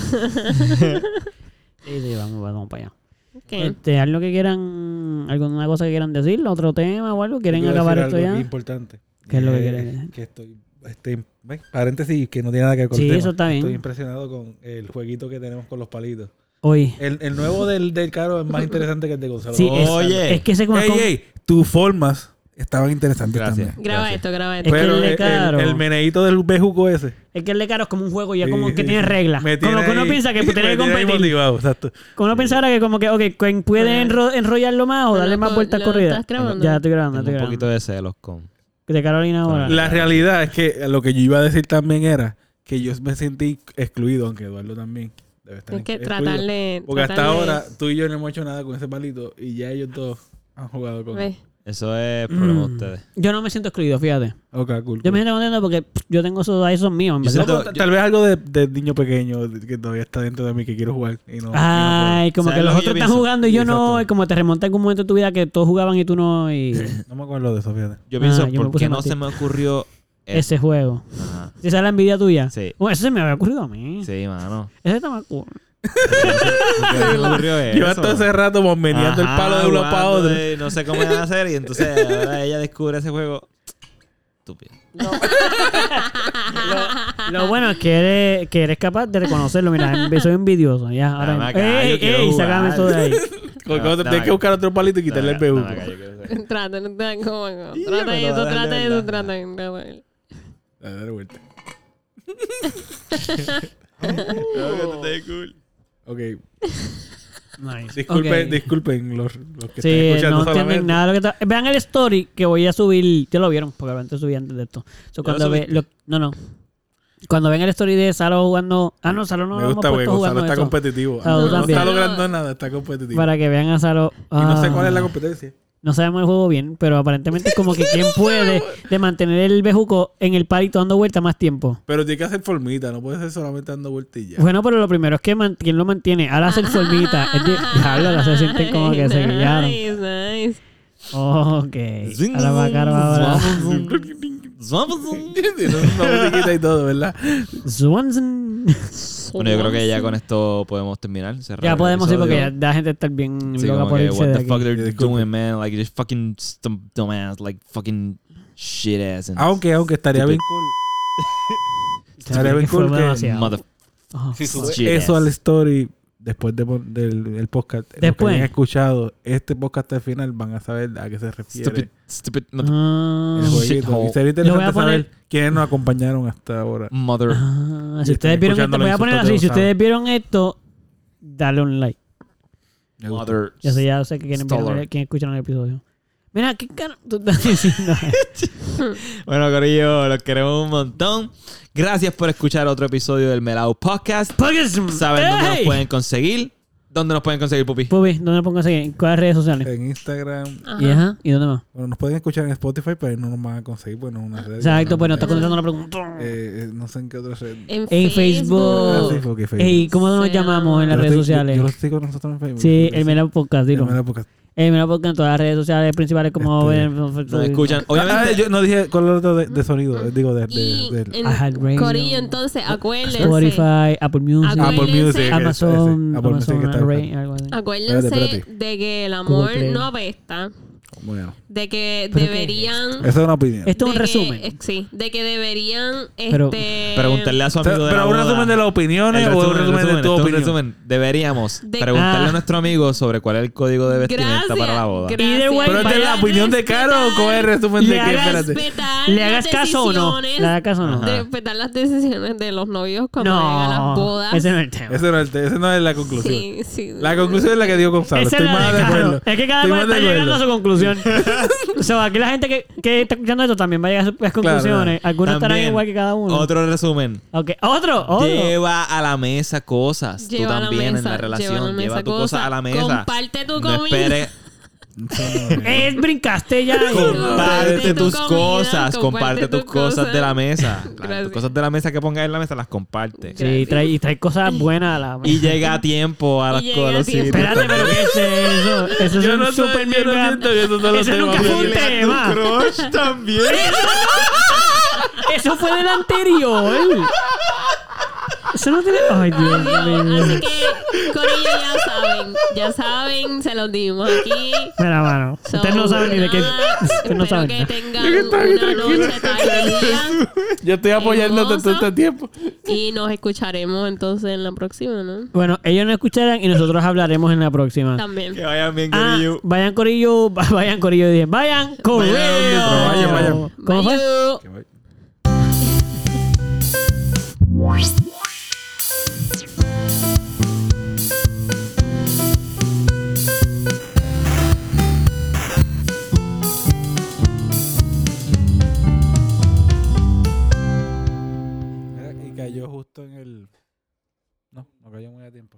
sí, sí, vamos, vamos para allá. Ok. Este, algo que quieran, alguna cosa que quieran decir, otro tema o algo, quieren Quiero acabar decir esto algo ya. importante. ¿Qué es lo que Eh, quieres decir? Que estoy, este, paréntesis, que no tiene nada que ver con Sí, el tema. eso está bien. Estoy impresionado con el jueguito que tenemos con los palitos. Hoy. El, el nuevo del, del Caro es más interesante que el de Gonzalo. Sí, es, Oye. es que ese como Ey, ey, tus formas estaban interesantes Gracias. también. Graba Gracias. esto, graba Es esto. que Pero el de el, Caro- el, el meneíto del bejuco ese. es que el de caro es como un juego ya Sí, como que sí, tiene reglas. Me Como tiene que uno ahí- piensa que [laughs] tiene que tiene ahí competir. motivado, exacto. Como uno pensara que como que, ok, que puede enro- enrollarlo más o darle no, más vueltas ¿lo corridas. estás grabando? Ya estoy grabando, Tengo estoy un grabando. poquito de celos con. De Carolina ahora. La realidad es que lo que yo iba a decir también era que yo me sentí excluido, aunque Eduardo también debe estar Tienes que excluido. tratarle. Porque hasta tratarle- ahora tú y yo no hemos hecho nada con ese palito y ya ellos dos han jugado con Ve. Eso es problema de Mm. ustedes. Yo no me siento excluido, fíjate. Ok, cool. Yo me siento contento porque pff, yo tengo esos, ahí son míos, en Yo verdad. siento- Tal- Tal vez algo de, de niño pequeño que todavía está dentro de mí que quiero jugar y no. y no Ay, como ¿Sabes que lo los que yo otros están pienso? jugando y yo no, Exacto. y como te remonta algún momento de tu vida que todos jugaban y tú no, y [laughs] no me acuerdo de eso, fíjate. Yo pienso, Ah, yo me ¿por puse qué no se me ocurrió eso? [laughs] ese juego. Ajá. Si esa es la envidia tuya. Sí. Bueno, eso se me había ocurrido a mí. Sí, mano. Ese está más cool. ¿Por qué no se me ocurrió eso? Lleva todo ese rato meneando el palo de uno para otro. y No sé cómo van a hacer. Y entonces ahora ella descubre ese juego. Estúpido. Lo bueno es que eres, que eres capaz de reconocerlo. Mira, soy envidioso. Ya, ahora. Dame acá. Sácame eso de ahí. No, dame tienes que buscar otro palito y quitarle el saber. Trata, no te Trata eso, trata eso, trata. Dale, dale vuelta. Ok. Nice. Disculpen, disculpen los, los que están Sí, escuchando no entienden nada lo que está. Vean el story que voy a subir. Ya lo vieron, porque obviamente subí antes de esto. So, cuando ve, lo- no, no. Cuando ven el story de Salo jugando. Ah, no, Salo no Me gusta, güey. jugando está eso. competitivo. No está logrando nada, está competitivo. Para que vean a Salo. Y no sé Ah, cuál es la competencia. No sabemos el juego bien, pero aparentemente es como que [laughs] quién puede de mantener el bejuco en el palito dando vuelta más tiempo. Pero tiene que hacer formita, no puede ser solamente dando vueltillas. Bueno, pero lo primero es que man- quién lo mantiene. Ahora hacer formita. Es de, ahora [laughs] se sienten como que se guiaron. Nice, nice. Ok. Ahora va caro ahora. [laughs] Tiene una musiquita y todo, ¿verdad? Swanson. Bueno, yo creo que ya con esto podemos terminar. cerrar Ya el podemos ir porque ya episodio. la gente está bien Sí, loca como por que, irse what de the aquí. fuck they're doing, man. Like, just fucking stum- dumbass, like fucking shit ass and Aunque, aunque estaría bien cool. Estaría bien Fue cool que demasiado. mother Ajá. Shit eso al story después de, del el podcast. Los que Después. hayan escuchado este podcast al final van a saber a qué se refiere stupid, stupid mother, Ah, el jueguito. shithole. Y sería interesante poner- saber quiénes nos acompañaron hasta ahora. mother. ah, si ustedes vieron esto, voy a poner así. Si ustedes vieron esto, dale un like. Mother. Ya sé, ya sé que quieren, Stoller. ver- quieren escuchar el episodio. Mira, ¿qué cara tú estás diciendo? [laughs] Bueno, Corillo, los queremos un montón. Gracias por escuchar otro episodio del Melao Podcast. ¿Saben dónde nos pueden conseguir? ¿Dónde nos pueden conseguir, Pupi? Pupi, ¿dónde lo pongo a seguir? ¿En cuáles redes sociales? En Instagram. Ajá. ¿Y, ajá? ¿Y dónde más? Bueno, nos pueden escuchar en Spotify, pero ahí no nos van a conseguir, pues no es una red. Exacto, pues no está Eh, contestando la pregunta. eh, eh, no sé en qué otra red. En, En Facebook. Ah, sí, fue que Facebook. Ey, ¿cómo nos Sí, llamamos en las Yo redes estoy- sociales? Yo, yo lo sigo nosotros en Facebook. Sí, el Mela Podcast, El dilo. Mela Podcast. El Mela Podcast en todas las redes sociales principales como... Este, Nos escuchan. Ah, Obviamente, yo no dije con el otro de, de sonido, eh, digo de, de, de-. Corillo, entonces, acuérdense. Spotify, Apple Music. Apple Music, Amazon, ese, Apple Music Amazon algo así. Acuérdense de que el amor no apesta. Bueno, De que ¿Pero deberían. esa es una opinión. Esto es un que- resumen. eh, sí, de que deberían. Pero- este, preguntarle a su amigo de pero la un boda. resumen de las opiniones El o un resumen, resumen de resumen, tu es un opinión. resumen. Deberíamos De- preguntarle Ah. a nuestro amigo sobre cuál es el código de vestimenta Gracias, para la boda. gracias. Way, Pero es de la opinión de Caro o cuál es el resumen de qué, espérate. Respetar ¿Le las hagas caso o no? decisiones- ¿Le hagas caso o no? De respetar las decisiones de los novios cuando llegan a las No, bodas. ese no es el tema. Ese no, es el- ese no es la conclusión. Sí, sí. La conclusión es la que dio Gonzalo. Estoy más de acuerdo. Es que cada cual está llegando a su conclusión. [laughs] [laughs] o sea, aquí la gente que, que está escuchando esto también va a llegar a sus conclusiones. Algunos estarán igual que cada uno. Otro resumen. Ok, Otro, otro. Lleva a la mesa cosas. Lleva Tú a la también en mesa, la lleva a la relación. Lleva, mesa tu cosa cosas. a la mesa. Comparte tu no comida. esperes. Eh, brincaste ya. Comparte Comparte tu tus comida, cosas. comparte tus cosas cosas. de la mesa. Las cosas de la mesa que pongas en la mesa las comparte. Sí, trae, y trae cosas buenas a la Y llega a tiempo a las Y cosas. Espérate, pero ¿qué es eso? Eso es Yo un no super yo no siento que los Ese temas nunca fue un tema. crush también. [laughs] Eso fue del anterior. Eso no tiene. Ay, Dios mío. Así que, Corillo, ya saben. Ya saben, se los dimos aquí. Mira, mano. So, Ustedes no saben ni de qué. [laughs] Ustedes no saben. que tengan Yo que una tranquilo. noche tranquila. Yo estoy apoyándote todo este tiempo. Y nos escucharemos entonces en la próxima, ¿no? Bueno, ellos nos escucharán y nosotros hablaremos en la próxima. También. Que vayan bien, Ah, Corillo. vayan Corillo, [laughs] vayan Corillo, dije, vayan Corillo. Vayan, vayan. ¿Cómo fue? Que vaya. cayó justo en el. No, no cayó muy a tiempo.